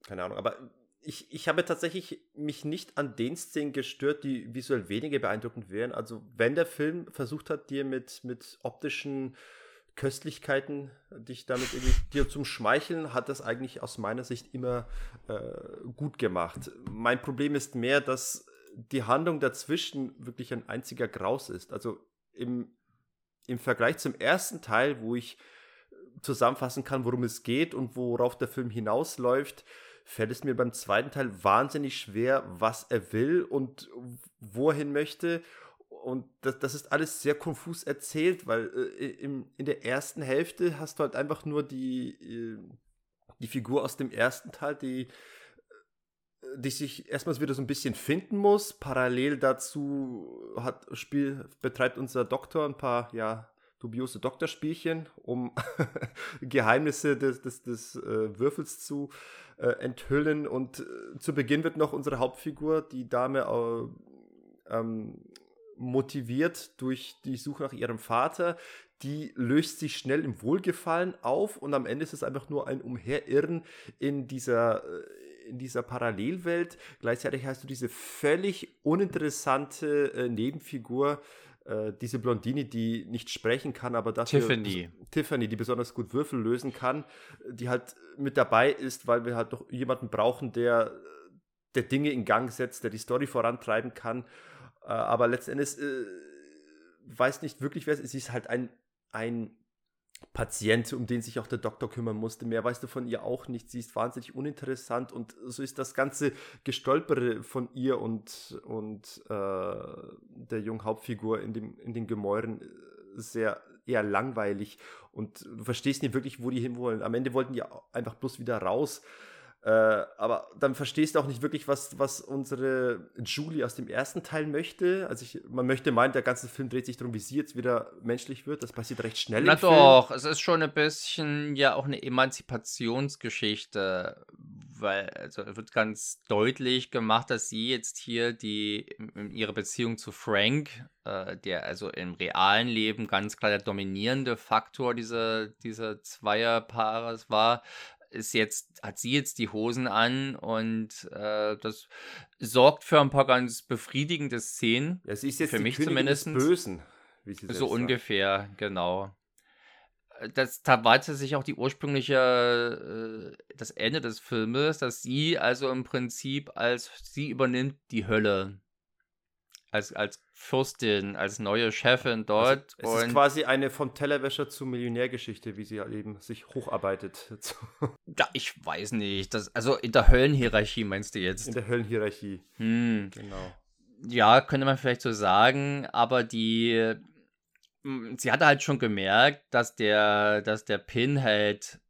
keine Ahnung, aber ich, ich habe tatsächlich mich nicht an den Szenen gestört, die visuell weniger beeindruckend wären. Also, wenn der Film versucht hat, dir mit, mit optischen Köstlichkeiten, dich damit irgendwie dir zum Schmeicheln, hat das eigentlich aus meiner Sicht immer äh, gut gemacht. Mein Problem ist mehr, dass die Handlung dazwischen wirklich ein einziger Graus ist. Also im, im Vergleich zum ersten Teil, wo ich zusammenfassen kann, worum es geht und worauf der Film hinausläuft, fällt es mir beim zweiten Teil wahnsinnig schwer, was er will und wohin möchte. Und das, das ist alles sehr konfus erzählt, weil äh, im, in der ersten Hälfte hast du halt einfach nur die, äh, die Figur aus dem ersten Teil, die die sich erstmals wieder so ein bisschen finden muss. Parallel dazu hat, Spiel, betreibt unser Doktor ein paar, ja, dubiose Doktorspielchen, um *laughs* Geheimnisse des, des, des äh, Würfels zu äh, enthüllen. Und äh, zu Beginn wird noch unsere Hauptfigur, die Dame, äh, ähm, motiviert durch die Suche nach ihrem Vater. Die löst sich schnell im Wohlgefallen auf und am Ende ist es einfach nur ein Umherirren in dieser, äh, in dieser Parallelwelt. Gleichzeitig hast du diese völlig uninteressante äh, Nebenfigur, äh, diese Blondine, die nicht sprechen kann, aber dafür Tiffany. Tiffany, die besonders gut Würfel lösen kann, die halt mit dabei ist, weil wir halt doch jemanden brauchen, der, der Dinge in Gang setzt, der die Story vorantreiben kann. Äh, aber letztendlich äh, weiß nicht wirklich, wer es ist. Sie ist halt ein, ein Patient, um den sich auch der Doktor kümmern musste. Mehr weißt du von ihr auch nicht. Sie ist wahnsinnig uninteressant und so ist das ganze Gestolpere von ihr und, und äh, der jungen Hauptfigur in, dem, in den Gemäuren äh, sehr eher langweilig und du verstehst nicht wirklich, wo die hinwollen. Am Ende wollten die einfach bloß wieder raus. Äh, aber dann verstehst du auch nicht wirklich, was, was unsere Julie aus dem ersten Teil möchte. Also ich, man möchte meinen, der ganze Film dreht sich darum, wie sie jetzt wieder menschlich wird. Das passiert recht schnell. Na doch, Film. es ist schon ein bisschen ja auch eine Emanzipationsgeschichte, weil also wird ganz deutlich gemacht, dass sie jetzt hier die ihre Beziehung zu Frank, äh, der also im realen Leben ganz klar der dominierende Faktor dieser, dieser Zweierpaares war, ist jetzt, hat sie jetzt die Hosen an und äh, das sorgt für ein paar ganz befriedigende Szenen. Ja, sie ist jetzt für mich zumindest. Bösen, So ungefähr, sagt. genau. Äh, das, da war sich auch die ursprüngliche, äh, das Ende des Filmes, dass sie also im Prinzip als sie übernimmt die Hölle als, als Fürstin, als neue Chefin dort. Also, es ist quasi eine vom Tellerwäscher zu Millionärgeschichte, wie sie eben sich hocharbeitet. *laughs* ja, ich weiß nicht. Das, also in der Höllenhierarchie meinst du jetzt? In der Höllenhierarchie. Hm. Genau. Ja, könnte man vielleicht so sagen, aber die. Hm, sie hatte halt schon gemerkt, dass der, dass der Pinhead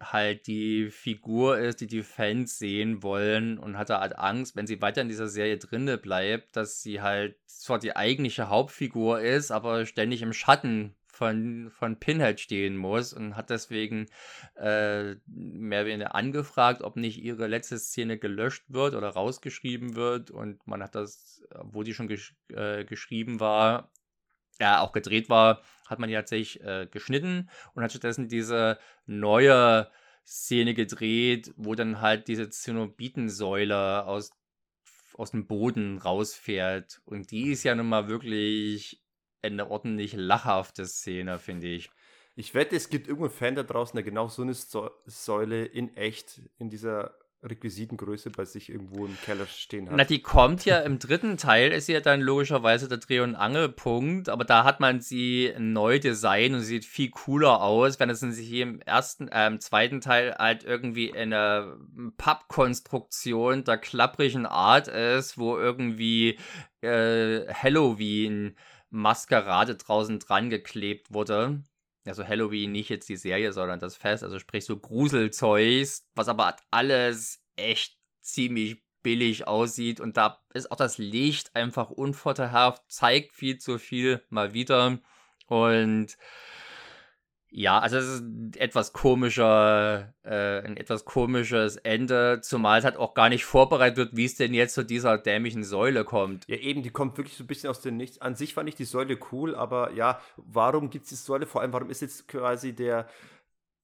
halt die Figur ist, die die Fans sehen wollen und hatte halt Angst, wenn sie weiter in dieser Serie drinne bleibt, dass sie halt zwar die eigentliche Hauptfigur ist, aber ständig im Schatten von, von Pinhead stehen muss und hat deswegen äh, mehr oder weniger angefragt, ob nicht ihre letzte Szene gelöscht wird oder rausgeschrieben wird und man hat das, wo die schon gesch äh, geschrieben war, ja, auch gedreht war, hat man die tatsächlich äh, geschnitten und hat stattdessen diese neue Szene gedreht, wo dann halt diese Zenobitensäule aus, aus dem Boden rausfährt. Und die ist ja nun mal wirklich eine ordentlich lachhafte Szene, finde ich. Ich wette, es gibt irgendwo einen Fan da draußen, der genau so eine Säule in echt in dieser Requisitengröße bei sich irgendwo im Keller stehen hat. Na, die kommt ja im dritten Teil, ist ja dann logischerweise der Dreh- und Angelpunkt, aber da hat man sie neu designt und sieht viel cooler aus, wenn es hier im ersten, äh, im zweiten Teil halt irgendwie eine Pappkonstruktion der klapprigen Art ist, wo irgendwie äh, Halloween Maskerade draußen dran geklebt wurde also Halloween nicht jetzt die Serie, sondern das Fest, also sprich so Gruselzeugs, was aber alles echt ziemlich billig aussieht und da ist auch das Licht einfach unvorteilhaft, zeigt viel zu viel mal wieder und ja, also es ist ein etwas komischer, äh, ein etwas komisches Ende, zumal es halt auch gar nicht vorbereitet wird, wie es denn jetzt zu dieser dämlichen Säule kommt. Ja, eben, die kommt wirklich so ein bisschen aus dem Nichts. An sich fand ich die Säule cool, aber ja, warum gibt es die Säule? Vor allem, warum ist jetzt quasi der,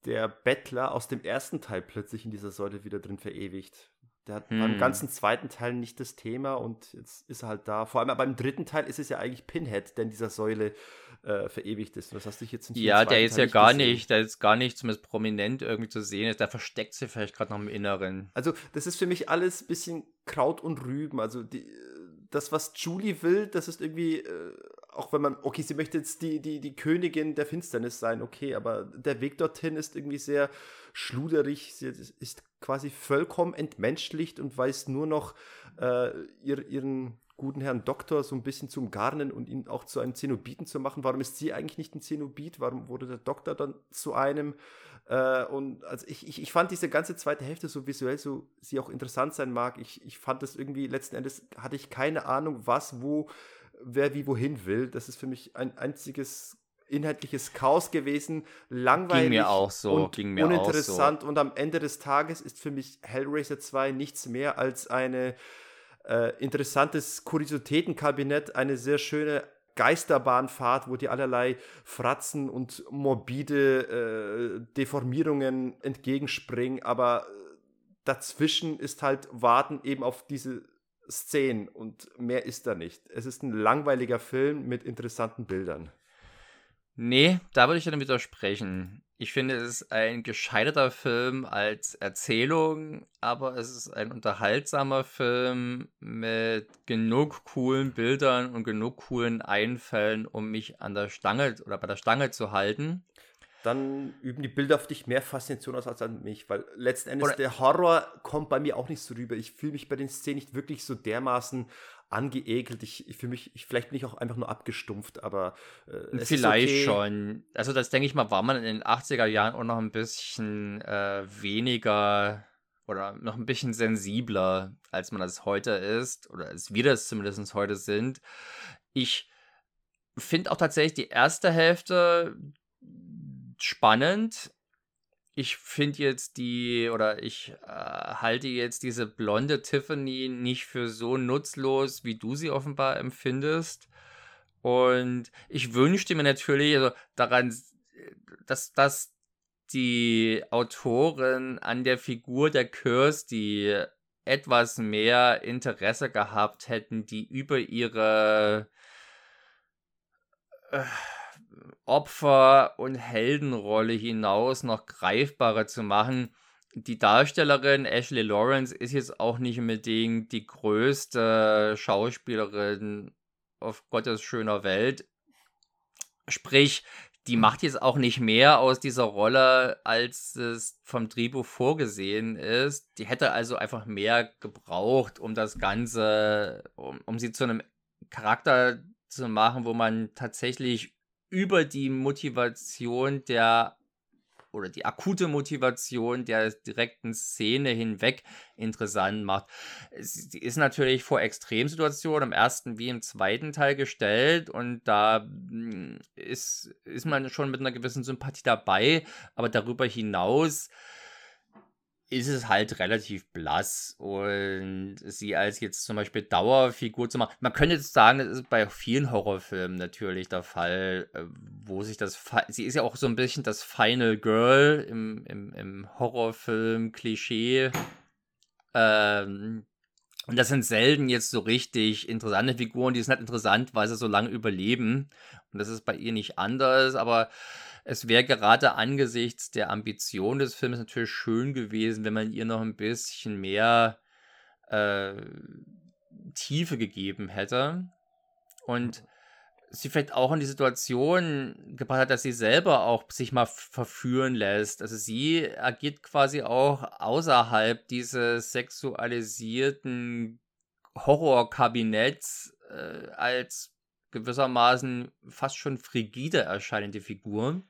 der Bettler aus dem ersten Teil plötzlich in dieser Säule wieder drin verewigt? Der hat hm. beim ganzen zweiten Teil nicht das Thema und jetzt ist er halt da. Vor allem beim dritten Teil ist es ja eigentlich Pinhead, der in dieser Säule äh, verewigt ist. Das hast du jetzt in Ja, der ist Teil ja gar gesehen. nicht, der ist gar nicht zumindest prominent irgendwie zu sehen ist. Der versteckt sich vielleicht gerade noch im Inneren. Also, das ist für mich alles ein bisschen Kraut und Rüben. Also, die, das, was Julie will, das ist irgendwie, äh, auch wenn man, okay, sie möchte jetzt die, die, die Königin der Finsternis sein, okay, aber der Weg dorthin ist irgendwie sehr schluderig. Sie ist quasi vollkommen entmenschlicht und weiß nur noch äh, ihr, ihren guten Herrn Doktor so ein bisschen zum Garnen und ihn auch zu einem Zenobiten zu machen. Warum ist sie eigentlich nicht ein Zenobit? Warum wurde der Doktor dann zu einem? Äh, und also ich, ich, ich fand diese ganze zweite Hälfte so visuell, so sie auch interessant sein mag. Ich, ich fand das irgendwie, letzten Endes hatte ich keine Ahnung, was, wo, wer wie wohin will. Das ist für mich ein einziges inhaltliches Chaos gewesen, langweilig ging mir auch so, und ging mir uninteressant. So. Und am Ende des Tages ist für mich Hellraiser 2 nichts mehr als ein äh, interessantes Kuriositätenkabinett, eine sehr schöne Geisterbahnfahrt, wo die allerlei Fratzen und morbide äh, Deformierungen entgegenspringen, aber dazwischen ist halt Warten eben auf diese Szenen und mehr ist da nicht. Es ist ein langweiliger Film mit interessanten Bildern. Nee, da würde ich dann widersprechen. Ich finde, es ist ein gescheiterter Film als Erzählung, aber es ist ein unterhaltsamer Film mit genug coolen Bildern und genug coolen Einfällen, um mich an der Stange oder bei der Stange zu halten. Dann üben die Bilder auf dich mehr Faszination aus als an mich, weil letzten Endes oder der Horror kommt bei mir auch nicht so rüber. Ich fühle mich bei den Szenen nicht wirklich so dermaßen angeekelt. Ich, ich fühle mich, ich, vielleicht bin ich auch einfach nur abgestumpft, aber äh, vielleicht okay. schon. Also das denke ich mal, war man in den 80er Jahren auch noch ein bisschen äh, weniger oder noch ein bisschen sensibler, als man das heute ist oder als wir das zumindest heute sind. Ich finde auch tatsächlich die erste Hälfte spannend ich finde jetzt die, oder ich äh, halte jetzt diese blonde Tiffany nicht für so nutzlos, wie du sie offenbar empfindest. Und ich wünschte mir natürlich also daran, dass, dass die Autorin an der Figur der Kirsty etwas mehr Interesse gehabt hätten, die über ihre äh, Opfer- und Heldenrolle hinaus noch greifbarer zu machen. Die Darstellerin Ashley Lawrence ist jetzt auch nicht unbedingt die größte Schauspielerin auf Gottes schöner Welt. Sprich, die macht jetzt auch nicht mehr aus dieser Rolle, als es vom Drehbuch vorgesehen ist. Die hätte also einfach mehr gebraucht, um das Ganze, um, um sie zu einem Charakter zu machen, wo man tatsächlich über die Motivation der oder die akute Motivation der direkten Szene hinweg interessant macht. Sie ist natürlich vor Extremsituationen im ersten wie im zweiten Teil gestellt und da hm, ist, ist man schon mit einer gewissen Sympathie dabei, aber darüber hinaus ist es halt relativ blass und sie als jetzt zum Beispiel Dauerfigur zu machen. Man könnte jetzt sagen, das ist bei vielen Horrorfilmen natürlich der Fall, äh, wo sich das. Sie ist ja auch so ein bisschen das Final Girl im, im, im Horrorfilm-Klischee. Ähm, Und das sind selten jetzt so richtig interessante Figuren, die sind halt interessant, weil sie so lange überleben. Und das ist bei ihr nicht anders, aber es wäre gerade angesichts der Ambition des Films natürlich schön gewesen, wenn man ihr noch ein bisschen mehr äh, Tiefe gegeben hätte. Und sie vielleicht auch in die Situation gebracht hat, dass sie selber auch sich mal verführen lässt. Also sie agiert quasi auch außerhalb dieses sexualisierten Horrorkabinetts äh, als gewissermaßen fast schon frigide erscheinende Figur.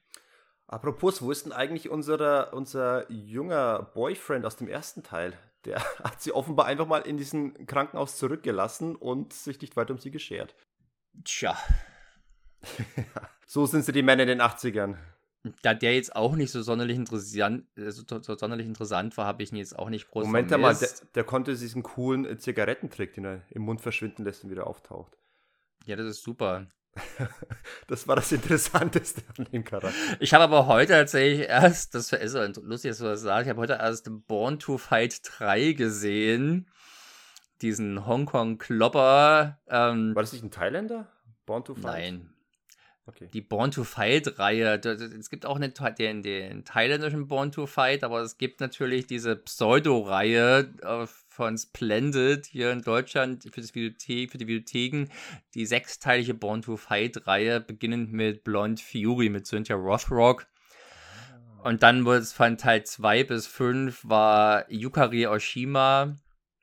Apropos, wo ist denn eigentlich unser, unser junger Boyfriend aus dem ersten Teil? Der *laughs* hat sie offenbar einfach mal in diesem Krankenhaus zurückgelassen und sich nicht weiter um sie geschert. Tja. *laughs* so sind sie die Männer in den 80ern. Da der jetzt auch nicht so sonderlich interessant, äh, so, so sonderlich interessant war, habe ich ihn jetzt auch nicht groß Moment mal, der, der, konnte diesen coolen Zigarettentrick, den er im Mund verschwinden lässt und wieder auftaucht. Ja, das ist super. *laughs* das war das Interessanteste an dem Charakter. Ich habe aber heute tatsächlich erst, das ist so lustig, dass du das sagst, ich habe heute erst Born to Fight 3 gesehen. Diesen Hongkong-Klopper. Ähm, war das nicht ein Thailänder? Born to Fight? Nein. Okay. Die Born to Fight-Reihe. Es gibt auch einen, den, den thailändischen Born to Fight, aber es gibt natürlich diese Pseudo-Reihe äh, von Splendid hier in Deutschland für, das Videothek, für die Videotheken. Die sechsteilige Born to Fight-Reihe, beginnend mit Blonde Fury, mit Cynthia Rothrock. Ah. Und dann wurde es von Teil 2 bis 5 war Yukari Oshima.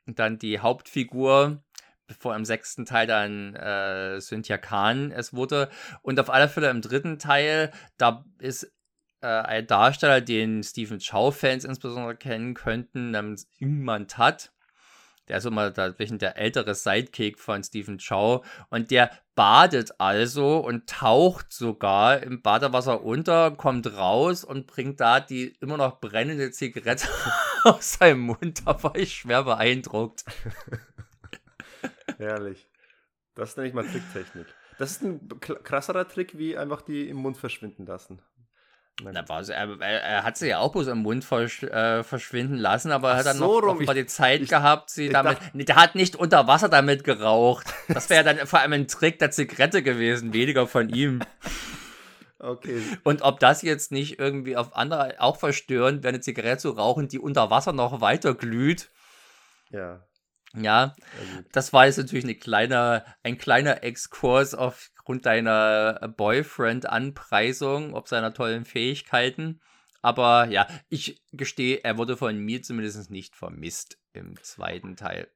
Und dann die Hauptfigur bevor im sechsten Teil dann äh, Cynthia Khan es wurde. Und auf alle Fälle im dritten Teil, da ist äh, ein Darsteller, den Stephen Chow-Fans insbesondere kennen könnten, namens Ingman Tat. Der ist immer der, der ältere Sidekick von Stephen Chow. Und der badet also und taucht sogar im Badewasser unter, kommt raus und bringt da die immer noch brennende Zigarette *laughs* aus seinem Mund. Da war ich schwer beeindruckt. *laughs* Herrlich. Das nenne ich mal Tricktechnik. Das ist ein krasserer Trick, wie einfach die im Mund verschwinden lassen. Na, war, er, er, hat sie ja auch bloß im Mund versch, äh, verschwinden lassen, aber er hat dann so noch rum. die Zeit ich, gehabt, sie damit. Dachte, der hat nicht unter Wasser damit geraucht. Das wäre dann *laughs* vor allem ein Trick der Zigarette gewesen, weniger von ihm. Okay. Und ob das jetzt nicht irgendwie auf andere auch verstörend wäre, eine Zigarette zu rauchen, die unter Wasser noch weiter glüht. Ja. Ja, das war jetzt natürlich eine kleine, ein kleiner Exkurs aufgrund deiner Boyfriend-Anpreisung, ob seiner tollen Fähigkeiten. Aber ja, ich gestehe, er wurde von mir zumindest nicht vermisst im zweiten Teil.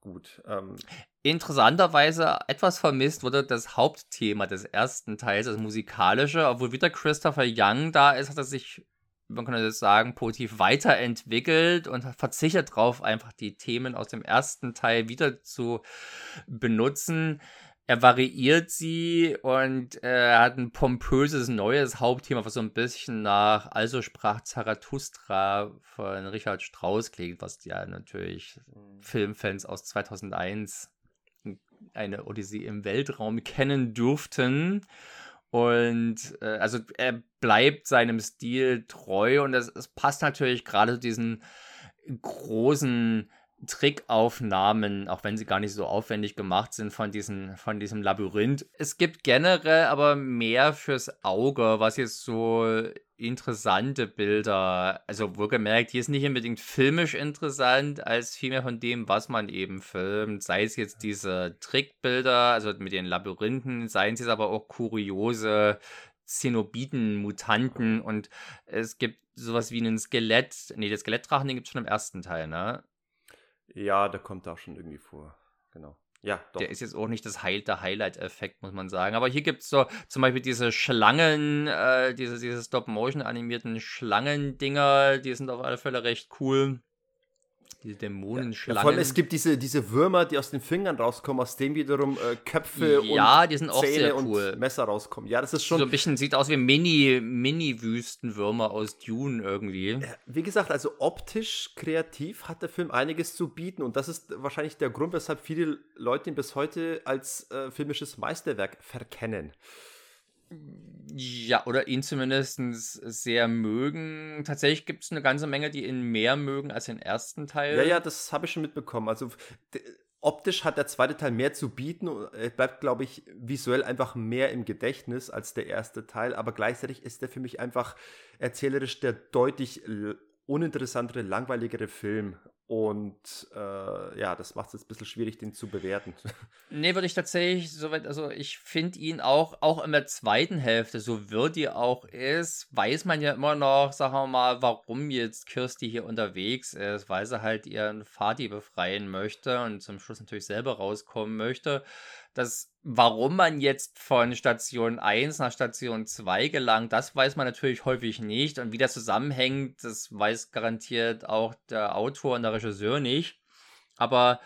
Gut. Ähm. Interessanterweise etwas vermisst wurde das Hauptthema des ersten Teils, das musikalische. Obwohl wieder Christopher Young da ist, hat er sich man könnte das sagen, positiv weiterentwickelt und verzichtet darauf, einfach die Themen aus dem ersten Teil wieder zu benutzen. Er variiert sie und äh, hat ein pompöses neues Hauptthema, was so ein bisschen nach Also sprach Zarathustra von Richard Strauss klingt, was ja natürlich. Filmfans aus 2001 eine Odyssee im Weltraum kennen dürften. Und äh, also er bleibt seinem Stil treu und es, passt natürlich gerade zu diesen großen Trickaufnahmen, auch wenn sie gar nicht so aufwendig gemacht sind von, diesen, von diesem Labyrinth. Es gibt generell aber mehr fürs Auge, was jetzt so interessante Bilder, also wohlgemerkt, hier ist nicht unbedingt filmisch interessant, als vielmehr von dem, was man eben filmt. Sei es jetzt diese Trickbilder, also mit den Labyrinthen, seien es jetzt aber auch kuriose Zenobiten, Mutanten und es gibt sowas wie einen Skelett. Nee, der Skelettdrachen, den gibt es schon im ersten Teil, ne? Ja, der kommt da schon irgendwie vor. Genau. Ja, doch. Der ist jetzt auch nicht das Heil der Highlight-Effekt, muss man sagen. Aber hier gibt es so zum Beispiel diese Schlangen, äh, diese, diese Stop-Motion animierten Schlangendinger, die sind auf alle Fälle recht cool. Diese Dämonenschlangen. Ja, vor allem es gibt diese, diese Würmer, die aus den Fingern rauskommen, aus denen wiederum äh, Köpfe ja, und die sind auch Zähne sehr cool. und Messer rauskommen. Ja, das ist schon. So ein bisschen sieht aus wie Mini, Mini-Wüstenwürmer aus Dune irgendwie. Wie gesagt, also optisch, kreativ hat der Film einiges zu bieten und das ist wahrscheinlich der Grund, weshalb viele Leute ihn bis heute als äh, filmisches Meisterwerk verkennen. Ja, oder ihn zumindest sehr mögen. Tatsächlich gibt es eine ganze Menge, die ihn mehr mögen als den ersten Teil. Ja, ja, das habe ich schon mitbekommen. Also optisch hat der zweite Teil mehr zu bieten. Er bleibt, glaube ich, visuell einfach mehr im Gedächtnis als der erste Teil. Aber gleichzeitig ist der für mich einfach erzählerisch der deutlich uninteressantere, langweiligere Film. Und äh, ja, das macht es jetzt ein bisschen schwierig, den zu bewerten. *laughs* Nee, würde ich tatsächlich soweit, also ich finde ihn auch, auch in der zweiten Hälfte, so wird die auch ist, weiß man ja immer noch, sagen wir mal, warum jetzt Kirsty hier unterwegs ist, weil sie halt ihren Vati befreien möchte und zum Schluss natürlich selber rauskommen möchte. Das, warum man jetzt von Station 1 nach Station 2 gelangt, das weiß man natürlich häufig nicht. Und wie das zusammenhängt, das weiß garantiert auch der Autor und der Regisseur nicht. Aber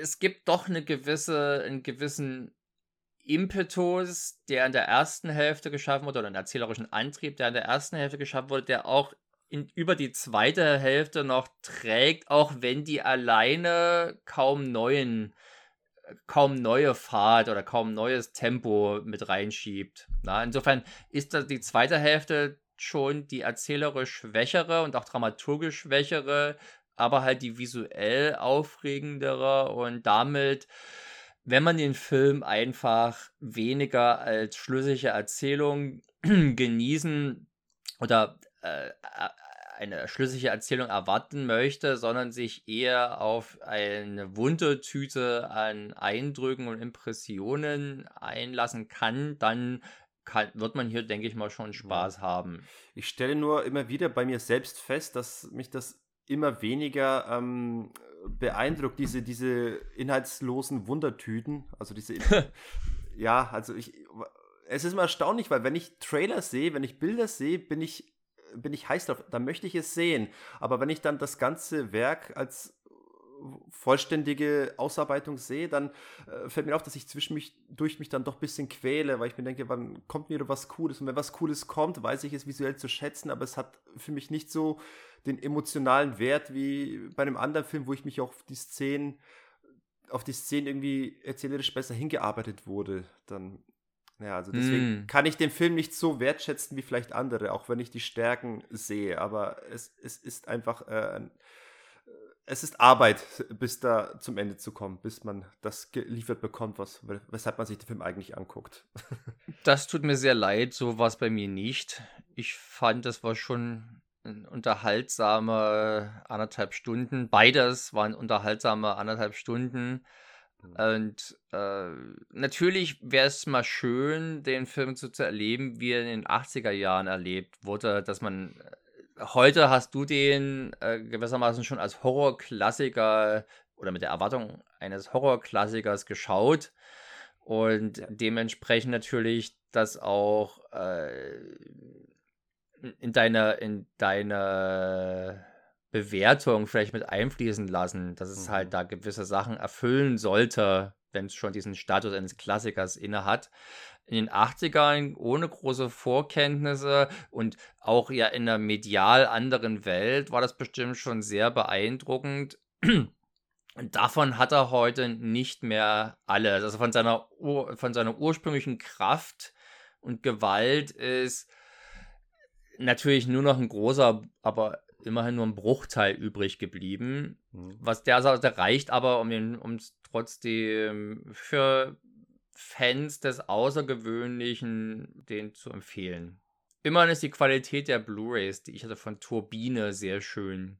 es gibt doch eine gewisse, einen gewissen Impetus, der in der ersten Hälfte geschaffen wurde, oder einen erzählerischen Antrieb, der in der ersten Hälfte geschaffen wurde, der auch in, über die zweite Hälfte noch trägt, auch wenn die alleine kaum neuen kaum neue Fahrt oder kaum neues Tempo mit reinschiebt. Na, insofern ist das die zweite Hälfte schon die erzählerisch schwächere und auch dramaturgisch schwächere, aber halt die visuell aufregendere und damit, wenn man den Film einfach weniger als schlüssige Erzählung *clears throat* genießen oder äh, eine schlüssige Erzählung erwarten möchte, sondern sich eher auf eine Wundertüte an Eindrücken und Impressionen einlassen kann, dann kann, wird man hier, denke ich mal, schon Spaß haben. Ich stelle nur immer wieder bei mir selbst fest, dass mich das immer weniger ähm, beeindruckt, diese, diese inhaltslosen Wundertüten. Also diese. *laughs* ja, also ich. Es ist immer erstaunlich, weil wenn ich Trailer sehe, wenn ich Bilder sehe, bin ich bin ich heiß drauf, da möchte ich es sehen. Aber wenn ich dann das ganze Werk als vollständige Ausarbeitung sehe, dann äh, fällt mir auf, dass ich zwischen mich, durch mich dann doch ein bisschen quäle, weil ich mir denke, wann kommt mir was Cooles? Und wenn was Cooles kommt, weiß ich es visuell zu schätzen, aber es hat für mich nicht so den emotionalen Wert wie bei einem anderen Film, wo ich mich auf die Szenen, auf die Szenen irgendwie erzählerisch besser hingearbeitet wurde. Dann ja, also deswegen mm. kann ich den Film nicht so wertschätzen wie vielleicht andere, auch wenn ich die Stärken sehe. Aber es, es ist einfach, äh, äh, es ist Arbeit, bis da zum Ende zu kommen, bis man das geliefert bekommt, was, weshalb man sich den Film eigentlich anguckt. *laughs* Das tut mir sehr leid, so war es bei mir nicht. Ich fand, das war schon ein unterhaltsame anderthalb Stunden. Beides waren unterhaltsame anderthalb Stunden. Mhm. Und äh, natürlich wäre es mal schön, den Film so zu erleben, wie er in den 80er Jahren erlebt wurde, dass man äh, heute hast du den äh, gewissermaßen schon als Horrorklassiker oder mit der Erwartung eines Horrorklassikers geschaut und dementsprechend natürlich das auch äh, in deine in deine Bewertung vielleicht mit einfließen lassen, dass es halt mhm. da gewisse Sachen erfüllen sollte, wenn es schon diesen Status eines Klassikers innehat. In den 80ern ohne große Vorkenntnisse und auch ja in einer medial anderen Welt war das bestimmt schon sehr beeindruckend. Und davon hat er heute nicht mehr alles. Also von seiner, von seiner ursprünglichen Kraft und Gewalt ist natürlich nur noch ein großer, aber immerhin nur ein Bruchteil übrig geblieben. Mhm. Was der Seite reicht aber, um den, um trotzdem für Fans des Außergewöhnlichen den zu empfehlen. Immerhin ist die Qualität der Blu-rays, die ich hatte von Turbine, sehr schön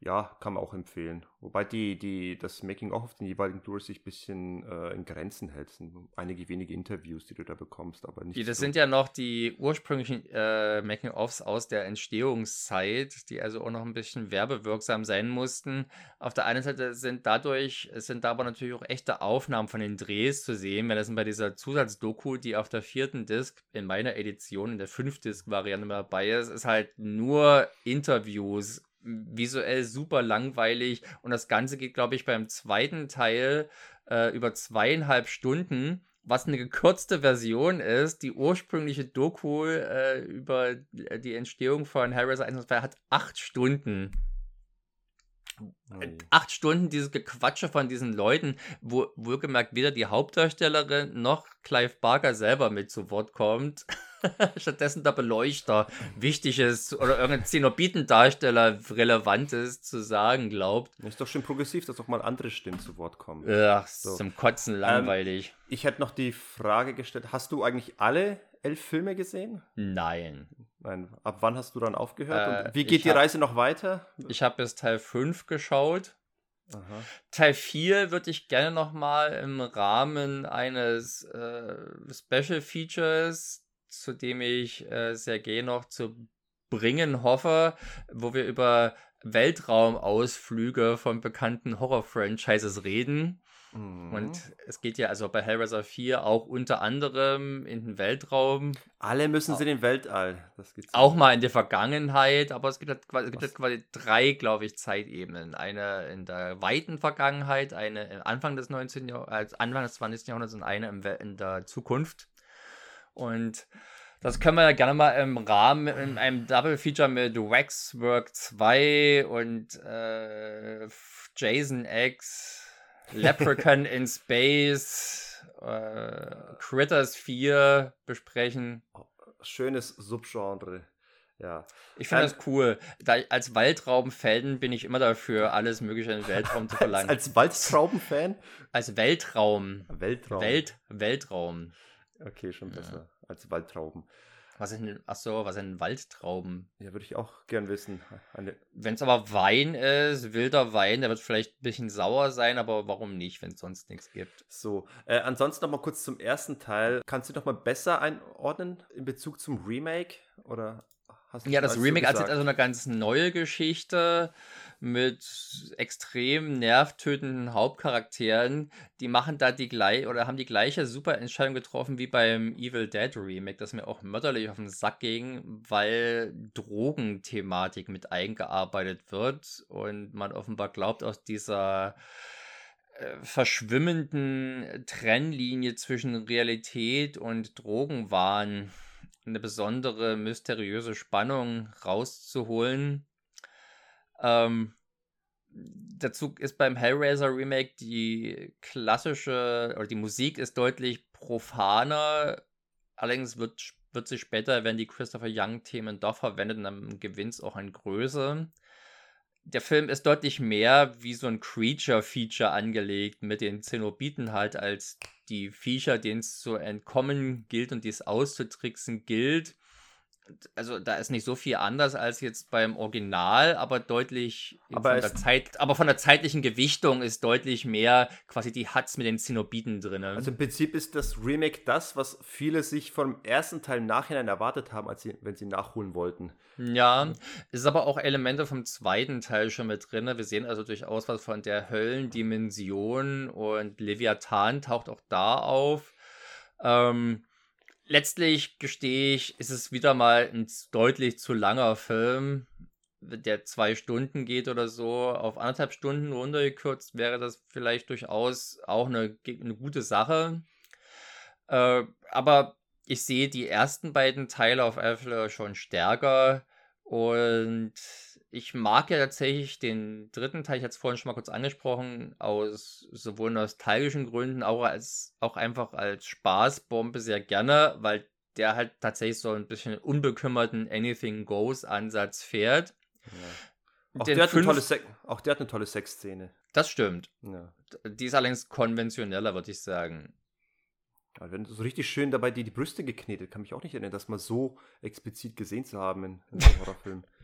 ja, kann man auch empfehlen. Wobei die, die, das Making-of auf den jeweiligen Blu-rays sich ein bisschen äh, in Grenzen hält. Es sind einige wenige Interviews, die du da bekommst, aber nicht. Die, das so. sind ja noch die ursprünglichen äh, Making-ofs aus der Entstehungszeit, die also auch noch ein bisschen werbewirksam sein mussten. Auf der einen Seite sind dadurch, sind da aber natürlich auch echte Aufnahmen von den Drehs zu sehen, weil das bei dieser Zusatzdoku, die auf der vierten Disc in meiner Edition, in der Fünf-Disc-Variante dabei ist, ist halt nur Interviews visuell super langweilig und das Ganze geht, glaube ich, beim zweiten Teil äh, über zweieinhalb Stunden, was eine gekürzte Version ist. Die ursprüngliche Doku äh, über die Entstehung von Harris 1 und 2 hat acht Stunden. Nee. Acht Stunden dieses Gequatsche von diesen Leuten, wo wohlgemerkt weder die Hauptdarstellerin noch Clive Barker selber mit zu Wort kommt. *laughs* *laughs* Stattdessen der Beleuchter Wichtiges oder irgendein Zenobitendarsteller Relevantes zu sagen glaubt. Das ist doch schön progressiv, dass auch mal andere Stimmen zu Wort kommen. Ach, so. zum Kotzen ähm, langweilig. Ähm, ich hätte noch die Frage gestellt, hast du eigentlich alle elf Filme gesehen? Nein. Nein. Ab wann hast du dann aufgehört? Äh, wie geht die hab, Reise noch weiter? Ich habe bis Teil 5 geschaut. Aha. Teil 4 würde ich gerne nochmal im Rahmen eines äh, Special Features, zu dem ich äh, Sergei noch zu bringen hoffe, wo wir über Weltraumausflüge von bekannten Horror-Franchises reden. Mhm. Und es geht ja also bei Hellraiser 4 auch unter anderem in den Weltraum. Alle müssen sie in den Weltall. auch mal in der Vergangenheit, aber es gibt halt quasi, gibt halt quasi drei, glaube ich, Zeitebenen. Eine in der weiten Vergangenheit, eine Anfang des 19. Jahrhunderts, Anfang des 20. Jahrhunderts und eine in der Zukunft. Und das können wir ja gerne mal im Rahmen in einem Double Feature mit Waxwork 2 und äh, Jason X Leprechaun in Space, äh, Critters 4 besprechen. Schönes Subgenre. Ja. Ich finde ähm, das cool. Da, als Waldraum-Fan bin ich immer dafür, alles Mögliche in den Weltraum zu *laughs* verlangen. als, als Waldraum-Fan? Als Weltraum. Weltraum. Welt, Weltraum. Okay, schon besser. Ja. Als Waldtrauben. Was ist denn, achso, was sind Waldtrauben? Ja, würde ich auch gern wissen. Wenn es aber Wein ist, wilder Wein, der wird vielleicht ein bisschen sauer sein, aber warum nicht, wenn es sonst nichts gibt? So, äh, ansonsten noch mal kurz zum ersten Teil. Kannst du noch mal besser einordnen in Bezug zum Remake? Oder hast Ja, das Remake erzählt also eine ganz neue Geschichte mit extrem nervtötenden Hauptcharakteren, die machen da die gleiche oder haben die gleiche super Entscheidung getroffen wie beim Evil Dead Remake, das mir auch mütterlich auf den Sack ging, weil Drogenthematik mit eingearbeitet wird und man offenbar glaubt, aus dieser äh, verschwimmenden Trennlinie zwischen Realität und Drogenwahn eine besondere mysteriöse Spannung rauszuholen ähm, dazu ist beim Hellraiser Remake die klassische, oder die Musik ist deutlich profaner. Allerdings wird, wird sich später, wenn die Christopher Young-Themen doch verwendet, dann gewinnt es auch an Größe. Der Film ist deutlich mehr wie so ein Creature-Feature angelegt, mit den Zenobiten halt als die Viecher, denen es zu entkommen gilt und dies auszutricksen gilt also da ist nicht so viel anders als jetzt beim Original, aber deutlich aber von der Zeit, aber von der zeitlichen Gewichtung ist deutlich mehr quasi die Hats mit den Zenobiten drin. Also im Prinzip ist das Remake das, was viele sich vom ersten Teil im Nachhinein erwartet haben, als sie, wenn sie nachholen wollten. Ja, es ist aber auch Elemente vom zweiten Teil schon mit drin. Wir sehen also durchaus was von der Höllendimension und Leviathan taucht auch da auf. Ähm, letztlich gestehe ich, ist es wieder mal ein deutlich zu langer Film, der zwei Stunden geht oder so. Auf anderthalb Stunden runtergekürzt wäre das vielleicht durchaus auch eine, eine gute Sache. Äh, aber ich sehe die ersten beiden Teile auf Fälle schon stärker und ich mag ja tatsächlich den dritten Teil, ich hatte es vorhin schon mal kurz angesprochen, aus sowohl nostalgischen Gründen, auch als auch einfach als Spaßbombe sehr gerne, weil der halt tatsächlich so ein bisschen unbekümmerten Anything Goes Ansatz fährt. Ja. Auch, der hat eine tolle auch der hat eine tolle Sexszene. Das stimmt. Ja. Die ist allerdings konventioneller, würde ich sagen. Ja, wenn so richtig schön dabei die, die Brüste geknetet, kann mich auch nicht erinnern, das mal so explizit gesehen zu haben in, in einem Horrorfilm. *laughs*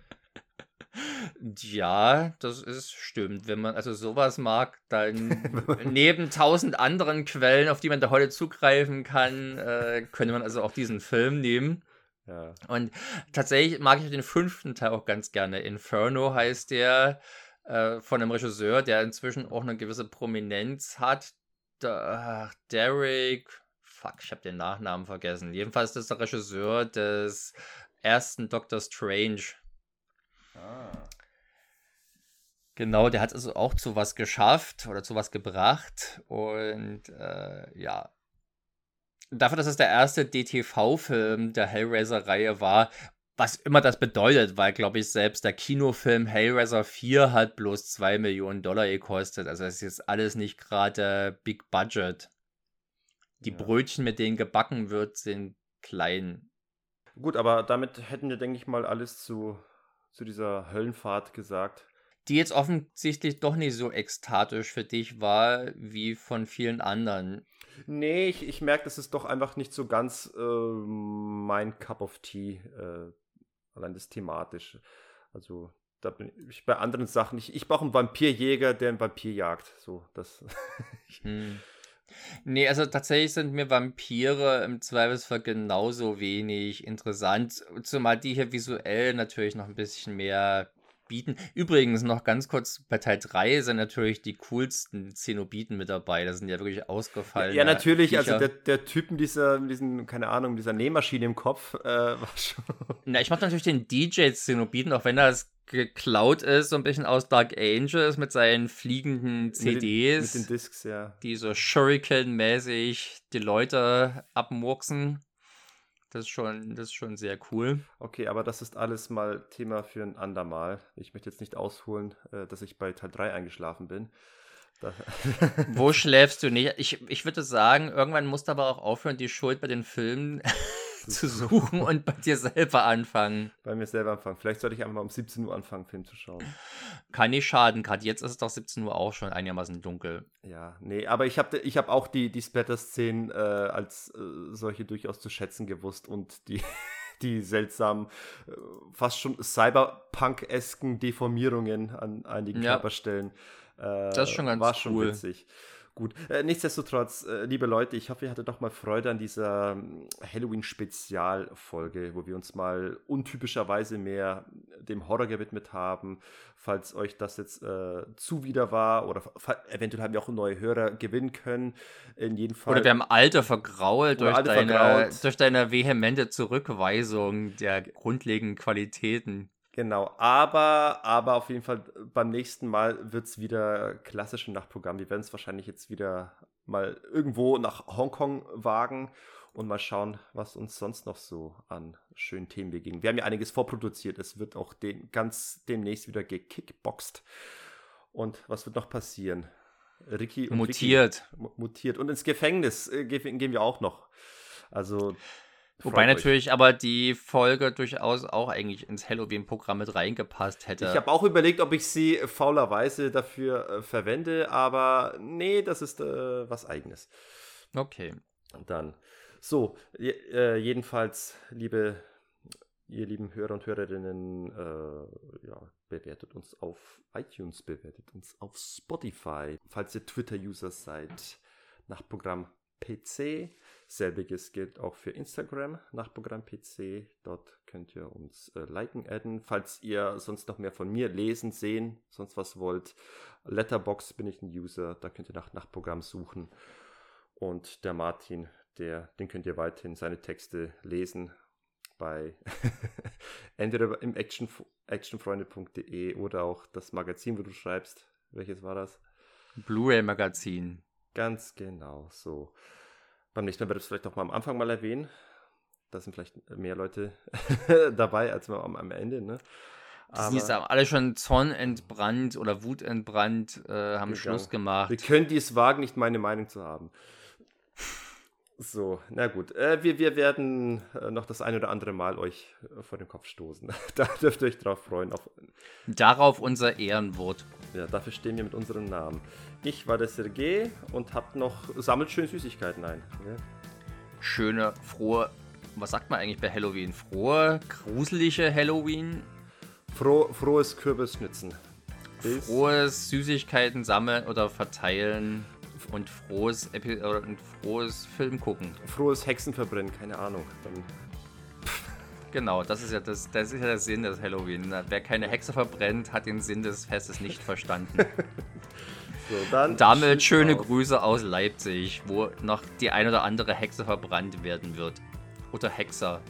Ja, das ist stimmt. Wenn man also sowas mag, *laughs* dann neben tausend anderen Quellen, auf die man da heute zugreifen kann, äh, könnte man also auch diesen Film nehmen. Ja. Und tatsächlich mag ich den fünften Teil auch ganz gerne. Inferno heißt der äh, von einem Regisseur, der inzwischen auch eine gewisse Prominenz hat. Da, ach, Derek, fuck, ich habe den Nachnamen vergessen. Jedenfalls ist das der Regisseur des ersten Doctor Strange. Ah. Genau, der hat also auch zu was geschafft oder zu was gebracht. Und äh, ja, dafür, dass es der erste DTV-Film der Hellraiser-Reihe war, was immer das bedeutet, weil, glaube ich, selbst der Kinofilm Hellraiser 4 hat bloß 2 Millionen Dollar gekostet. Also es ist jetzt alles nicht gerade Big Budget. Die ja. Brötchen, mit denen gebacken wird, sind klein. Gut, aber damit hätten wir, denke ich mal, alles zu, zu dieser Höllenfahrt gesagt. Die jetzt offensichtlich doch nicht so ekstatisch für dich war wie von vielen anderen. Nee, ich, ich merke, das ist doch einfach nicht so ganz äh, mein Cup of Tea. Äh, allein das thematische. Also da bin ich bei anderen Sachen. Ich, ich brauche einen Vampirjäger, der einen Vampir jagt. So, das. hm. Nee, also tatsächlich sind mir Vampire im Zweifelsfall genauso wenig interessant. Zumal die hier visuell natürlich noch ein bisschen mehr bieten. Übrigens noch ganz kurz, bei Teil 3 sind natürlich die coolsten Zenobiten mit dabei. Da sind ja wirklich ausgefallen. Ja, natürlich. Viecher. Also der, der Typ mit dieser, diesen, keine Ahnung, dieser Nähmaschine im Kopf äh, *laughs* war schon. Na, ich mag natürlich den DJ-Zenobiten, auch wenn das geklaut ist, so ein bisschen aus Dark Angels mit seinen fliegenden CDs. Mit den, mit den Discs, ja. Die so Shuriken-mäßig die Leute abmurksen. Das ist schon, das ist schon sehr cool. Okay, aber das ist alles mal Thema für ein andermal. Ich möchte jetzt nicht ausholen, äh, dass ich bei Teil 3 eingeschlafen bin. Wo *laughs* schläfst du nicht? Ich, ich würde sagen, irgendwann musst du aber auch aufhören, die Schuld bei den Filmen zu suchen *laughs* und bei dir selber anfangen. Bei mir selber anfangen. Vielleicht sollte ich einfach mal um 17 Uhr anfangen, Film zu schauen. Kann nicht schaden, gerade jetzt ist es doch 17 Uhr auch schon einigermaßen dunkel. Ja, nee, aber ich habe ich hab auch die, die Splatter-Szenen äh, als äh, solche durchaus zu schätzen gewusst und die, *laughs* die seltsamen, äh, fast schon Cyberpunk-esken Deformierungen an einigen ja. Körperstellen. Äh, das ist schon ganz war schon witzig. Gut, äh, nichtsdestotrotz, äh, liebe Leute, ich hoffe, ihr hattet doch mal Freude an dieser ähm, Halloween-Spezialfolge, wo wir uns mal untypischerweise mehr dem Horror gewidmet haben. Falls euch das jetzt äh, zuwider war oder eventuell haben wir auch neue Hörer gewinnen können. In jedem Fall. Oder wir haben alte vergrault, durch, alte deine, vergrault. durch deine vehemente Zurückweisung der grundlegenden Qualitäten. Genau, aber, aber auf jeden Fall beim nächsten Mal wird es wieder klassische Nachtprogramm. Wir werden es wahrscheinlich jetzt wieder mal irgendwo nach Hongkong wagen und mal schauen, was uns sonst noch so an schönen Themen begegnen. Wir haben ja einiges vorproduziert. Es wird auch den, ganz demnächst wieder gekickboxt. Und was wird noch passieren? Ricky und mutiert. Ricky, mutiert. Und ins Gefängnis äh, gehen wir auch noch. Also Wobei natürlich aber die Folge durchaus auch eigentlich ins Halloween-Programm mit reingepasst hätte. Ich habe auch überlegt, ob ich sie faulerweise dafür äh, verwende, aber nee, das ist äh, was Eigenes. Okay. Dann. So, äh, jedenfalls, liebe, ihr lieben Hörer und Hörerinnen, äh, ja, bewertet uns auf iTunes, bewertet uns auf Spotify, falls ihr Twitter-User seid, nach Programm PC. Selbiges gilt auch für Instagram nach Programm PC. Dort könnt ihr uns äh, liken, adden. Falls ihr sonst noch mehr von mir lesen, sehen, sonst was wollt. Letterbox bin ich ein User, da könnt ihr nach Nachtprogramm suchen. Und der Martin, der, den könnt ihr weiterhin seine Texte lesen bei *laughs* entweder im Action, actionfreunde.de oder auch das Magazin, wo du schreibst. Welches war das? Blu-ray Magazin. Ganz genau so. Beim nächsten Mal werde ich es vielleicht auch mal am Anfang mal erwähnen. Da sind vielleicht mehr Leute *laughs* dabei als am, am Ende, ne? Aber die sind alle schon zornentbrannt oder wutentbrannt, äh, haben Schluss gemacht. Wir können dies wagen, nicht meine Meinung zu haben. So, na gut. Äh, wir, wir werden äh, noch das ein oder andere Mal euch äh, vor den Kopf stoßen. *laughs* da dürft ihr euch drauf freuen. Auf, Darauf unser Ehrenwort. Ja, dafür stehen wir mit unserem Namen. Ich war der Sergej und hab noch, sammelt schön Süßigkeiten ein. Ja. Schöne, frohe, was sagt man eigentlich bei Halloween? Frohe, gruselige Halloween? Froh, frohes Kürbisschnitzen. Frohes Süßigkeiten sammeln oder verteilen und frohes, Epi oder ein frohes Film gucken. Frohes Hexenverbrennen, keine Ahnung. Dann genau, das ist ja das, das ist ja der Sinn des Halloween. Wer keine Hexe verbrennt, hat den Sinn des Festes nicht *laughs* verstanden. so, dann Damit schöne auf. Grüße aus Leipzig, wo noch die ein oder andere Hexe verbrannt werden wird. Oder Hexer.